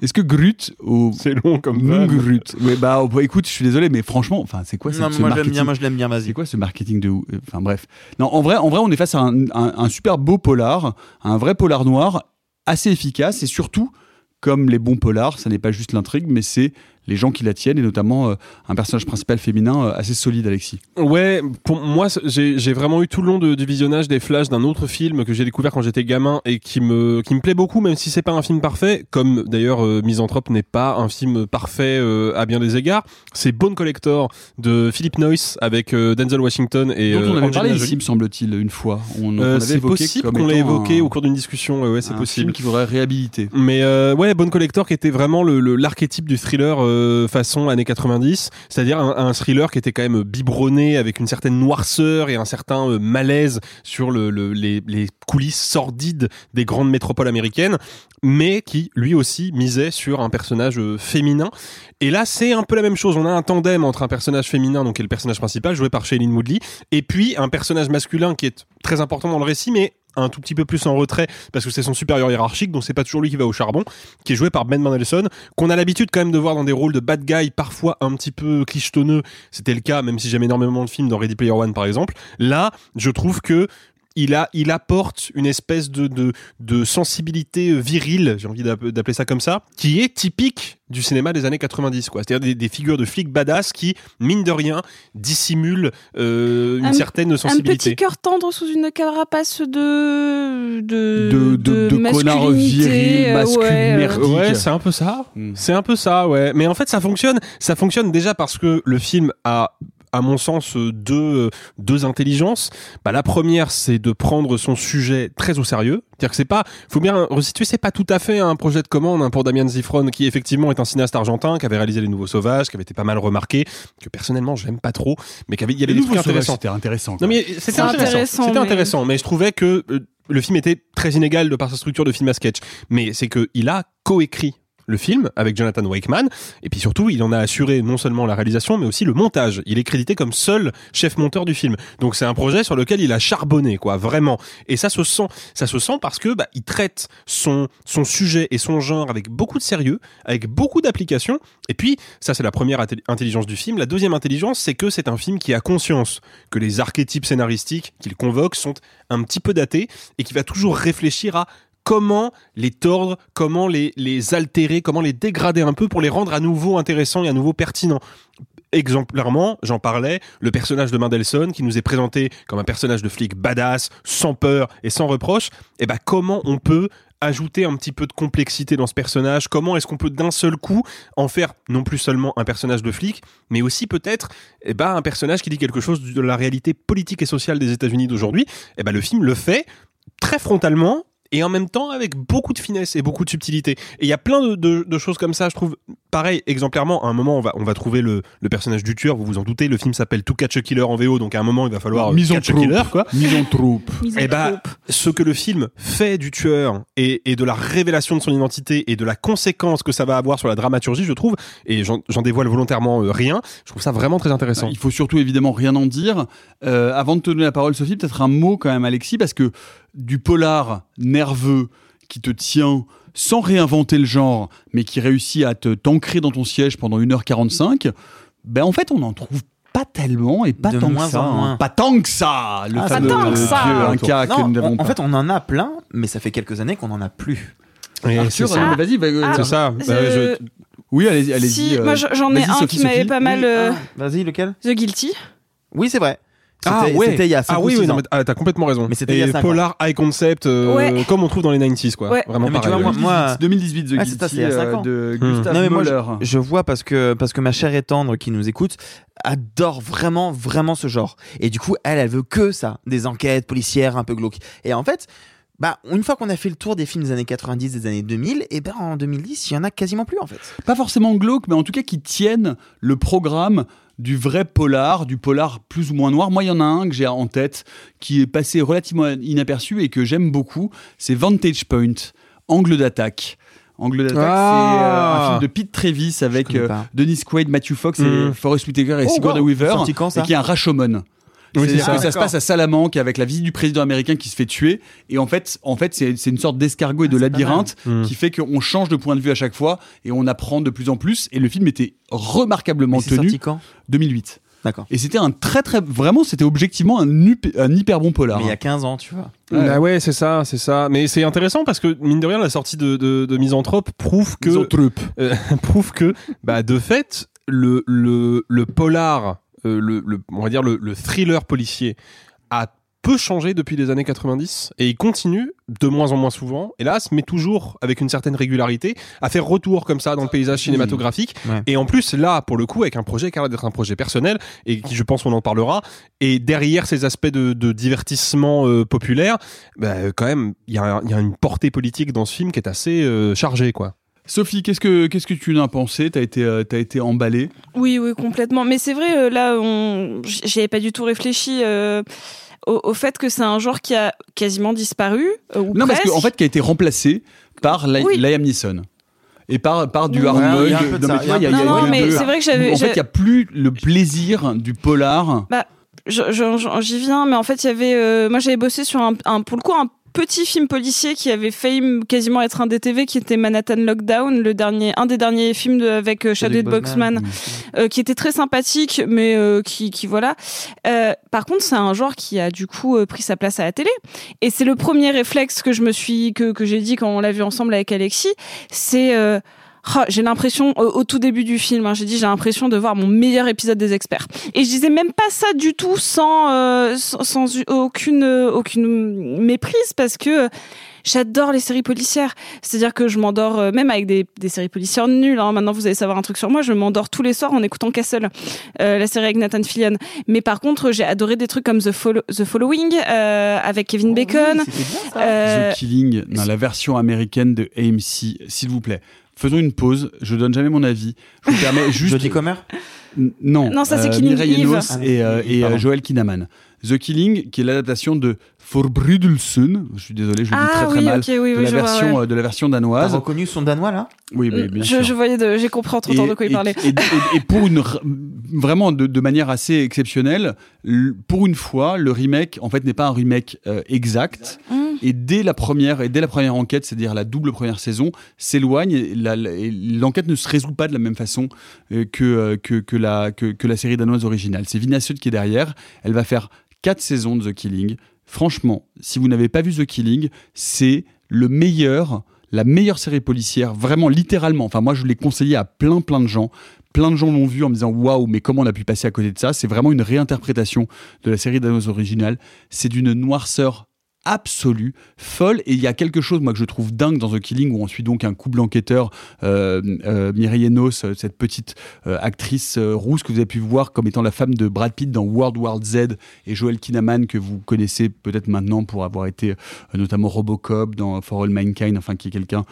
Est-ce que Grut au... C'est long comme vanne. Grut. Ouais, bah, oh, bah, écoute, je suis désolé, mais franchement, enfin, c'est quoi ce, Non, ce moi je l'aime marketing bien, moi je l'aime bien, vas-y. C'est quoi ce marketing de ou- Enfin bref. Non, en vrai, en vrai, on est face à un, un- un super beau polar, un vrai polar noir, assez efficace et surtout, comme les bons polars, ça n'est pas juste l'intrigue, mais c'est les gens qui la tiennent et notamment euh, un personnage principal féminin euh, assez solide, Alexis. Ouais, pour moi, j'ai vraiment eu tout le long de- du visionnage des flashs d'un autre film que j'ai découvert quand j'étais gamin et qui me qui me plaît beaucoup, même si c'est pas un film parfait, comme d'ailleurs euh, Misanthrope n'est pas un film parfait euh, à bien des égards. C'est Bone Collector de Philip Noyce avec Denzel Washington et Dont on avait parlé ici, me semble-t-il, une fois. C'est possible qu'on l'ait évoqué un- au cours d'une discussion. Ouais, c'est un possible. film qu'il faudrait réhabiliter. Mais ouais, Bone Collector qui était vraiment le le- l'archétype du thriller euh, façon années 90, c'est-à-dire un, thriller qui était quand même biberonné avec une certaine noirceur et un certain euh, malaise sur le, le- les, les coulisses sordides des grandes métropoles américaines, mais qui lui aussi misait sur un personnage euh, féminin. Et là, c'est un peu la même chose. On a un tandem entre un personnage féminin, donc qui est le personnage principal, joué par Shailene Woodley, et puis un personnage masculin qui est très important dans le récit, mais un tout petit peu plus en retrait parce que c'est son supérieur hiérarchique, donc c'est pas toujours lui qui va au charbon, qui est joué par Ben Mendelsohn, qu'on a l'habitude quand même de voir dans des rôles de bad guy, parfois un petit peu clichetonneux. C'était le cas, même si j'aime énormément de films dans Ready Player One par exemple. Là, je trouve que il a, il apporte une espèce de, de, de sensibilité virile, j'ai envie d'app- d'appeler ça comme ça, qui est typique du cinéma des années 90, quoi. C'est-à-dire des, des figures de flics badass qui, mine de rien, dissimulent euh, une Un- certaine Un sensibilité. petit cœur tendre sous une carapace de de De- de- de connard masculinité, viril, euh, masculin, ouais, euh, merdique. Ouais, c'est un peu ça. C'est un peu ça, ouais. Mais en fait, ça fonctionne. Ça fonctionne déjà parce que le film a à mon sens euh, deux euh, deux intelligences. Bah la première c'est de prendre son sujet très au sérieux. C'est-à-dire que c'est pas faut bien resituer c'est pas tout à fait un projet de commande hein, pour Damien Zifron qui effectivement est un cinéaste argentin qui avait réalisé Les Nouveaux Sauvages, qui avait été pas mal remarqué, que personnellement j'aime pas trop, mais qui avait il y avait Les des trucs Nouveaux Sauvages, intéressants. C'était intéressant. Non mais c'était intéressant, C'était mais- intéressant, mais je trouvais que euh, le film était très inégal de par sa structure de film à sketch. Mais c'est que il a coécrit le film avec Jonathan Wakeman et puis surtout il en a assuré non seulement la réalisation mais aussi le montage. Il est crédité comme seul chef monteur du film. Donc c'est un projet sur lequel il a charbonné quoi, vraiment. Et ça se sent, ça se sent parce que bah, il traite son son sujet et son genre avec beaucoup de sérieux, avec beaucoup d'application. Et puis ça c'est la première intelli- intelligence du film. La deuxième intelligence c'est que c'est un film qui a conscience que les archétypes scénaristiques qu'il convoque sont un petit peu datés et qui va toujours réfléchir à comment les tordre, comment les, les altérer, comment les dégrader un peu pour les rendre à nouveau intéressants et à nouveau pertinents. exemplairement, j'en parlais, le personnage de Mendelssohn qui nous est présenté comme un personnage de flic badass, sans peur et sans reproche, et ben comment on peut ajouter un petit peu de complexité dans ce personnage? Comment est-ce qu'on peut d'un seul coup en faire non plus seulement un personnage de flic, mais aussi peut-être eh ben, un personnage qui dit quelque chose de la réalité politique et sociale des États-Unis d'aujourd'hui? Eh ben, le film le fait très frontalement et en même temps avec beaucoup de finesse et beaucoup de subtilité. Et il y a plein de, de, de, choses comme ça, je trouve. Pareil, exemplairement, à un moment, on va, on va trouver le, le personnage du tueur, vous vous en doutez, le film s'appelle To Catch a Killer en VO, donc à un moment, il va falloir Mise en catch a troupe. killer, quoi. Mise en troupe. Et bah, ce que le film fait du tueur et, et de la révélation de son identité et de la conséquence que ça va avoir sur la dramaturgie, je trouve, et j'en j'en dévoile volontairement euh, rien, je trouve ça vraiment très intéressant. Il faut surtout évidemment rien en dire. Euh, avant de te donner la parole, Sophie, peut-être un mot quand même, Alexis, parce que du polar nerveux qui te tient sans réinventer le genre, mais qui réussit à te t'ancrer dans ton siège pendant 1h45, ben en fait, on en trouve pas tellement et pas De tant moins que ça. en hein. moins. Pas tant que ça, le Ah, fameux pas tant que vieux ça. Inca que nous n'avons en, pas. en fait, on en a plein, mais ça fait quelques années qu'on en a plus. Et Arthur, c'est ça. euh, vas-y, va- Ah, c'est ça. Bah, je- Oui, allez-y, allez-y. Si, euh, moi je- j'en ai un Sophie, qui m'avait pas mal. Oui, euh, ah, Vas-y, lequel? The Guilty. Oui, c'est vrai. Ah ouais. c'était il y a 5 ah ou oui, 6 oui, non, mais ah, t'as complètement raison. Mais c'était il y a Et cinq ans. Polar High Concept, euh, Ouais. comme on trouve dans les 90s, quoi. Ouais. Vraiment Mais tu vois, pareil. moi- 2018, 2018 The Ah, Guilty c'est ça, c'est il y a cinq euh, ans. de Hmm. Gustav Non, mais moi, je vois parce que, parce que ma chère et tendre qui nous écoute adore vraiment, vraiment ce genre. Et du coup, elle, elle veut que ça. Des enquêtes policières un peu glauques. Et en fait, bah, une fois qu'on a fait le tour des films des années 90, des années 2000, et ben, en 2010, il y en a quasiment plus, en fait. pas forcément glauque, mais en tout cas qui tiennent le programme du vrai polar, du polar plus ou moins noir. Moi, il y en a un que j'ai en tête qui est passé relativement inaperçu et que j'aime beaucoup. C'est Vantage Point, Angle d'attaque. Angle d'attaque, Ah. c'est euh, un film de Pete Travis avec euh. Dennis Quaid, Matthew Fox et Mm. Forrest Whitaker et Oh, Sigourney wow. Weaver, et qui est un Rashomon. Oui, c'est C'est-à-dire ça. que ça se passe à Salamanque avec la visite du président américain qui se fait tuer. Et en fait, en fait c'est une sorte d'escargot et de Ah, labyrinthe mal. qui fait qu'on change de point de vue à chaque fois et on apprend de plus en plus. Et le film était remarquablement tenu. sorti quand? 2008. D'accord. Et c'était un très très vraiment c'était objectivement un, hyper bon polar. Mais il y a 15 ans, tu vois. Ouais. Ah ouais, c'est ça, c'est ça. Mais c'est intéressant parce que mine de rien, la sortie de, de, de Misanthrope prouve que Misanthrope. euh, prouve que bah de fait le le le polar, euh, le, le on va dire le, le thriller policier a peu changé depuis les années 90 et il continue de moins en moins souvent, hélas, mais toujours avec une certaine régularité à faire retour comme ça dans le paysage cinématographique. Ouais. Et en plus là, pour le coup, avec un projet qui a l'air d'être un projet personnel et qui, je pense, on en parlera. Et derrière ces aspects de, de divertissement euh, populaire, bah, quand même, il y, a un- il y a une portée politique dans ce film qui est assez euh, chargée, quoi. Sophie, qu'est-ce que qu'est-ce que tu en as pensé? T'as été euh, t'as été emballé Oui, oui, complètement. Mais c'est vrai, euh, là, on... j'y avais pas du tout réfléchi euh, au, au fait que c'est un genre qui a quasiment disparu. euh, ou Non, parce presque. qu'en fait, qui a été remplacé par Li- Oui. Liam Neeson. Et par, par du hard y mug. Non, mais y a- Non, y a mais c'est vrai que j'avais- En fait, il n'y a plus le plaisir du polar. Bah, je- je- je- j'y viens, mais en fait, il y avait. euh, moi, j'avais bossé sur un, un- pour le coup, un petit film policier qui avait failli quasiment être un DTV, qui était Manhattan Lockdown, le dernier, un des derniers films de, avec euh, Chadwick Boseman, euh, qui était très sympathique, mais euh, qui, qui voilà. Euh, par contre, c'est un genre qui a du coup euh, pris sa place à la télé, et c'est le premier réflexe que je me suis, que que j'ai dit quand on l'a vu ensemble avec Alexis, c'est euh, Oh, j'ai l'impression, au, au tout début du film, hein, j'ai dit j'ai l'impression de voir mon meilleur épisode des experts. Et je disais même pas ça du tout sans, euh, sans, sans aucune, euh, aucune méprise parce que j'adore les séries policières. C'est-à-dire que je m'endors, euh, même avec des, des séries policières nulles, hein, maintenant vous allez savoir un truc sur moi, je m'endors tous les soirs en écoutant Castle, euh, la série avec Nathan Fillion. Mais par contre, j'ai adoré des trucs comme The, Follow- The Following, euh, avec Kevin Bacon. Euh, The Killing, dans la version américaine de AMC, s'il vous plaît. Faisons une pause, je donne jamais mon avis. Je vous permets juste. Jodie Comer Non, Non, ça, c'est euh, Killing Mireille Eve. Enos Ah, et, euh, et, euh. Joel Kinnaman. The Killing, qui est l'adaptation de Forbrydelsen, je suis désolé, je le dis Ah très très oui, mal, oui, de, oui, la je vois, version, ouais. euh, de la version T'as danoise. reconnu son danois, là? Oui, oui, bien sûr. je, je voyais, de, j'ai compris entre temps de quoi il parlait. et- et- et pour une vraiment de, de manière assez exceptionnelle, pour une fois, le remake en fait n'est pas un remake euh, exact. Mm. Et dès la première et dès la première enquête, c'est-à-dire la double première saison, s'éloigne. et la- la- et L'enquête ne se résout pas de la même façon euh, que, euh, que, que la, que, que la série danoise originale. C'est Vina Sud qui est derrière. Elle va faire quatre saisons de The Killing. Franchement, si vous n'avez pas vu The Killing, c'est le meilleur, la meilleure série policière, vraiment littéralement. Enfin, moi, je l'ai conseillé à plein, plein de gens. Plein de gens l'ont vu en me disant waouh, mais comment on a pu passer à côté de ça? C'est vraiment une réinterprétation de la série d'annonces originale. C'est d'une noirceur absolue, folle. Et il y a quelque chose, moi, que je trouve dingue dans The Killing, où on suit donc un couple enquêteur, euh, euh, euh, cette petite euh, actrice rousse que vous avez pu voir comme étant la femme de Brad Pitt dans World War Z, et Joel Kinnaman, que vous connaissez peut-être maintenant pour avoir été notamment Robocop dans For All Mankind, enfin, qui est quelqu'un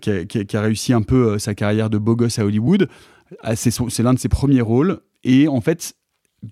qui, a, qui a- réussi un peu sa carrière de beau gosse à Hollywood. Ah, c'est l'un de ses premiers rôles. Et en fait,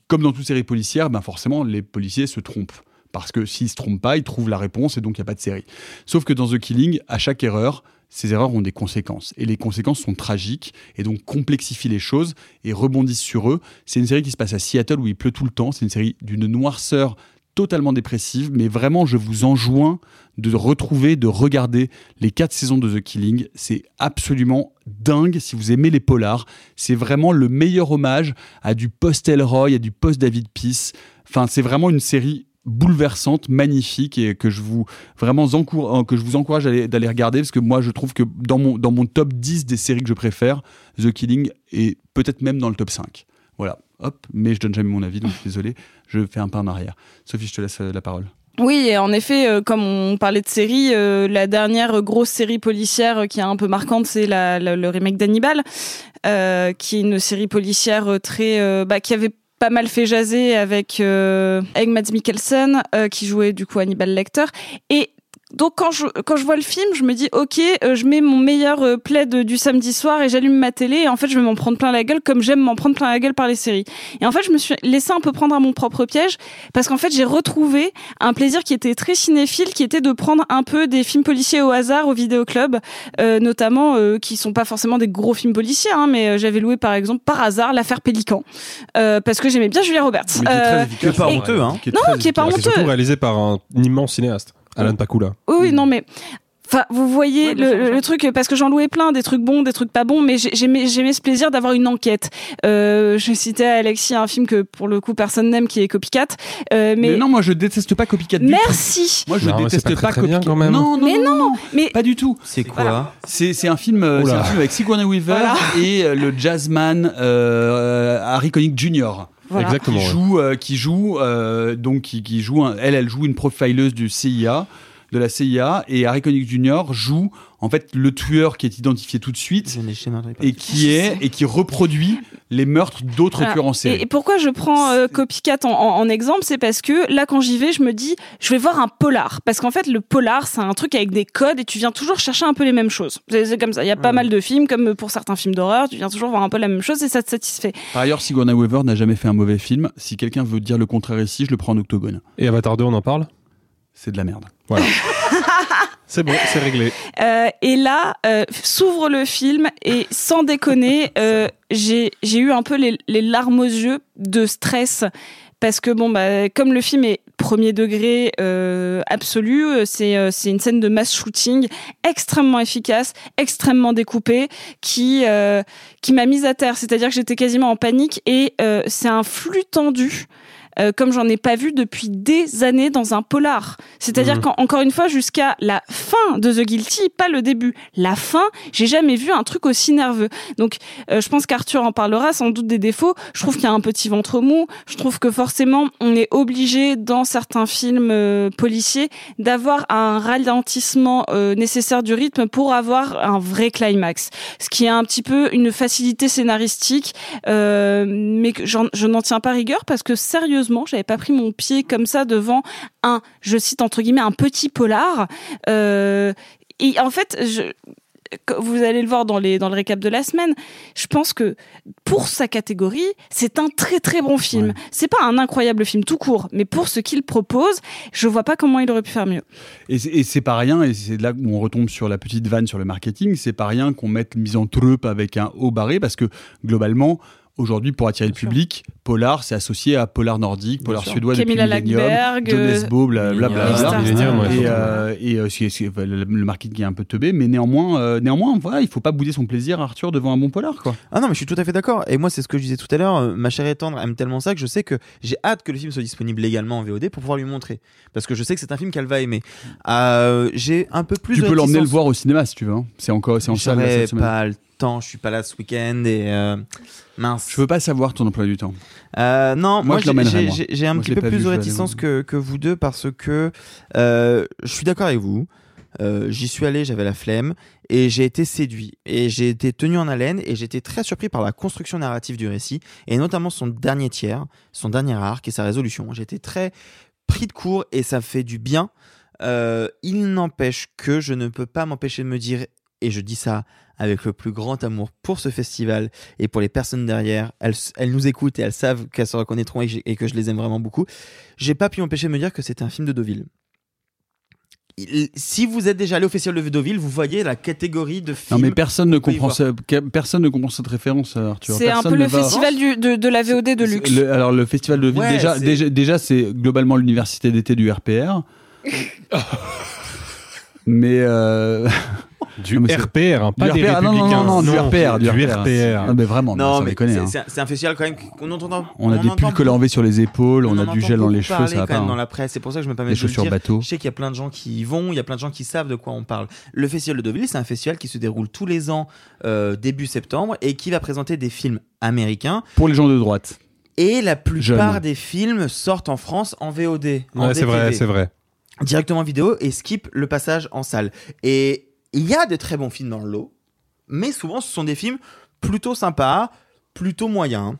comme dans toute série policière, ben forcément, les policiers se trompent. Parce que s'ils se trompent pas, ils trouvent la réponse et donc il n'y a pas de série. Sauf que dans The Killing, à chaque erreur, ces erreurs ont des conséquences. Et les conséquences sont tragiques et donc complexifient les choses et rebondissent sur eux. C'est une série qui se passe à Seattle où il pleut tout le temps. C'est une série d'une noirceur totalement dépressive, mais vraiment, je vous enjoins de retrouver, de regarder les quatre saisons de The Killing. C'est absolument dingue si vous aimez les polars. C'est vraiment le meilleur hommage à du post-Elroy, à du post-David Peace. Enfin, c'est vraiment une série bouleversante, magnifique et que je vous vraiment encour- que je vous encourage d'aller regarder parce que moi je trouve que dans mon, dans mon top 10 des séries que je préfère, The Killing est peut-être même dans le top 5. Voilà, hop, mais je donne jamais mon avis donc désolé, je fais un pas en arrière. Sophie, je te laisse euh, la parole. Oui, et en effet, euh, comme on parlait de série, euh, la dernière grosse série policière euh, qui est un peu marquante, c'est le remake d'Hannibal, euh, qui est une série policière euh, très, euh, bah, qui avait pas mal fait jaser avec euh, avec Mads Mikkelsen, euh, qui jouait du coup Hannibal Lecter, et donc quand je quand je vois le film, je me dis ok, euh, je mets mon meilleur euh, plaid du samedi soir et j'allume ma télé et en fait je vais m'en prendre plein la gueule comme j'aime m'en prendre plein la gueule par les séries. Et en fait je me suis laissé un peu prendre à mon propre piège parce qu'en fait j'ai retrouvé un plaisir qui était très cinéphile, qui était de prendre un peu des films policiers au hasard au vidéoclub, euh, notamment euh, qui sont pas forcément des gros films policiers, hein, mais euh, j'avais loué par exemple par hasard l'affaire Pélican euh, parce que j'aimais bien Julia Roberts. Mais qui est très Euh, efficace, Que pas honteux, hein. Qui est Non, très qui est pas efficace. Honteux. réalisé par un immense cinéaste, Alan Pakula. Oui, oui, non, mais. Enfin, vous voyez le, le- le truc parce que j'en louais plein, des trucs bons, des trucs pas bons, mais j'ai- j'aimais j'aimais ce plaisir d'avoir une enquête. Euh, je citais à Alexis un film que pour le coup personne n'aime, qui est Copycat. Euh, mais, Mais, non, moi je déteste pas Copycat du tout. Merci. Moi je Non, déteste pas pas, très bien, Copycat. quand même. Non, non, mais non, non, mais pas du tout. C'est quoi C'est c'est un film, euh, un film avec Sigourney Weaver Voilà. et euh, le jazzman euh, Harry Connick Jr. Voilà. Exactement. Qui ouais. joue, euh, qui joue, euh, donc qui, qui joue, un- elle, elle joue une profileuse du CIA, de la CIA, et Harry Connick Jr. joue en fait le tueur qui est identifié tout de suite et qui est et qui reproduit les meurtres d'autres Voilà. tueurs en série. Et, pourquoi je prends euh, Copycat en, en- en exemple, c'est parce que là, quand j'y vais, je me dis, je vais voir un polar. Parce qu'en fait, le polar, c'est un truc avec des codes et tu viens toujours chercher un peu les mêmes choses. C'est c'est comme ça. Il y a pas mal de films, comme pour certains films d'horreur, tu viens toujours voir un peu la même chose et ça te satisfait. Par ailleurs, Sigourney Weaver n'a jamais fait un mauvais film. Si quelqu'un veut dire le contraire ici, je le prends en octogone. Et Avatar 2, on en parle? C'est de la merde. Voilà. c'est bon, c'est réglé. Euh, et là, euh, s'ouvre le film et sans déconner, euh, j'ai j'ai eu un peu les, les larmes aux yeux de stress parce que bon bah comme le film est premier degré euh, absolu, c'est euh, c'est une scène de mass shooting extrêmement efficace, extrêmement découpée, qui euh, qui m'a mise à terre. C'est-à-dire que j'étais quasiment en panique et euh, c'est un flux tendu. Euh, comme j'en ai pas vu depuis des années dans un polar. C'est-à-dire Mhm. qu'encore une fois, jusqu'à la fin de The Guilty, pas le début, la fin, j'ai jamais vu un truc aussi nerveux. Donc, euh, je pense qu'Arthur en parlera sans doute des défauts. Je trouve qu'il y a un petit ventre mou. Je trouve que forcément, on est obligé dans certains films euh, policiers d'avoir un ralentissement euh, nécessaire du rythme pour avoir un vrai climax. Ce qui est un petit peu une facilité scénaristique, euh, mais que je n'en tiens pas rigueur parce que sérieusement, j'avais pas pris mon pied comme ça devant un, je cite entre guillemets, un petit polar. Euh, et en fait, je, vous allez le voir dans, les, dans le récap de la semaine, je pense que pour sa catégorie, c'est un très très bon film. C'est pas un incroyable film tout court, mais pour ce qu'il propose, je vois pas comment il aurait pu faire mieux. Et c'est- pas rien, et c'est là où on retombe sur la petite vanne sur le marketing, c'est pas rien qu'on mette mise en trupe avec un haut barré, parce que globalement, aujourd'hui, pour attirer le public, polar, c'est associé à polar nordique, polar sûr. suédois Camilla depuis Millennium, John euh, Nesbo, blablabla. Et euh, et euh, le, le marketing qui est un peu teubé, mais néanmoins, euh, néanmoins, voilà, il faut pas bouder son plaisir, Arthur, devant un bon polar, quoi. Ah non, mais je suis tout à fait d'accord. Et moi, c'est ce que je disais tout à l'heure. Ma chère et tendre aime tellement ça que je sais que j'ai hâte que le film soit disponible légalement en VOD pour pouvoir lui montrer. Parce que je sais que c'est un film qu'elle va aimer. Euh, j'ai un peu plus tu de peux l'emmener le voir au cinéma si tu veux. hein. C'est encore, c'est en salle pas le temps, je suis pas là ce week-end et euh, mince. Je veux pas savoir ton emploi du temps. Euh, non, Moi, j'ai- un Moi, petit peu plus de réticence que, que vous deux parce que euh, je suis d'accord avec vous. Euh, J'y suis allé, j'avais la flemme et j'ai été séduit et j'ai été tenu en haleine et j'ai été très surpris par la construction narrative du récit et notamment son dernier tiers, son dernier arc et sa résolution. J'ai été très pris de court et ça fait du bien. Il n'empêche que je ne peux pas m'empêcher de me dire et je dis ça avec le plus grand amour pour ce festival et pour les personnes derrière. Elles, elles nous écoutent et elles savent qu'elles se reconnaîtront et que, j'ai- et que je les aime vraiment beaucoup. J'ai pas pu m'empêcher de me dire que c'était un film de Deauville. Il- si vous êtes déjà allé au festival de Deauville, vous voyez la catégorie de Non, films. mais personne ne comprend que- personne ne comprend cette référence, Arthur. C'est un peu le va- festival du- de, de la VOD de luxe. Le- alors le festival de Deauville, Ouais, déjà, c'est- déjà, déjà, c'est globalement l'université d'été du RPR. mais euh... Du Non, RPR, hein, pas du des RPR, non, non, républicains. non, non, du RPR, du, du RPR. RPR. Non, mais vraiment, Non, mais c'est- hein. c'est un- festival quand même qu'on entend. On a des pulls collants sur les épaules, on, a du gel dans les cheveux, ça va pas. dans hein. la presse. C'est pour ça que je me permets de le chaussures dire. bateau. Je sais qu'il y a plein de gens qui y vont, il y a plein de gens qui savent de quoi on parle. Le Festival de Deauville, c'est un festival qui se déroule tous les ans euh, début septembre et qui va présenter des films américains. Pour les gens de droite. Et la plupart des films sortent en France en VOD. en Ouais, c'est vrai, c'est vrai. Directement en vidéo et skip le passage en salle. Et il y a de très bons films dans le lot, mais souvent ce sont des films plutôt sympas, plutôt moyens.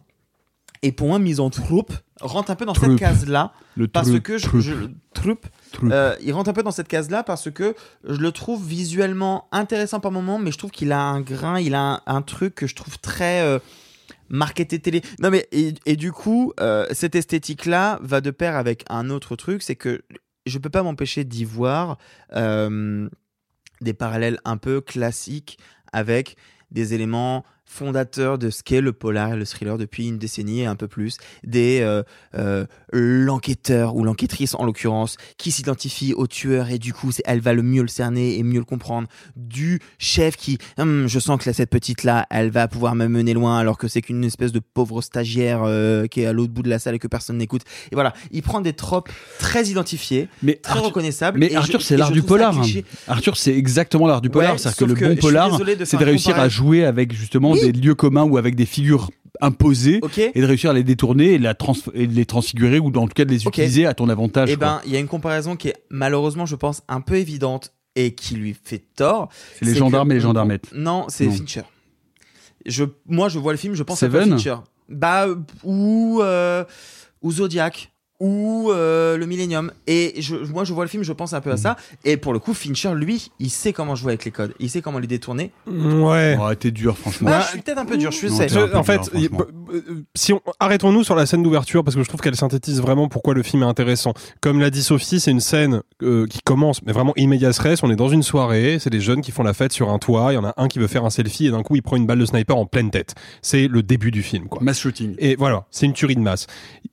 Et pour moi, Mise en troupe rentre un peu dans cette case-là. Parce troupe, que je, troupe. je- troupe, Troupe. euh, il rentre un peu dans cette case-là parce que je le trouve visuellement intéressant par moment, mais je trouve qu'il a un grain, il a un, un truc que je trouve très euh, marketé télé. Non mais et, et du coup, euh, cette esthétique-là va de pair avec un autre truc, c'est que je peux pas m'empêcher d'y voir euh, des parallèles un peu classiques avec des éléments fondateurs de ce qu'est le polar et le thriller depuis une décennie et un peu plus, des euh, euh, l'enquêteur ou l'enquêtrice en l'occurrence qui s'identifie au tueur et du coup elle va le mieux le cerner et mieux le comprendre, du chef qui Hum, je sens que là, cette petite là elle va pouvoir me mener loin alors que c'est qu'une espèce de pauvre stagiaire euh, qui est à l'autre bout de la salle et que personne n'écoute et voilà il prend des tropes très identifiés Mais très Arthur- reconnaissables Mais et Arthur, c'est l'art du polar. hein. Arthur, c'est exactement l'art du polar. Ouais, C'est-à-dire que le bon polar, c'est de réussir à jouer avec justement. Des lieux communs ou avec des figures imposées et de réussir à les détourner et, la trans- et les transfigurer ou en tout cas de les utiliser à ton avantage. Eh ben, il y a une comparaison qui est malheureusement, je pense, un peu évidente et qui lui fait tort. C'est les gendarmes et les gendarmettes. Non, c'est. Fincher. Je, moi, je vois le film, je pense à Seven Fincher. Bah, ou, euh, ou Zodiac. Ou euh, le Millennium. Et je, moi, je vois le film, je pense un peu à ça. Et pour le coup, Fincher, lui, il sait comment jouer avec les codes. Il sait comment les détourner. Ouais. Oh, t'es dur, franchement. Bah, je suis peut-être un peu dur, je Non, un peu en fait, dur, si on arrêtons-nous sur la scène d'ouverture parce que je trouve qu'elle synthétise vraiment pourquoi le film est intéressant. Comme l'a dit Sophie, c'est une scène euh, qui commence, mais vraiment immédiat res. On est dans une soirée, c'est des jeunes qui font la fête sur un toit. Il y en a un qui veut faire un selfie et d'un coup il prend une balle de sniper en pleine tête. C'est le début du film, quoi. Mass shooting. Et voilà, c'est une tuerie de masse.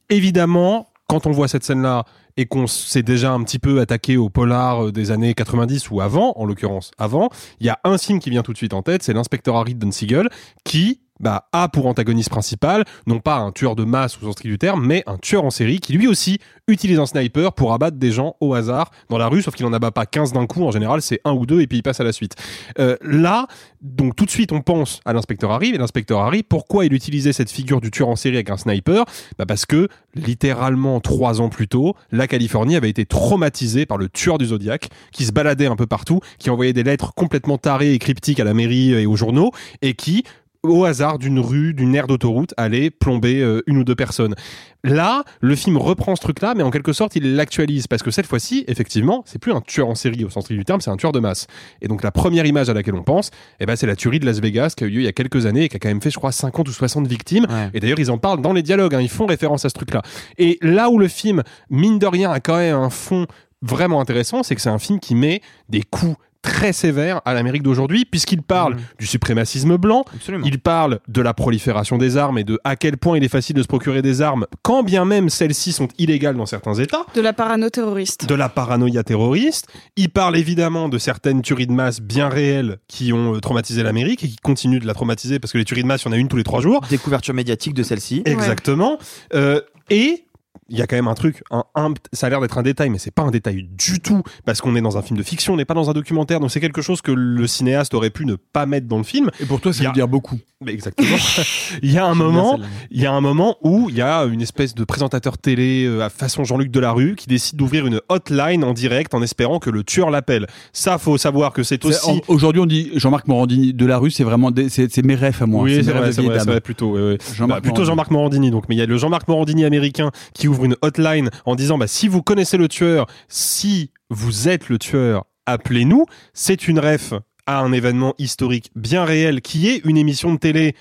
Évidemment, quand on voit cette scène-là et qu'on s'est déjà un petit peu attaqué au polar euh, des années 90 ou avant, en l'occurrence avant, il y a un film qui vient tout de suite en tête, c'est l'inspecteur Harry Don Siegel, qui bah, a pour antagoniste principal, non pas un tueur de masse au sens strict du terme, mais un tueur en série qui lui aussi utilise un sniper pour abattre des gens au hasard dans la rue, sauf qu'il en abat pas 15 d'un coup, en général c'est un ou deux et puis il passe à la suite. Euh, là, donc tout de suite on pense à l'inspecteur Harry, et l'inspecteur Harry, pourquoi il utilisait cette figure du tueur en série avec un sniper? Bah Parce que littéralement trois ans plus tôt, la Californie avait été traumatisée par le tueur du Zodiac, qui se baladait un peu partout, qui envoyait des lettres complètement tarées et cryptiques à la mairie et aux journaux, et qui au hasard d'une rue, d'une aire d'autoroute, allait plomber euh, une ou deux personnes. Là, le film reprend ce truc-là, mais en quelque sorte, il l'actualise parce que cette fois-ci, effectivement, c'est plus un tueur en série au sens strict du terme, c'est un tueur de masse. Et donc la première image à laquelle on pense, eh ben, c'est la tuerie de Las Vegas qui a eu lieu il y a quelques années et qui a quand même fait, je crois, 50 ou 60 victimes. Ouais. Et d'ailleurs, ils en parlent dans les dialogues, hein, ils font référence à ce truc-là. Et là où le film, mine de rien, a quand même un fond vraiment intéressant, c'est que c'est un film qui met des coups très sévère à l'Amérique d'aujourd'hui, puisqu'il parle du suprémacisme blanc, Absolument. il parle de la prolifération des armes et de à quel point il est facile de se procurer des armes, quand bien même celles-ci sont illégales dans certains États De la parano terroriste. de la paranoïa terroriste. Il parle évidemment de certaines tueries de masse bien réelles qui ont euh, traumatisé l'Amérique et qui continuent de la traumatiser parce que les tueries de masse, il y en a une tous les trois jours. Découverture médiatique de celle-ci. Exactement. Euh, et il y a quand même un truc, un, un- ça a l'air d'être un détail, mais c'est pas un détail du tout, parce qu'on est dans un film de fiction, on n'est pas dans un documentaire, donc c'est quelque chose que le cinéaste aurait pu ne pas mettre dans le film. Et pour toi, ça a- veut dire beaucoup. Mais exactement. il y a un moment, il y a un moment où il y a une espèce de présentateur télé euh, à façon Jean-Luc Delarue qui décide d'ouvrir une hotline en direct en espérant que le tueur l'appelle. Ça, faut savoir que c'est aussi. Aujourd'hui, on dit Jean-Marc Morandini de la rue, c'est vraiment des- c'est c'est mes refs à moi. Oui, c'est rêves vrai, vrai, vrai, plutôt. ouais, ouais. Jean-Marc Bah, plutôt Morandini. Jean-Marc Morandini. Donc, mais il y a le Jean-Marc Morandini américain qui ouvre une hotline en disant bah, si vous connaissez le tueur, si vous êtes le tueur, appelez-nous. C'est une ref à un événement historique bien réel qui est une émission de télé.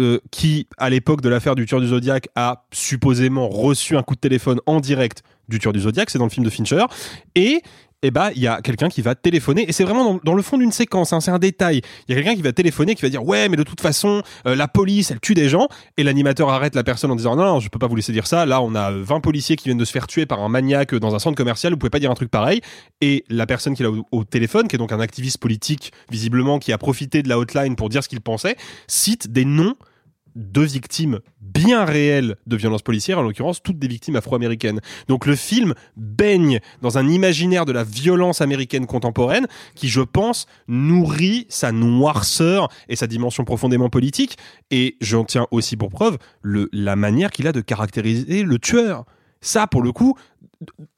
euh, qui, à l'époque de l'affaire du tueur du Zodiac, a supposément reçu un coup de téléphone en direct du tueur du Zodiac, c'est dans le film de Fincher, et eh ben, il y a quelqu'un qui va téléphoner, et c'est vraiment dans, le fond d'une séquence, hein, c'est un détail. Il y a quelqu'un qui va téléphoner, qui va dire ouais, mais de toute façon, euh, la police, elle tue des gens, et l'animateur arrête la personne en disant non, non, je peux pas vous laisser dire ça. Là, on a 20 policiers qui viennent de se faire tuer par un maniaque dans un centre commercial, vous pouvez pas dire un truc pareil. Et la personne qui est là au, au téléphone, qui est donc un activiste politique, visiblement, qui a profité de la hotline pour dire ce qu'il pensait, cite des noms de victimes bien réelles de violences policières, en l'occurrence toutes des victimes afro-américaines. Donc le film baigne dans un imaginaire de la violence américaine contemporaine qui, je pense, nourrit sa noirceur et sa dimension profondément politique. Et j'en tiens aussi pour preuve la manière qu'il a de caractériser le tueur. Ça, pour le coup,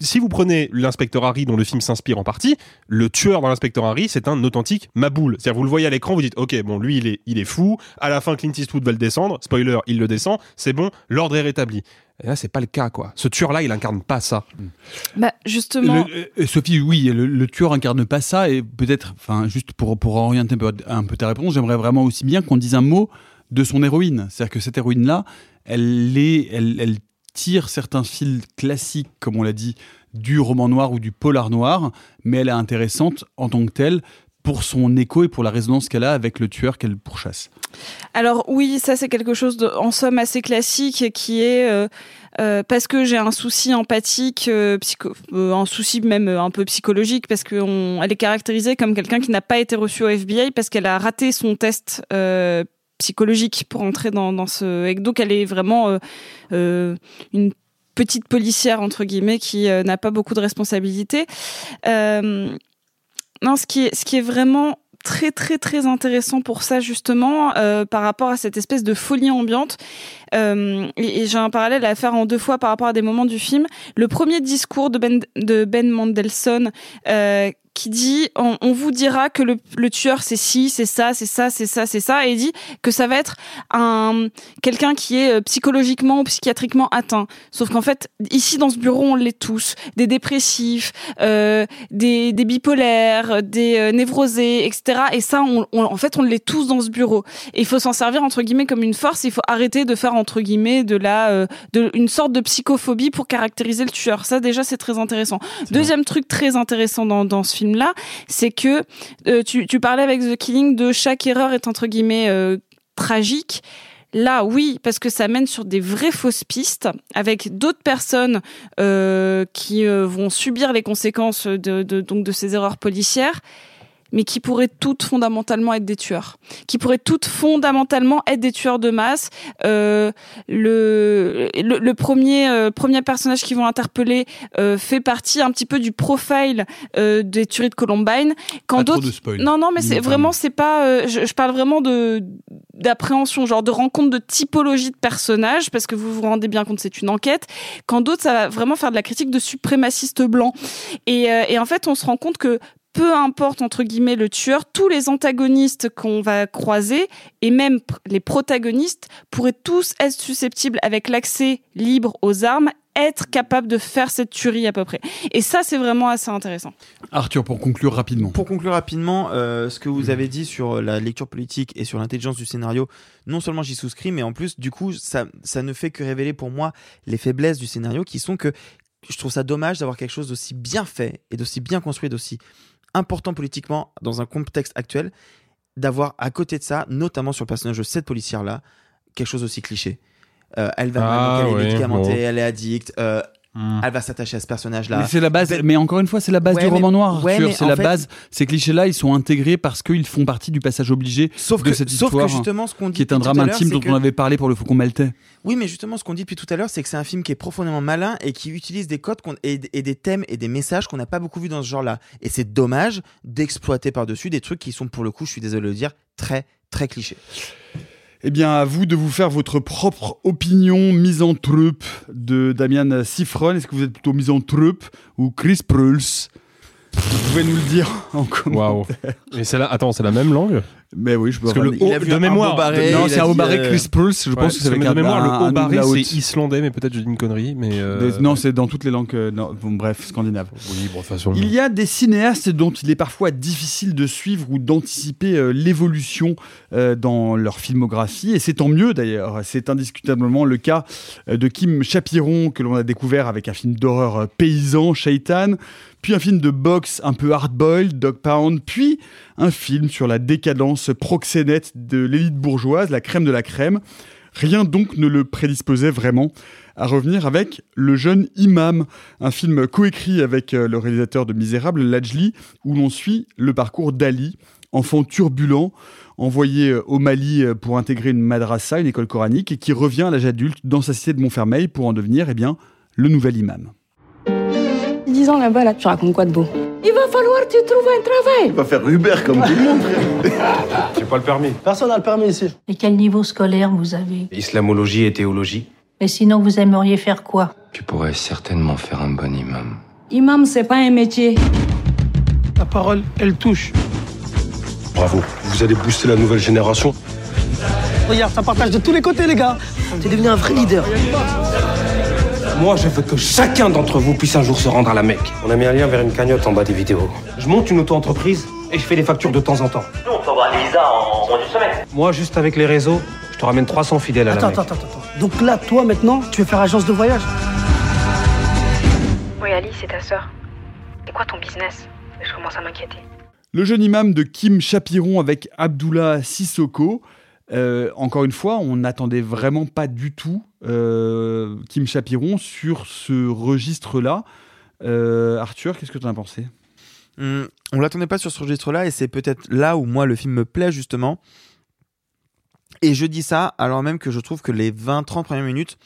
si vous prenez l'inspecteur Harry dont le film s'inspire en partie, le tueur dans l'inspecteur Harry, c'est un authentique maboule. C'est-à-dire, vous le voyez à l'écran, vous dites, ok, bon, lui, il est, il est fou. À la fin, Clint Eastwood va le descendre. Spoiler, il le descend. C'est bon, l'ordre est rétabli. Et là, c'est pas le cas, quoi. Ce tueur-là, il incarne pas ça. Bah, justement. Le- euh, Sophie, oui, le, le tueur incarne pas ça, et peut-être, enfin, juste pour, pour orienter un peu, un peu ta réponse, j'aimerais vraiment aussi bien qu'on dise un mot de son héroïne. C'est-à-dire que cette héroïne-là, elle, est, elle, elle tire certains fils classiques, comme on l'a dit, du roman noir ou du polar noir, mais elle est intéressante en tant que telle pour son écho et pour la résonance qu'elle a avec le tueur qu'elle pourchasse. Alors oui, ça c'est quelque chose de, en somme assez classique qui est euh, euh, parce que j'ai un souci empathique, euh, un souci même un peu psychologique parce que on, elle est caractérisée comme quelqu'un qui n'a pas été reçu au FBI parce qu'elle a raté son test. Psychologique pour entrer dans, dans ce et donc elle est vraiment euh, euh, une petite policière entre guillemets qui euh, n'a pas beaucoup de responsabilités. Euh, non ce qui est ce qui est vraiment très très très intéressant pour ça justement euh, par rapport à cette espèce de folie ambiante euh, et, j'ai un parallèle à faire en deux fois par rapport à des moments du film. Le premier discours de Ben de Ben Mendelsohn euh, qui dit on, on vous dira que le, le tueur c'est ci, c'est ça, c'est ça, c'est ça, c'est ça, et il dit que ça va être un quelqu'un qui est euh, psychologiquement ou psychiatriquement atteint. Sauf qu'en fait, ici dans ce bureau, on l'est tous, des dépressifs, euh, des, des bipolaires, des euh, névrosés, etc. Et ça, on, on- en fait, on l'est tous dans ce bureau. Et il faut s'en servir entre guillemets comme une force. Il faut arrêter de faire entre guillemets de la, euh, de une sorte de psychophobie pour caractériser le tueur. Ça déjà, c'est très intéressant. Deuxième truc très intéressant dans, dans ce film-là, c'est que euh, tu, parlais avec The Killing de chaque erreur est entre guillemets euh, tragique. Là, oui, parce que ça mène sur des vraies fausses pistes avec d'autres personnes euh, qui vont subir les conséquences de, donc de ces erreurs policières, mais qui pourraient toutes fondamentalement être des tueurs, qui pourraient toutes fondamentalement être des tueurs de masse. Euh, le, le, le premier euh, premier personnage qu'ils vont interpeller euh, fait partie un petit peu du profile des tueries de Columbine. Quand d'autres, non non, mais c'est vraiment c'est pas. je, je parle vraiment de d'appréhension, genre de rencontre de typologie de personnages, parce que vous vous rendez bien compte, c'est une enquête. Quand d'autres, ça va vraiment faire de la critique de suprémacistes blancs. Et, euh, et en fait, on se rend compte que peu importe entre guillemets le tueur, tous les antagonistes qu'on va croiser et même les protagonistes pourraient tous être susceptibles avec l'accès libre aux armes être capables de faire cette tuerie à peu près. Et ça, c'est vraiment assez intéressant. Arthur, pour conclure rapidement. Pour conclure rapidement, euh, ce que vous avez dit sur la lecture politique et sur l'intelligence du scénario, non seulement j'y souscris, mais en plus, du coup, ça, ça ne fait que révéler pour moi les faiblesses du scénario qui sont que je trouve ça dommage d'avoir quelque chose d'aussi bien fait et d'aussi bien construit, d'aussi important politiquement dans un contexte actuel d'avoir à côté de ça, notamment sur le personnage de cette policière là, quelque chose aussi cliché. Euh, elle va mal, Ah, donc elle est médicamentée, bon. elle est addicte. euh, Elle va s'attacher à ce personnage-là. Mais c'est la base, Ben- mais encore une fois, c'est la base Ouais, du mais- roman noir. ouais, Arthur, mais c'est la fait- base. Ces clichés-là, ils sont intégrés parce qu'ils font partie du passage obligé Sauf de que- cette sauf que histoire. justement, ce qu'on dit qui est un drame tout à l'heure, intime c'est dont que- on avait parlé pour le Faucon Maltais. Oui, mais justement, ce qu'on dit depuis tout à l'heure, c'est que c'est un film qui est profondément malin et qui utilise des codes et, et des thèmes et des messages qu'on n'a pas beaucoup vus dans ce genre-là. Et c'est dommage d'exploiter par-dessus des trucs qui sont, pour le coup, je suis désolé de le dire, très, très clichés. Eh bien, à vous de vous faire votre propre opinion misanthrope de Damian Sifron. Est-ce que vous êtes plutôt misanthrope ou Chris Preuls? Vous pouvez nous le dire en commentaire. Et c'est là, attends, c'est la même langue? Mais oui, je peux Parce que le Il haut a vu de un mémoire. barré, de- Non, c'est un haut barré Chris Preuls. Je pense que c'est avec de un- mémoire, un- le haut barré, c'est islandais, mais peut-être je dis une connerie. Mais euh, Des- Non, c'est dans toutes les langues. euh, non, bon, bref, scandinaves. Oui, bon, façon. Il y a des cinéastes dont il est parfois difficile de suivre ou d'anticiper euh, l'évolution euh, dans leur filmographie, et c'est tant mieux d'ailleurs. C'est indiscutablement le cas euh, de Kim Chapiron, que l'on a découvert avec un film d'horreur euh, paysan, Shaitan, puis un film de boxe un peu hard-boiled, Dog Pound, puis un film sur la décadence proxénète de l'élite bourgeoise, la crème de la crème. Rien donc ne le prédisposait vraiment à revenir avec Le jeune imam, un film coécrit avec euh, le réalisateur de Misérable, Lajli, où l'on suit le parcours d'Ali, enfant turbulent, envoyé euh, au Mali euh, pour intégrer une madrasa, une école coranique, et qui revient à l'âge adulte dans sa cité de Montfermeil pour en devenir eh bien, le nouvel imam. 10 ans là-bas, là, tu racontes quoi de beau Il va falloir que tu trouves un travail. va faire Uber comme tout le monde. J'ai pas le permis. Personne n'a le permis ici. Et quel niveau scolaire vous avez Islamologie et théologie. Et sinon, vous aimeriez faire quoi Tu pourrais certainement faire un bon imam. Imam, c'est pas un métier. La parole, elle touche. Bravo, vous allez booster la nouvelle génération. Regarde, ça partage de tous les côtés, les gars. T'es devenu un vrai leader. Moi, je veux que chacun d'entre vous puisse un jour se rendre à la Mecque. On a mis un lien vers une cagnotte en bas des vidéos. Je monte une auto-entreprise et je fais des factures de temps en temps. Nous, on peut avoir des visas en moins d'une semaine. Moi, juste avec les réseaux, je te ramène 300 fidèles à Attends, la Mecque. attends, attends, attends. Donc là, toi, maintenant, tu veux faire agence de voyage? Oui, Ali, c'est ta sœur. C'est quoi ton business? Je commence à m'inquiéter. Le jeune imam de Kim Chapiron avec Abdullah Sissoko. Euh, encore une fois, on n'attendait vraiment pas du tout euh, Kim Chapiron sur ce registre-là. Euh, Arthur, qu'est-ce que tu en as pensé? Hum, on l'attendait pas sur ce registre-là et c'est peut-être là où moi le film me plaît justement. Et je dis ça alors même que je trouve que les 20-30 premières minutes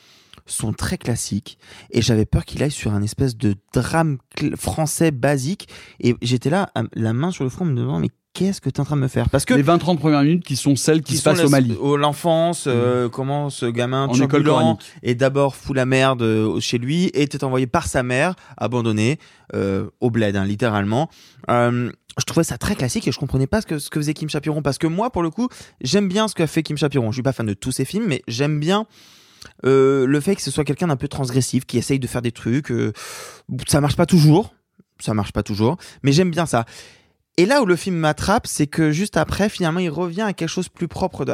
sont très classiques et j'avais peur qu'il aille sur un espèce de drame français basique et j'étais là la main sur le front me demandant mais qu'est-ce que tu es en train de me faire? Parce que Les 20-30 premières minutes qui sont celles qui, se passent la- au Mali. L'enfance, euh, comment ce gamin En école est d'abord fou la merde euh, chez lui et était envoyé par sa mère, abandonné euh, au bled, hein, littéralement. Euh, je trouvais ça très classique et je comprenais pas ce que, ce que faisait Kim Chapiron parce que moi, pour le coup, j'aime bien ce qu'a fait Kim Chapiron. Je suis pas fan de tous ses films, mais j'aime bien euh, le fait que ce soit quelqu'un d'un peu transgressif qui essaye de faire des trucs. euh, ça marche pas toujours, ça marche pas toujours, mais j'aime bien ça. Et là où le film m'attrape, c'est que juste après, finalement, il revient à quelque chose plus propre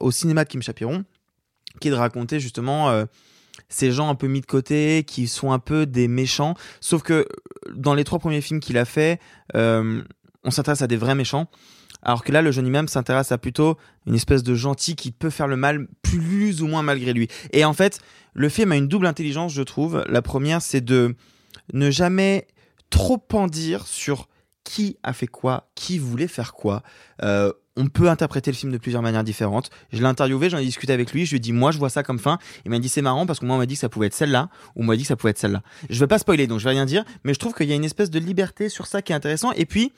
au cinéma de Kim Chapiron, qui est de raconter justement euh, ces gens un peu mis de côté, qui sont un peu des méchants. Sauf que dans les trois premiers films qu'il a fait, euh, on s'intéresse à des vrais méchants. Alors que là, le jeune imam s'intéresse à plutôt une espèce de gentil qui peut faire le mal plus ou moins malgré lui. Et en fait, le film a une double intelligence, je trouve. La première, c'est de ne jamais trop en dire sur qui a fait quoi, qui voulait faire quoi. Euh, on peut interpréter le film de plusieurs manières différentes. Je l'ai interviewé, j'en ai discuté avec lui, je lui ai dit moi je vois ça comme fin. Il m'a dit c'est marrant parce que moi on m'a dit que ça pouvait être celle-là ou on m'a dit que ça pouvait être celle-là. Je vais pas spoiler donc je vais rien dire, mais je trouve qu'il y a une espèce de liberté sur ça qui est intéressant. Et puis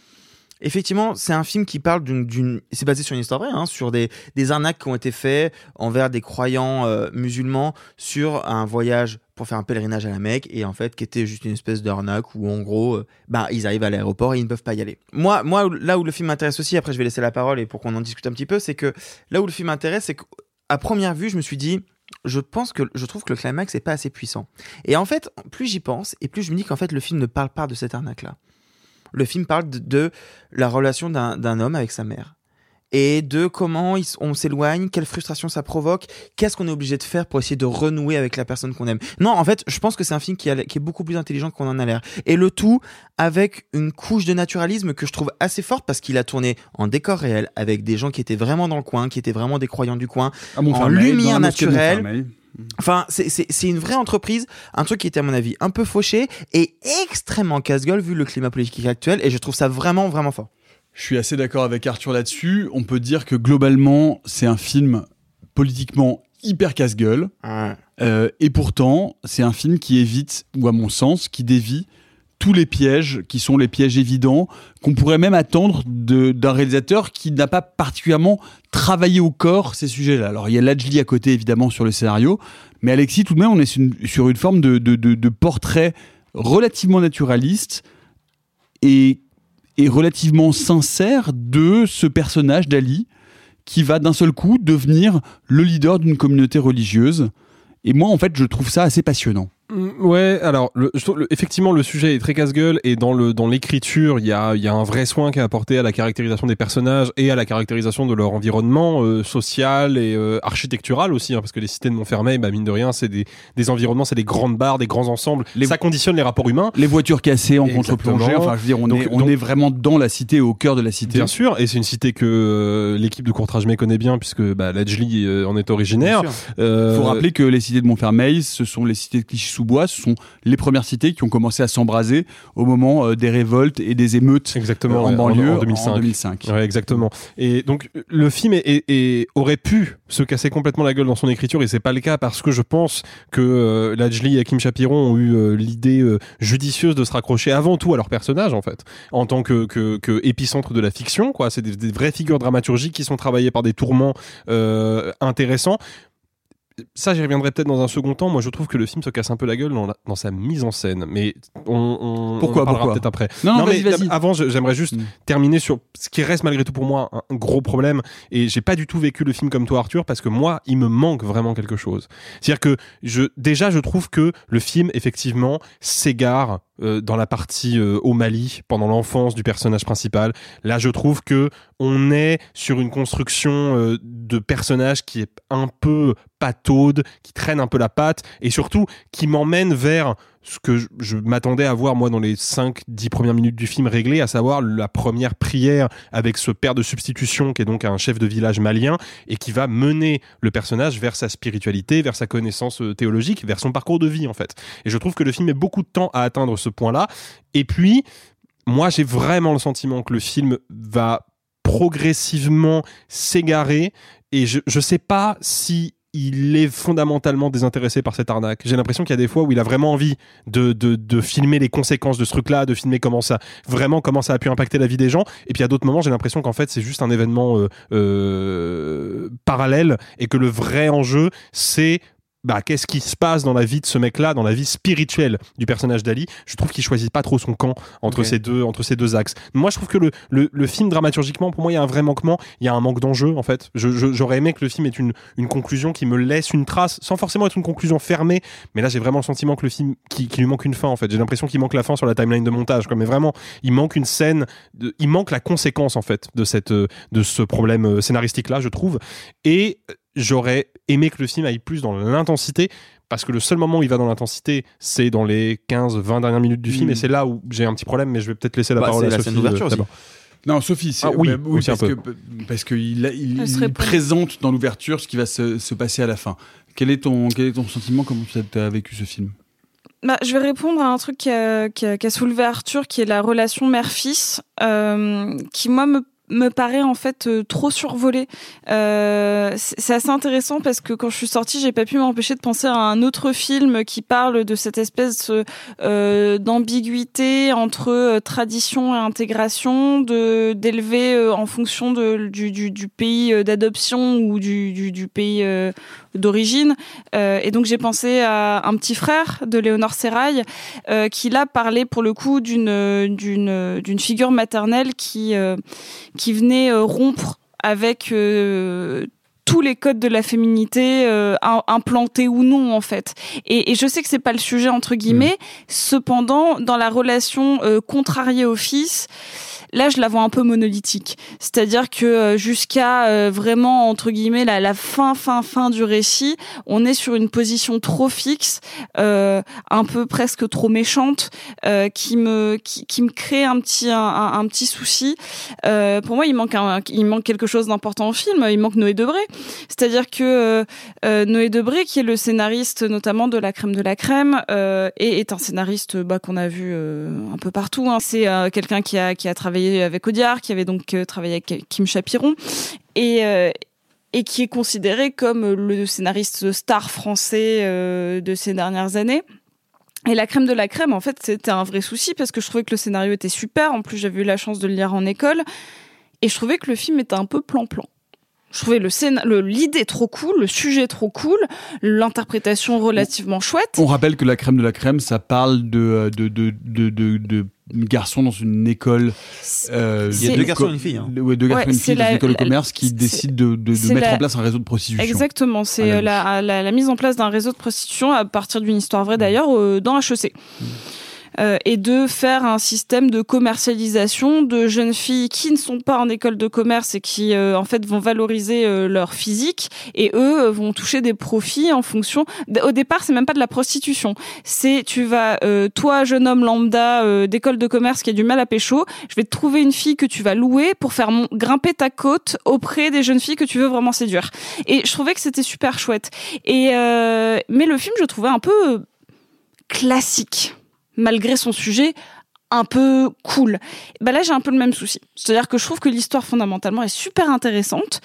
effectivement c'est un film qui parle d'une, c'est basé sur une histoire vraie, hein, sur des, des arnaques qui ont été faits envers des croyants euh, musulmans sur un voyage pour faire un pèlerinage à la Mecque et en fait qui était juste une espèce d'arnaque où en gros euh, bah ils arrivent à l'aéroport et ils ne peuvent pas y aller. Moi moi là où le film m'intéresse aussi après je vais laisser la parole et pour qu'on en discute un petit peu c'est que là où le film m'intéresse c'est qu'à première vue je me suis dit je pense que je trouve que le climax est pas assez puissant. Et en fait, plus j'y pense et plus je me dis qu'en fait le film ne parle pas de cette arnaque là. Le film parle de, la relation d'un homme avec sa mère. Et de comment ils- on s'éloigne, quelle frustration ça provoque, qu'est-ce qu'on est obligé de faire pour essayer de renouer avec la personne qu'on aime. Non, en fait, je pense que c'est un film qui, a- qui est beaucoup plus intelligent qu'on en a l'air. Et le tout avec une couche de naturalisme que je trouve assez forte parce qu'il a tourné en décor réel avec des gens qui étaient vraiment dans le coin, qui étaient vraiment des croyants du coin, À en lumière naturelle. Enfin, c'est une vraie entreprise, un truc qui était à mon avis un peu fauché et extrêmement casse-gueule vu le climat politique actuel et je trouve ça vraiment vraiment fort. Je suis assez d'accord avec Arthur là-dessus. On peut dire que globalement, c'est un film politiquement hyper casse-gueule. Euh, et pourtant, c'est un film qui évite, ou à mon sens, qui dévie tous les pièges qui sont les pièges évidents qu'on pourrait même attendre d'un réalisateur qui n'a pas particulièrement travaillé au corps ces sujets-là. Alors il y a Lajli à côté évidemment sur le scénario, mais Alexis tout de même on est sur une, sur une forme de, de- de- de portrait relativement naturaliste et, et relativement sincère de ce personnage d'Ali qui va d'un seul coup devenir le leader d'une communauté religieuse. Et moi en fait je trouve ça assez passionnant. Mm, Ouais, alors le, je trouve le- effectivement le sujet est très casse-gueule et dans le dans l'écriture il y a il y a un vrai soin qui est apporté à la caractérisation des personnages et à la caractérisation de leur environnement euh, social et euh, architectural aussi hein, parce que les cités de Montfermeil bah mine de rien c'est des des environnements c'est des grandes barres des grands ensembles ça conditionne les rapports humains Les voitures cassées en contre-plongée, enfin je veux dire on, est, on donc- est vraiment dans la cité, au cœur de la cité. Bien sûr, et c'est une cité que euh, l'équipe de Courtrajmé connaît bien puisque bah, Lajli euh, en est originaire. Euh, faut rappeler que les cités de Montfermeil, ce sont les cités de Clichy-sous-Bois, ce sont les premières cités qui ont commencé à s'embraser au moment euh, des révoltes et des émeutes exactement euh, en ouais, banlieue en 2005. 2005. Ouais, exactement. Et donc le film est, est- est- aurait pu se casser complètement la gueule dans son écriture et c'est pas le cas parce que je pense que euh, Lajli et Kim Chapiron ont eu euh, l'idée judicieuse de se raccrocher avant tout à leur personnage en fait, en tant que, que, que épicentre de la fiction quoi. C'est des, des vraies figures dramaturgiques qui sont travaillées par des tourments intéressants. Ça, j'y reviendrai peut-être dans un second temps. Moi, je trouve que le film se casse un peu la gueule dans, la- dans sa mise en scène. Mais on, on, Pourquoi, on parlera peut-être après. Non, non, mais vas-y, vas-y. avant, je- j'aimerais juste terminer sur ce qui reste malgré tout pour moi un, un gros problème. Et j'ai pas du tout vécu le film comme toi, Arthur, parce que moi, il me manque vraiment quelque chose. C'est-à-dire que je, déjà, je trouve que le film, effectivement, s'égare euh, dans la partie euh, au Mali pendant l'enfance du personnage principal. Là, je trouve que on est sur une construction euh, de personnage qui est un peu pataude, qui traîne un peu la patte et surtout qui m'emmène vers ce que je, m'attendais à voir moi dans les 5-10 premières minutes du film réglé, à savoir la première prière avec ce père de substitution qui est donc un chef de village malien et qui va mener le personnage vers sa spiritualité, vers sa connaissance euh, théologique, vers son parcours de vie en fait. Et je trouve que le film met beaucoup de temps à atteindre ce point-là. Et puis, moi j'ai vraiment le sentiment que le film va progressivement s'égarer et je, je sais pas si il est fondamentalement désintéressé par cette arnaque. J'ai l'impression qu'il y a des fois où il a vraiment envie de, de, de filmer les conséquences de ce truc-là, de filmer comment ça, vraiment comment ça a pu impacter la vie des gens. Et puis à d'autres moments, j'ai l'impression qu'en fait, c'est juste un événement euh, euh, parallèle et que le vrai enjeu, c'est bah, qu'est-ce qui se passe dans la vie de ce mec-là, dans la vie spirituelle du personnage d'Ali? Je trouve qu'il choisit pas trop son camp entre ces deux entre ces deux axes. Moi, je trouve que le, le, le film dramaturgiquement, pour moi, il y a un vrai manquement. Il y a un manque d'enjeu en fait. J'aurais aimé que le film ait une une conclusion qui me laisse une trace, sans forcément être une conclusion fermée. Mais là, j'ai vraiment le sentiment que le film qui, qui lui manque une fin en fait. J'ai l'impression qu'il manque la fin sur la timeline de montage. Quoi. Mais vraiment, il manque une scène, de, il manque la conséquence en fait de cette euh, de ce problème euh, scénaristique là, je trouve. Et j'aurais aimé que le film aille plus dans l'intensité parce que le seul moment où il va dans l'intensité, c'est dans les 15-20 dernières minutes du film, Mm. et c'est là où j'ai un petit problème, mais je vais peut-être laisser la Bah, parole à la Sophie. scène d'ouverture euh. Non, Sophie, c'est Ah oui, bah un parce, que, parce qu'il il, il prête. présente dans l'ouverture ce qui va se, se passer à la fin. Quel est ton, quel est ton sentiment Comment tu as vécu ce film? Bah, je vais répondre à un truc qui a, qui a- qui a soulevé Arthur, qui est la relation mère-fils, euh, qui moi me me paraît en fait euh, trop survolée. Euh, c'est assez intéressant parce que quand je suis sortie, j'ai pas pu m'empêcher de penser à un autre film qui parle de cette espèce euh, d'ambiguïté entre euh, tradition et intégration, de d'élever euh, en fonction de, du, du, du pays euh, d'adoption ou du, du, du pays d'origine. Et donc j'ai pensé à un petit frère de Léonore Serrail qui là parlait pour le coup d'une d'une d'une figure maternelle qui qui venait euh, rompre avec euh, tous les codes de la féminité euh, im- implantés ou non en fait. Et, et je sais que c'est pas le sujet entre guillemets. Cependant, dans la relation euh, contrariée au fils, là je la vois un peu monolithique. C'est-à-dire que euh, jusqu'à euh, vraiment entre guillemets la, la fin fin fin du récit, on est sur une position trop fixe, euh, un peu presque trop méchante, qui me qui, me crée un petit un, petit souci. Pour moi, il manque un, il manque quelque chose d'important au film. Il manque Noé Debré. C'est-à-dire que Noé Debré, qui est le scénariste notamment de La Crème de la Crème, est un scénariste bah, qu'on a vu un peu partout. hein. C'est quelqu'un qui a qui a travaillé avec Audiard, qui avait donc euh, travaillé avec Kim Chapiron, et euh, et qui est considéré comme le scénariste star français euh, de ces dernières années. Et la crème de la crème, en fait, c'était un vrai souci parce que je trouvais que le scénario était super. En plus, j'avais eu la chance de le lire en école. Et je trouvais que le film était un peu plan-plan. Je trouvais l'idée trop cool, le sujet trop cool, l'interprétation relativement chouette. On rappelle que la crème de la crème, ça parle de, de, de garçons dans une école. euh, Il y a de deux garçons et une fille, hein. Ouais, deux garçons Ouais, et une fille dans la- une école de commerce qui décident de, de, de c'est mettre la- en place un réseau de prostitution. Exactement, c'est À euh, la la, la, la mise en place d'un réseau de prostitution à partir d'une histoire vraie d'ailleurs euh, dans HEC. Euh, et de faire un système de commercialisation de jeunes filles qui ne sont pas en école de commerce et qui euh, en fait vont valoriser euh, leur physique et eux euh, vont toucher des profits en fonction au départ c'est même pas de la prostitution. C'est tu vas euh, toi jeune homme lambda euh, d'école de commerce qui a du mal à pécho je vais te trouver une fille que tu vas louer pour faire grimper ta côte auprès des jeunes filles que tu veux vraiment séduire. Et je trouvais que c'était super chouette. Et mais le film je trouvais un peu classique malgré son sujet un peu cool. Bah là, j'ai un peu le même souci. C'est-à-dire que je trouve que l'histoire fondamentalement est super intéressante.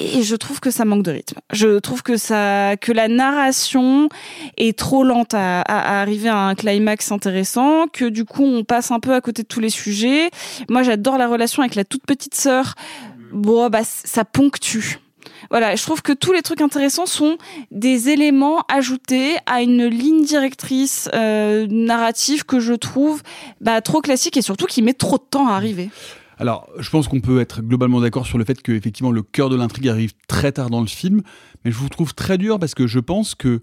Et je trouve que ça manque de rythme. Je trouve que ça, que la narration est trop lente à, à- à arriver à un climax intéressant, que du coup on passe un peu à côté de tous les sujets. Moi, j'adore la relation avec la toute petite sœur. Bon, bah ça ponctue. Voilà, je trouve que tous les trucs intéressants sont des éléments ajoutés à une ligne directrice euh, narrative que je trouve bah, trop classique et surtout qui met trop de temps à arriver. Alors, je pense qu'on peut être globalement d'accord sur le fait que effectivement le cœur de l'intrigue arrive très tard dans le film, mais je vous trouve très dur parce que je pense que,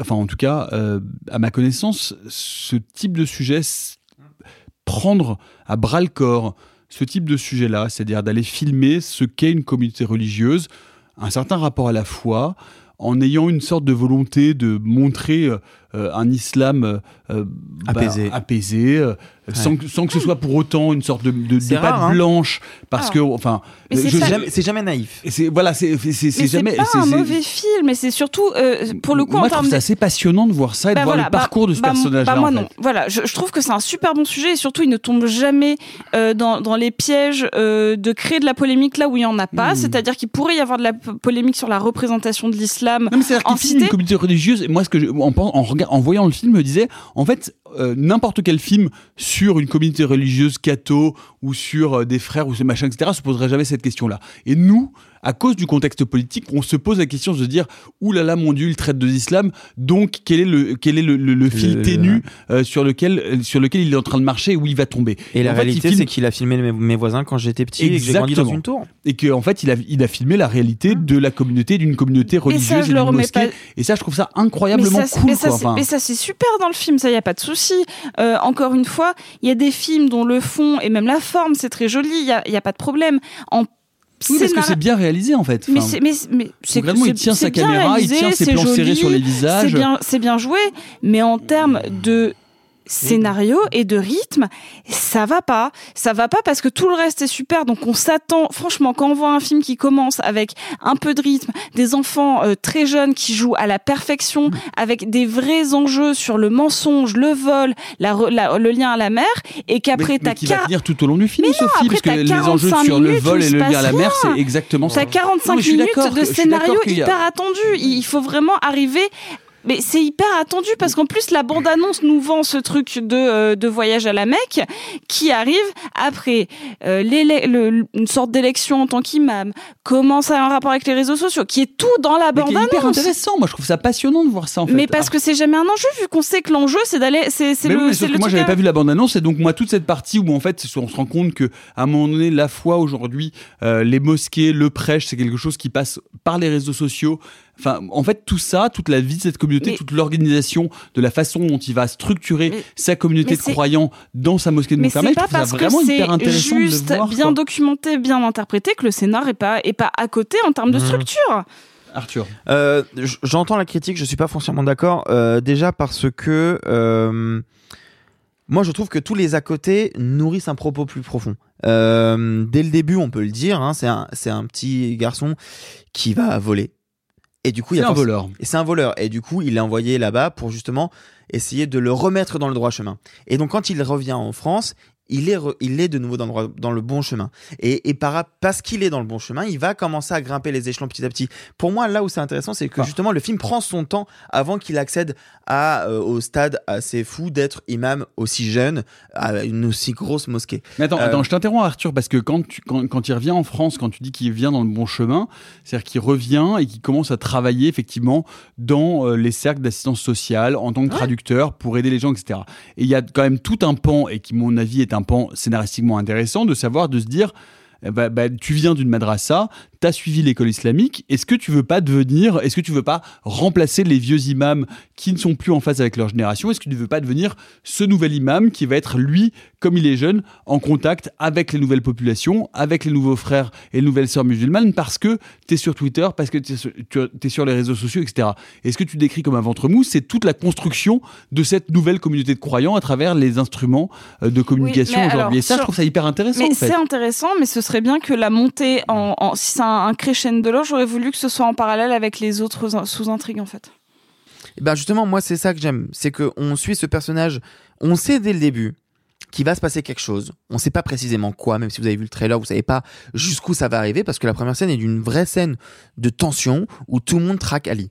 enfin en tout cas, euh, à ma connaissance, ce type de sujet, prendre à bras le corps ce type de sujet-là, c'est-à-dire d'aller filmer ce qu'est une communauté religieuse, un certain rapport à la foi, en ayant une sorte de volonté de montrer euh, un islam euh, euh, bah, Apaisé. apaisé, euh, sans, que, sans que ce soit pour autant une sorte de, de, C'est patte hein. blanche, parce Ah. que, enfin, c'est C'est jamais, c'est jamais naïf. c'est voilà, c'est c'est- c'est- c'est Mais jamais. c'est pas c'est- un c'est- mauvais film, mais c'est surtout euh, pour le coup Moi, en je trouve termes ça de- assez passionnant de voir ça et de Bah voir le parcours bah- de ce bah, personnage-là. bah moi en non. Voilà, je, je trouve que c'est un super bon sujet et surtout il ne tombe jamais euh, dans, dans les pièges euh, de créer de la polémique là où il y en a pas. Mmh. C'est-à-dire qu'il pourrait y avoir de la polémique sur la représentation de l'islam Non, mais c'est-à-dire en qu'il une communauté religieuse. Et moi, ce que je, en, en, regard- en voyant le film, me disais, en fait, euh, n'importe quel film sur une communauté religieuse catho ou sur euh, des frères ou ce machin, etc., se poserait jamais cette question-là. Et nous, à cause du contexte politique, on se pose la question de se dire, ouh là là, mon Dieu, il traite de l'islam. Donc, quel est le, quel est le, le- le fil Le- ténu euh, sur lequel, sur lequel il est en train de marcher et où il va tomber. Et la en il réalité, filme- c'est qu'il a filmé mes, mes voisins quand j'étais petit et que j'ai grandi dans Exactement. une tour. Et qu'en fait, il a, il a filmé la réalité de la communauté, d'une communauté religieuse et, je le mosquée. pas- Et ça, je trouve ça Mais incroyablement ça, c'est- cool. mais ça, quoi. c'est- Enfin, mais ça, c'est super dans le film, ça, y a pas de souci. Euh, encore une fois, il y a des films dont le fond et même la forme, c'est très joli, il y a, pas de problème. En Oui, parce que c'est bien réalisé en fait. Enfin, c'est mais, mais c'est concrètement, il tient sa caméra, il tient ses plans serrés sur les visages. C'est bien c'est bien joué, mais en termes de scénario et de rythme, ça va pas. Ça va pas parce que tout le reste est super. Donc on s'attend, franchement, quand on voit un film qui commence avec un peu de rythme, des enfants euh, très jeunes qui jouent à la perfection, avec des vrais enjeux sur le mensonge, le vol, la, re- la- le lien à la mer, et qu'après t'as qui va tout au long du film, Mais non, après, parce que t'as les enjeux 45 sur le minutes vol où et il le se lien à la passe mer, rien. c'est exactement ça. T'as 45 Non, mais je suis minutes de scénario a- hyper attendu. Il faut vraiment arriver. Mais c'est hyper attendu parce qu'en plus la bande-annonce nous vend ce truc de, euh, de voyage à la Mecque qui arrive après euh, le- une sorte d'élection en tant qu'imam, comment ça a un rapport avec les réseaux sociaux, qui est tout dans la Mais qui est hyper bande-annonce. intéressant. Moi, je trouve ça passionnant de voir ça en fait. Mais parce que c'est jamais un enjeu vu qu'on sait que l'enjeu c'est d'aller, c'est c'est Mais le, oui, c'est sauf le que moi j'avais à- pas vu la bande annonce et donc moi toute cette partie où en fait on se rend compte que à un moment donné la foi aujourd'hui euh, les mosquées le prêche c'est quelque chose qui passe par les réseaux sociaux Enfin, en fait, tout ça, toute la vie de cette communauté, Mais- toute l'organisation, de la façon dont il va structurer sa communauté de croyants dans sa mosquée de Montfermeil, c'est je ça vraiment que hyper c'est intéressant juste de le voir. bien quoi. documenté, bien interprété que le scénar est pas est pas à côté en termes de Mhm. structure. Arthur. Euh, J'entends la critique, je suis pas foncièrement d'accord. euh, déjà parce que euh, moi, je trouve que tous les à côté nourrissent un propos plus profond. Euh, dès le début, on peut le dire, hein, c'est un, c'est un petit garçon qui va voler. Et du coup, il y a C'est un voleur. Et c'est un voleur. Et du coup, il est envoyé là-bas pour justement essayer de le remettre dans le droit chemin. Et donc, quand il revient en France, il est, re- il est de nouveau dans le, droit- dans le bon chemin. Et, et par, parce qu'il est dans le bon chemin, il va commencer à grimper les échelons petit à petit. Pour moi, là où c'est intéressant, c'est que Ah. justement, le film prend son temps avant qu'il accède à, euh, au stade assez fou d'être imam aussi jeune, à une aussi grosse mosquée. Mais attends, Euh, attends, je t'interromps Arthur parce que quand, tu, quand, quand il revient en France, quand tu dis qu'il vient dans le bon chemin, c'est-à-dire qu'il revient et qu'il commence à travailler effectivement dans euh, les cercles d'assistance sociale en tant que traducteur pour aider les gens, etc. Et il y a quand même tout un pan et qui, mon avis, est un pan scénaristiquement intéressant de savoir, de se dire. eh bah, bah, tu viens d'une madrasa, tu as suivi l'école islamique, est-ce que tu veux pas devenir, est-ce que tu veux pas remplacer les vieux imams qui ne sont plus en phase avec leur génération? Est-ce que tu ne veux pas devenir ce nouvel imam qui va être, lui, comme il est jeune, en contact avec les nouvelles populations, avec les nouveaux frères et les nouvelles sœurs musulmanes, parce que tu es sur Twitter, parce que tu es, sur- tu es sur les réseaux sociaux, etc. Et ce que tu décris comme un ventre mou, c'est toute la construction de cette nouvelle communauté de croyants à travers les instruments euh, de communication aujourd'hui. Et ça, je trouve ça hyper intéressant. Mais en fait. c'est intéressant, mais ce serait bien que la montée en, en- si c'est un, un crescendo j'aurais voulu que ce soit en parallèle avec les autres in- sous-intrigues en fait. Et ben justement, moi, c'est ça que j'aime. C'est qu'on suit ce personnage. On sait dès le début qu'il va se passer quelque chose. On sait pas précisément quoi, même si vous avez vu le trailer, vous savez pas jusqu'où ça va arriver, parce que la première scène est d'une vraie scène de tension où tout le monde traque Ali.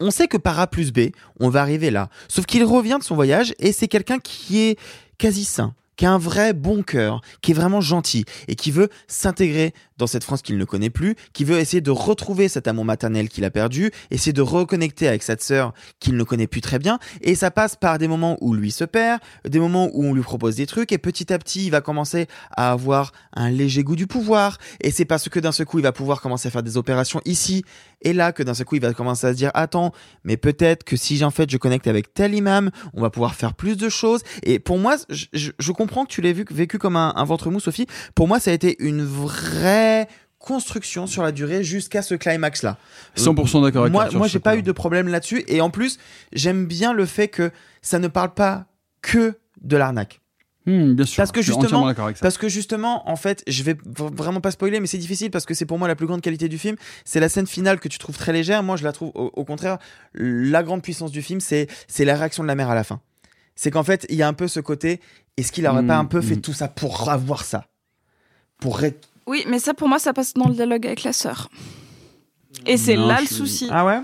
On sait que par A plus B, on va arriver là. Sauf qu'il revient de son voyage et c'est quelqu'un qui est quasi sain, qui a un vrai bon cœur, qui est vraiment gentil et qui veut s'intégrer dans cette France qu'il ne connaît plus, qui veut essayer de retrouver cet amour maternel qu'il a perdu, essayer de reconnecter avec cette sœur qu'il ne connaît plus très bien. Et ça passe par des moments où lui se perd, des moments où on lui propose des trucs et petit à petit il va commencer à avoir un léger goût du pouvoir. Et c'est parce que d'un seul coup il va pouvoir commencer à faire des opérations ici et là que d'un seul coup il va commencer à se dire attends mais peut-être que si en fait je connecte avec tel imam on va pouvoir faire plus de choses. Et pour moi je, je- je comprends que tu l'aies vu vécu comme un, un ventre mou Sophie. Pour moi ça a été une vraie construction sur la durée jusqu'à ce climax là 100% d'accord avec moi moi j'ai pas eu de problème là-dessus. Et en plus j'aime bien le fait que ça ne parle pas que de l'arnaque Hmm, bien sûr. parce que je suis entièrement justement, d'accord avec ça. parce que justement, en fait, je vais vraiment pas spoiler, mais c'est difficile parce que c'est pour moi la plus grande qualité du film. C'est la scène finale que tu trouves très légère. Moi, je la trouve au, au contraire la grande puissance du film, c'est c'est la réaction de la mère à la fin. C'est qu'en fait, il y a un peu ce côté. Est-ce qu'il aurait pas un peu fait mm. tout ça pour avoir ça, pour ré- Oui, mais ça pour moi ça passe dans le dialogue avec la sœur. Et c'est là le souci. Ah ouais?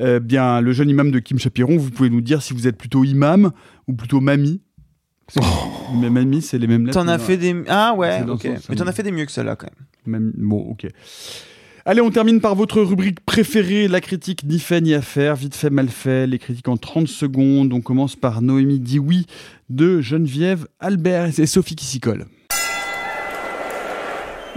Euh, bien, le jeune imam de Kim Chapiron, vous pouvez nous dire si vous êtes plutôt imam ou plutôt mamie. Mais mamie, c'est les mêmes lettres. T'en as fait des ah ouais, ok. Mais t'en as fait des mieux que celle-là quand même. Même... Bon, ok. Allez, on termine par votre rubrique préférée, la critique ni fait ni à faire, vite fait, mal fait, les critiques en 30 secondes. On commence par Noémie dit oui de Geneviève Albert et Sophie qui s'y colle.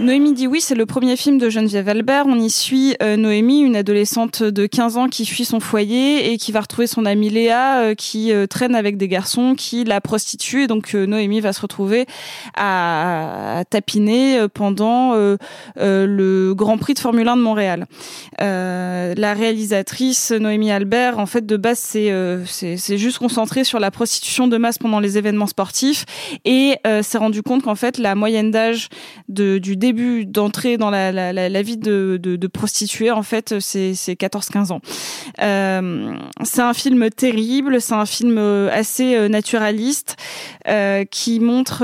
Noémie dit oui, c'est le premier film de Geneviève Albert. On y suit euh, Noémie, une adolescente de 15 ans qui fuit son foyer et qui va retrouver son amie Léa euh, qui euh, traîne avec des garçons qui la prostituent. Et donc euh, Noémie va se retrouver à, à tapiner euh, pendant euh, le Grand Prix de Formule 1 de Montréal. La réalisatrice Noémie Albert, en fait, de base, c'est juste concentré sur la prostitution de masse pendant les événements sportifs et s'est rendu compte qu'en fait, la moyenne d'âge du début d'entrée dans la, la, vie de, prostituée, en fait, c'est c'est 14-15 ans. Euh, c'est un film terrible, c'est un film euh, assez euh, naturaliste qui montre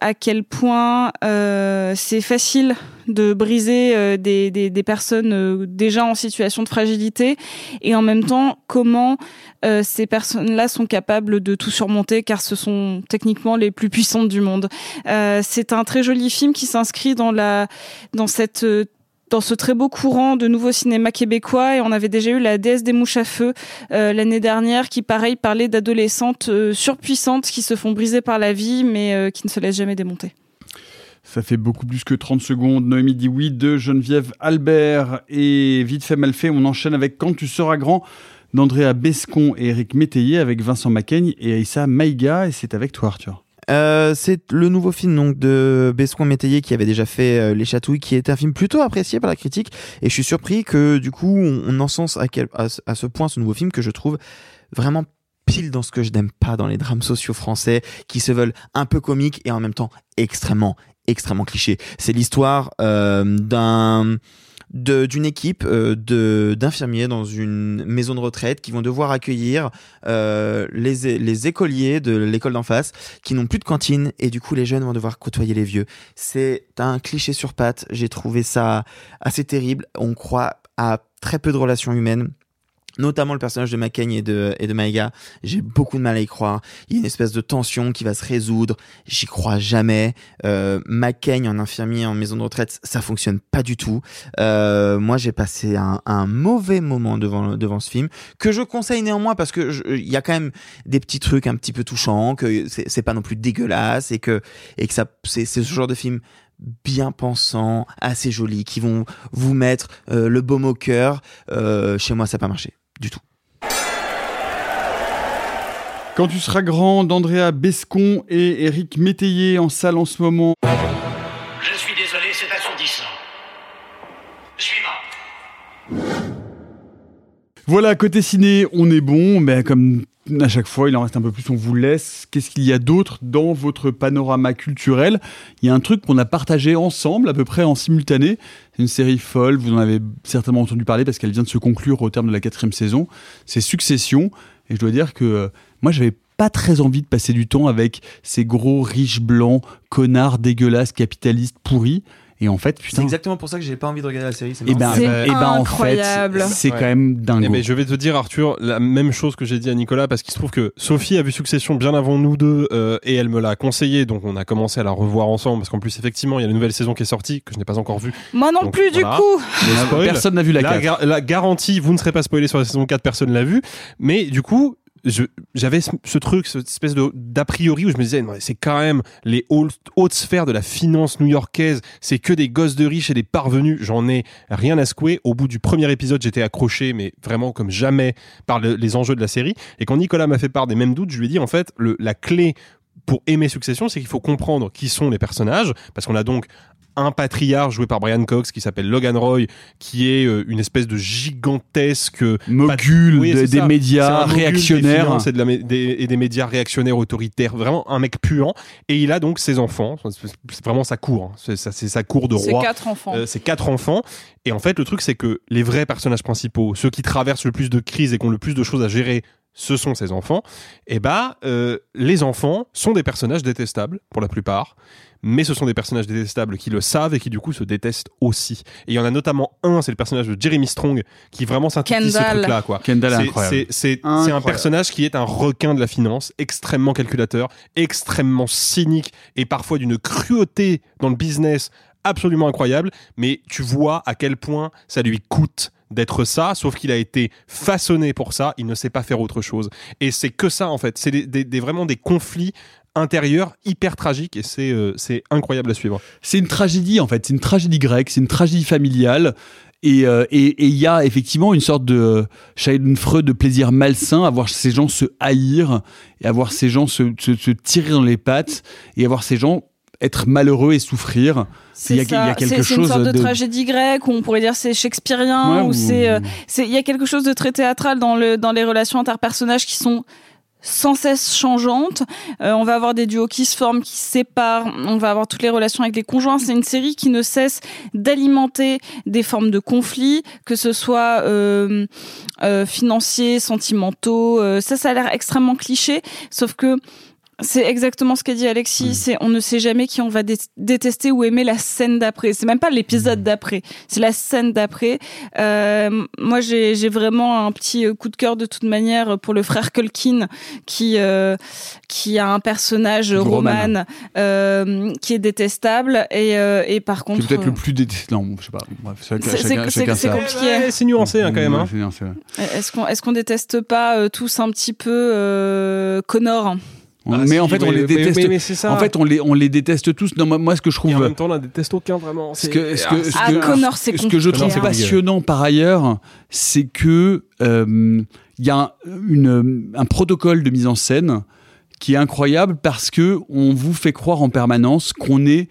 à quel point c'est facile de briser euh, des, des, des personnes euh, déjà en situation de fragilité et en même temps comment euh, ces personnes-là sont capables de tout surmonter car ce sont techniquement les plus puissantes du monde. Euh, c'est un très joli film qui s'inscrit dans la dans cette euh, dans ce très beau courant de nouveau cinéma québécois et on avait déjà eu la déesse des mouches à feu euh, l'année dernière qui pareil parlait d'adolescentes euh, surpuissantes qui se font briser par la vie mais euh, qui ne se laissent jamais démonter. Ça fait beaucoup plus que 30 secondes. Noémie dit oui de Geneviève Albert. Et vite fait, mal fait, on enchaîne avec Quand tu seras grand d'Andrea Bescon et Eric Métayer avec Vincent Macaigne et Aïssa Maïga. Et c'est avec toi, Arthur. Euh, c'est le nouveau film donc de Bescon Métayer qui avait déjà fait euh, Les Chatouilles, qui est un film plutôt apprécié par la critique. Et je suis surpris que du coup on, on encense à, à ce point ce nouveau film que je trouve vraiment pile dans ce que je n'aime pas dans les drames sociaux français qui se veulent un peu comiques et en même temps extrêmement extrêmement clichés. C'est l'histoire euh, d'un d'une équipe euh, de d'infirmiers dans une maison de retraite qui vont devoir accueillir euh, les, les écoliers de l'école d'en face qui n'ont plus de cantine et du coup les jeunes vont devoir côtoyer les vieux. C'est un cliché sur pattes. J'ai trouvé ça assez terrible. On croit à très peu de relations humaines notamment le personnage de McCain et de, et de Maïga, j'ai beaucoup de mal à y croire. Il y a une espèce de tension qui va se résoudre, j'y crois jamais. Euh, McCain en infirmier en maison de retraite, ça fonctionne pas du tout. Euh, moi, j'ai passé un, un mauvais moment devant, devant ce film, que je conseille néanmoins parce que il y a quand même des petits trucs un petit peu touchants, que c'est pas non plus dégueulasse et que, et que ça, c'est c'est ce genre de film bien pensant, assez joli, qui vont vous mettre euh, le baume au cœur. Euh, chez moi, ça n'a pas marché du tout. Quand tu seras grand d'Andrea Bescon et Eric Métayer en salle en ce moment. Je suis désolé, c'est assourdissant. Suivant. Voilà, côté ciné, on est bon, mais comme à chaque fois, il en reste un peu plus, on vous laisse. Qu'est-ce qu'il y a d'autre dans votre panorama culturel? Il y a un truc qu'on a partagé ensemble, à peu près en simultané. C'est une série folle, vous en avez certainement entendu parler parce qu'elle vient de se conclure au terme de la quatrième saison. C'est Succession, et je dois dire que euh, moi, j'avais pas très envie de passer du temps avec ces gros riches blancs, connards dégueulasses, capitalistes pourris. Et en fait, C'est putain. exactement pour ça que j'ai pas envie de regarder la série. Et ben, C'est eh ben, en fait, incroyable. c'est Ouais. quand même dingue. Eh ben, je vais te dire, Arthur, la même chose que j'ai dit à Nicolas, parce qu'il se trouve que Sophie a vu Succession bien avant nous deux, euh, et elle me l'a conseillé, donc on a commencé à la revoir ensemble, parce qu'en plus, effectivement, il y a la nouvelle saison qui est sortie, que je n'ai pas encore vue. Moi non Donc, plus, du coup. Spoil. Personne n'a vu la gar- la garantie, vous ne serez pas spoilé sur la saison 4, personne l'a vu. Mais du coup, j'avais ce, truc, cette espèce d'a priori où je me disais, c'est quand même les hautes, sphères de la finance new-yorkaise, c'est que des gosses de riches et des parvenus. J'en ai rien à secouer. Au bout du premier épisode, j'étais accroché, mais vraiment comme jamais par le- les enjeux de la série. Et quand Nicolas m'a fait part des mêmes doutes, je lui ai dit, en fait, le, la clé pour aimer Succession, c'est qu'il faut comprendre qui sont les personnages, parce qu'on a donc un patriarche joué par Brian Cox qui s'appelle Logan Roy, qui est euh, une espèce de gigantesque Mogul Oui, de- c'est des ça. médias mogul réactionnaires. de la des, et des médias réactionnaires autoritaires, vraiment un mec puant. Et il a donc ses enfants, c'est vraiment sa cour, hein. c'est sa cour de C'est roi. quatre enfants. Euh, c'est quatre enfants. Et en fait, le truc, c'est que les vrais personnages principaux, ceux qui traversent le plus de crises et qui ont le plus de choses à gérer, ce sont ces enfants. Et bah, euh, les enfants sont des personnages détestables pour la plupart. Mais ce sont des personnages détestables qui le savent et qui du coup se détestent aussi. Et il y en a notamment un, c'est le personnage de Jeremy Strong, qui vraiment synthétise ce truc-là. quoi. Kendall est C'est- incroyable. c'est- un personnage qui est un requin de la finance, extrêmement calculateur, extrêmement cynique et parfois d'une cruauté dans le business absolument incroyable. Mais tu vois à quel point ça lui coûte d'être ça, sauf qu'il a été façonné pour ça, il ne sait pas faire autre chose. Et c'est que ça en fait, c'est des, vraiment des conflits intérieurs hyper tragiques et c'est euh, c'est incroyable à suivre. C'est une tragédie en fait, c'est une tragédie grecque, c'est une tragédie familiale. Et euh, et- et il y a effectivement une sorte de Schadenfreude de plaisir malsain à voir ces gens se haïr et à voir ces gens se, se- se tirer dans les pattes et à voir ces gens être malheureux et souffrir. C'est Il y a- ça. il y a quelque c'est une chose sorte de, de- tragédie grecque où on pourrait dire c'est shakespearien Ouais, ou ou- c'est euh, c'est il y a quelque chose de très théâtral dans le dans les relations interpersonnages qui sont sans cesse changeantes. Euh, on va avoir des duos qui se forment, qui se séparent. On va avoir toutes les relations avec les conjoints. C'est une série qui ne cesse d'alimenter des formes de conflits, que ce soit euh, euh, financiers, sentimentaux. Euh, ça, ça a l'air extrêmement cliché, sauf que c'est exactement ce qu'a dit Alexis. C'est on ne sait jamais qui on va dé- détester ou aimer la scène d'après. C'est même pas l'épisode d'après, c'est la scène d'après. Euh, moi, j'ai j'ai vraiment un petit euh, coup de cœur de toute manière pour le frère Culkin qui euh, qui a un personnage Roman. Euh, qui est détestable et euh, et par C'est contre peut-être le plus détesté. Non, je sais pas. C'est- compliqué. Ouais, c'est nuancé hein, quand même. Hein. Est-ce qu'on est-ce qu'on déteste pas euh, tous un petit peu euh, Connor? Ah, mais si, en fait, on les déteste. mais- mais c'est ça. En fait, on les, on les déteste tous. Non, moi, ce que je trouve. Et en même temps, on n'en déteste aucun vraiment. Ce C'est- que, ce que, ce Ah, que- Connor, c'est ce que je trouve passionnant par ailleurs, c'est que euh, il y a un, une- un protocole de mise en scène qui est incroyable parce que on vous fait croire en permanence qu'on est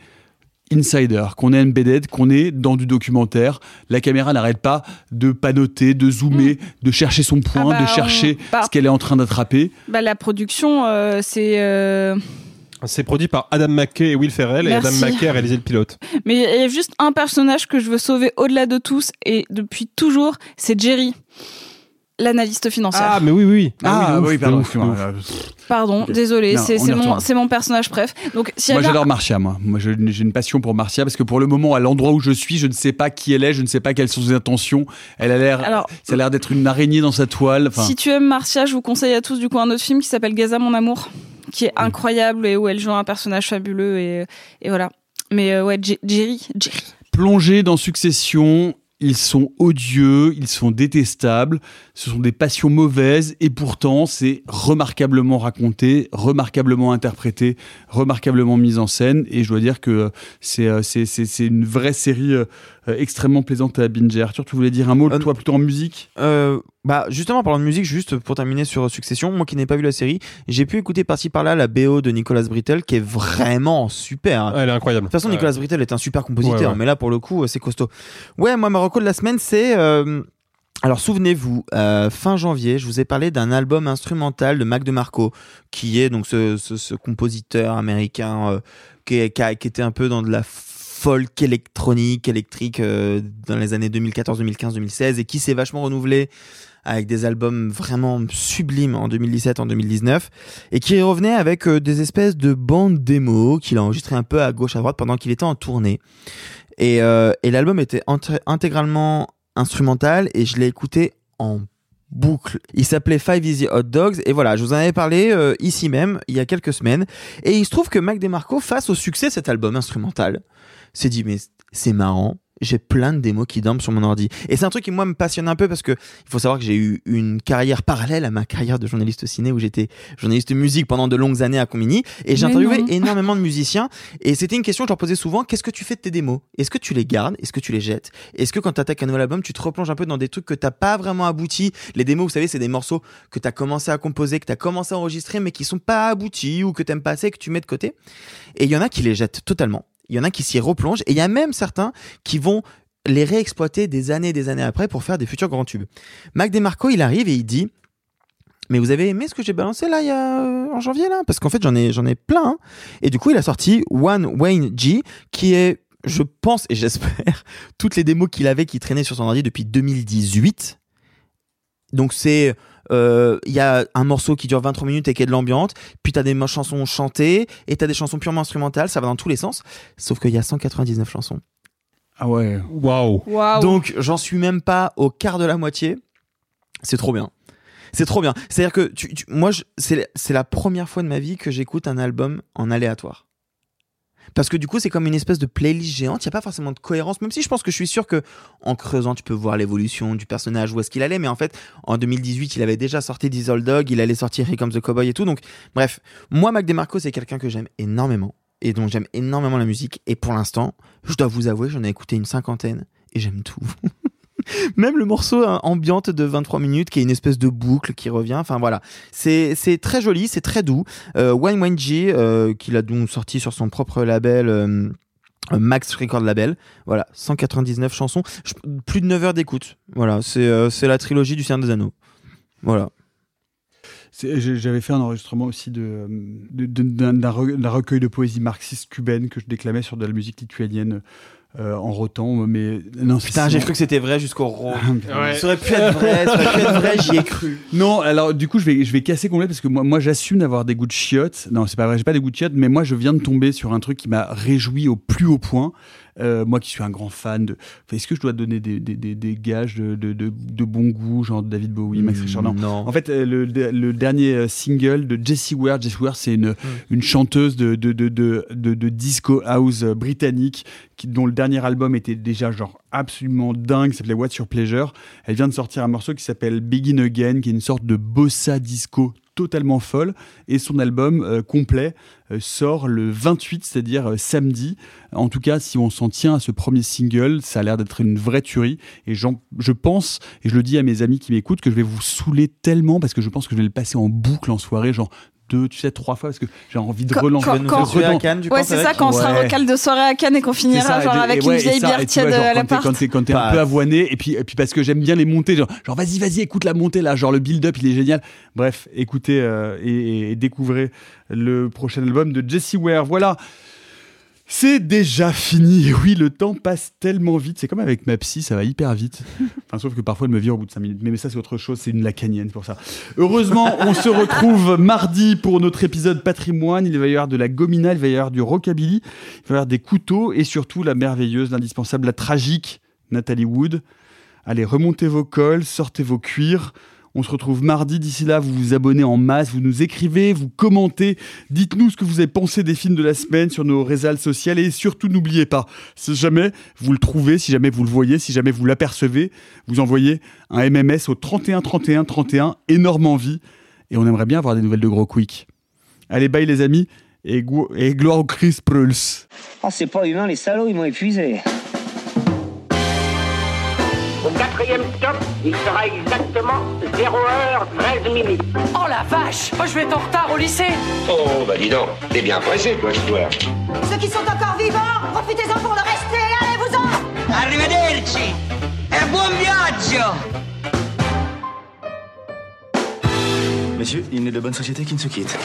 insider, qu'on est embedded, qu'on est dans du documentaire. La caméra n'arrête pas de panoter, de zoomer, de chercher son point, Ah bah, de chercher on- bah- ce qu'elle est en train d'attraper. Bah, la production, euh, c'est. euh, C'est produit par Adam McKay et Will Ferrell, et Adam. McKay a réalisé le pilote. Mais il y a juste un personnage que je veux sauver au-delà de tous, et depuis toujours, c'est Jerry, l'analyste financier. Ah, mais oui, oui. Ah, ouf, oui, pardon. ouf, de ouf. Pardon, désolé, c'est mon, mon personnage préf. Donc, Moi j'adore Marcia, moi. Moi j'ai une passion pour Marcia parce que pour le moment, à l'endroit où je suis, je ne sais pas qui elle est, je ne sais pas quelles sont ses intentions. Elle a l'air, Alors- ça a l'air d'être une araignée dans sa toile. Si tu aimes Marcia, je vous conseille à tous du coup un autre film qui s'appelle Gaza mon amour, qui est incroyable et où elle joue un personnage fabuleux et, et voilà. Mais euh, ouais, Jerry, Jerry. plongés dans Succession, ils sont odieux, ils sont détestables, ce sont des passions mauvaises et pourtant c'est remarquablement raconté, remarquablement interprété, remarquablement mis en scène et je dois dire que euh, c'est euh, c'est c'est c'est une vraie série euh, extrêmement plaisante à binger. Arthur, tu voulais dire un mot, Euh, toi plutôt en musique? Euh, bah justement en parlant de musique, juste pour terminer sur Succession, moi qui n'ai pas vu la série, j'ai pu écouter par-ci par-là la BO de Nicolas Brittle qui est vraiment super. Elle est incroyable. De toute façon. Nicolas Brittle est un super compositeur, Ouais, ouais. mais là pour le coup, c'est costaud. Ouais, moi ma reco de la semaine, c'est euh, alors souvenez-vous, euh, fin janvier, je vous ai parlé d'un album instrumental de Mac DeMarco, qui est donc ce, ce, ce compositeur américain euh, qui, qui, a- qui était un peu dans de la folk électronique, électrique euh, dans les années 2014, 2015, 2016 et qui s'est vachement renouvelé avec des albums vraiment sublimes en 2017, en 2019 et qui revenait avec euh, des espèces de bandes démos qu'il a enregistrées un peu à gauche à droite pendant qu'il était en tournée. Et, euh, et l'album était intégralement instrumental et je l'ai écouté en boucle. Il s'appelait Five Easy Hot Dogs et voilà, je vous en avais parlé euh, ici même il y a quelques semaines et il se trouve que Mac DeMarco face au succès de cet album instrumental s'est dit mais c'est marrant j'ai plein de démos qui dorment sur mon ordi. Et c'est un truc qui, moi, me passionne un peu parce que il faut savoir que j'ai eu une carrière parallèle à ma carrière de journaliste ciné où j'étais journaliste musique pendant de longues années à Combini et j'ai interviewé non. énormément de musiciens et c'était une question que je leur posais souvent qu'est-ce que tu fais de tes démos? Est-ce que tu les gardes? Est-ce que tu les jettes? Est-ce que quand tu attaques un nouvel album, tu te replonges un peu dans des trucs que t'as pas vraiment abouti Les démos, vous savez, c'est des morceaux que tu as commencé à composer, que tu as commencé à enregistrer mais qui sont pas aboutis ou que t'aimes pas assez, que tu mets de côté. Et il y en a qui les jettent totalement. Il y en a qui s'y replongent et il y a même certains qui vont les réexploiter des années et des années après pour faire des futurs grands tubes. Mac DeMarco, il arrive et il dit mais vous avez aimé ce que j'ai balancé là euh, en janvier là? Parce qu'en fait j'en ai ai plein. Et du coup il a sorti One Wayne G qui est je pense et j'espère toutes les démos qu'il avait qui traînaient sur son ordi depuis 2018 donc c'est il y a un morceau qui dure 23 minutes et qui est de l'ambiance, puis t'as des chansons chantées et t'as des chansons purement instrumentales, ça va dans tous les sens, sauf qu'il y a 199 chansons. Ah ouais. Waouh. Waouh. Donc j'en suis même pas au quart de la moitié. C'est trop bien. C'est trop bien. C'est-à-dire que tu, tu- moi, c'est la première fois de ma vie que j'écoute un album en aléatoire. Parce que du coup, c'est comme une espèce de playlist géante. Il n'y a pas forcément de cohérence, même si je pense que je suis sûr que en creusant, tu peux voir l'évolution du personnage, où est-ce qu'il allait. Mais en fait, en 2018, il avait déjà sorti Diesel Dog, il allait sortir Here Comes the Cowboy et tout. Donc, bref, moi, Mac DeMarco, c'est quelqu'un que j'aime énormément et dont j'aime énormément la musique. Et pour l'instant, je dois vous avouer, j'en ai écouté une cinquantaine et j'aime tout. Même le morceau hein, ambiante de 23 minutes qui est une espèce de boucle qui revient. Enfin voilà, c'est très joli, c'est très doux. Euh, Wine Wine G, euh, qu'il a donc sorti sur son propre label. euh, euh, Max Record Label, voilà, 199 chansons, plus de 9 heures d'écoute. Voilà, c'est euh, c'est la trilogie du Seigneur des Anneaux. Voilà. J'avais fait un enregistrement aussi de, de- de- d'un d'un recueil de poésie marxiste cubaine que je déclamais sur de la musique lituanienne euh, en rotant. Mais non, Putain, j'ai cru que c'était vrai jusqu'au ro. Ouais. Ça aurait pu être vrai, ça aurait pu être vrai, j'y ai cru. Non, alors du coup, je vais, je vais casser complet parce que moi, moi j'assume d'avoir des goûts de chiottes. Non, c'est pas vrai, j'ai pas des goûts de chiottes, mais moi, je viens de tomber sur un truc qui m'a réjoui au plus haut point. Euh, moi qui suis un grand fan de. Est-ce que je dois donner des, des, des, des gages de, de, de, de bon goût, genre David Bowie, Max Richter Non. Non. En fait, euh, le, le dernier euh, single de Jessie Ware, Jessie Ware, c'est une, une chanteuse de, de, de, de, de, de disco house britannique qui, dont le dernier album était déjà genre absolument dingue, s'appelait What's Your Pleasure. Elle vient de sortir un morceau qui s'appelle Begin Again, qui est une sorte de bossa disco totalement folle. Et son album euh, complet euh, sort le 28, c'est-à-dire euh, samedi. En tout cas, si on s'en tient à ce premier single, ça a l'air d'être une vraie tuerie. Et je pense, et je le dis à mes amis qui m'écoutent, que je vais vous saouler tellement parce que je pense que je vais le passer en boucle en soirée, genre deux, tu sais, trois fois, parce que j'ai envie de Quand- relancer. quand- de quand- redans- Ouais, c'est ça, quand on sera Ouais. recal de soirée à Cannes et qu'on finira ça, genre avec ouais, une vieille ça, bière tiède à quand t'es- l'appart. quand t'es quand t'es un Pas- peu avoiné et puis et puis parce que j'aime bien les montées genre, genre, vas-y vas-y écoute la montée là genre le build-up il est génial bref écoutez euh, et, et découvrez le prochain album de Jesse Ware voilà c'est déjà fini. Oui, le temps passe tellement vite. C'est comme avec ma psy, ça va hyper vite. Enfin, sauf que parfois elle me vire au bout de 5 minutes. Mais, mais ça, c'est autre chose. C'est une lacanienne pour ça. Heureusement, on se retrouve mardi pour notre épisode patrimoine. Il va y avoir de la gomina, il va y avoir du rockabilly, il va y avoir des couteaux et surtout la merveilleuse, l'indispensable, la tragique Nathalie Wood. Allez, remontez vos cols, sortez vos cuirs. On se retrouve mardi. D'ici là, vous vous abonnez en masse, vous nous écrivez, vous commentez. Dites-nous ce que vous avez pensé des films de la semaine sur nos réseaux sociaux. Et surtout, n'oubliez pas, si jamais vous le trouvez, si jamais vous le voyez, si jamais vous l'apercevez, vous envoyez un MMS au 31 31 31, énorme envie. Et on aimerait bien avoir des nouvelles de Gros Quick. Allez, bye les amis, et, gloire au Chris Pruls. Oh, c'est pas humain, les salauds, ils m'ont épuisé. Au quatrième stop, il sera exactement 0h13 minutes. Oh la vache Moi je vais être en retard au lycée Oh, bah dis donc, t'es bien pressé, toi, je dois. Ceux qui sont encore vivants, profitez-en pour le rester, allez-vous-en Arrivederci E buon viaggio Messieurs, il n'est de bonne société qui ne se quitte.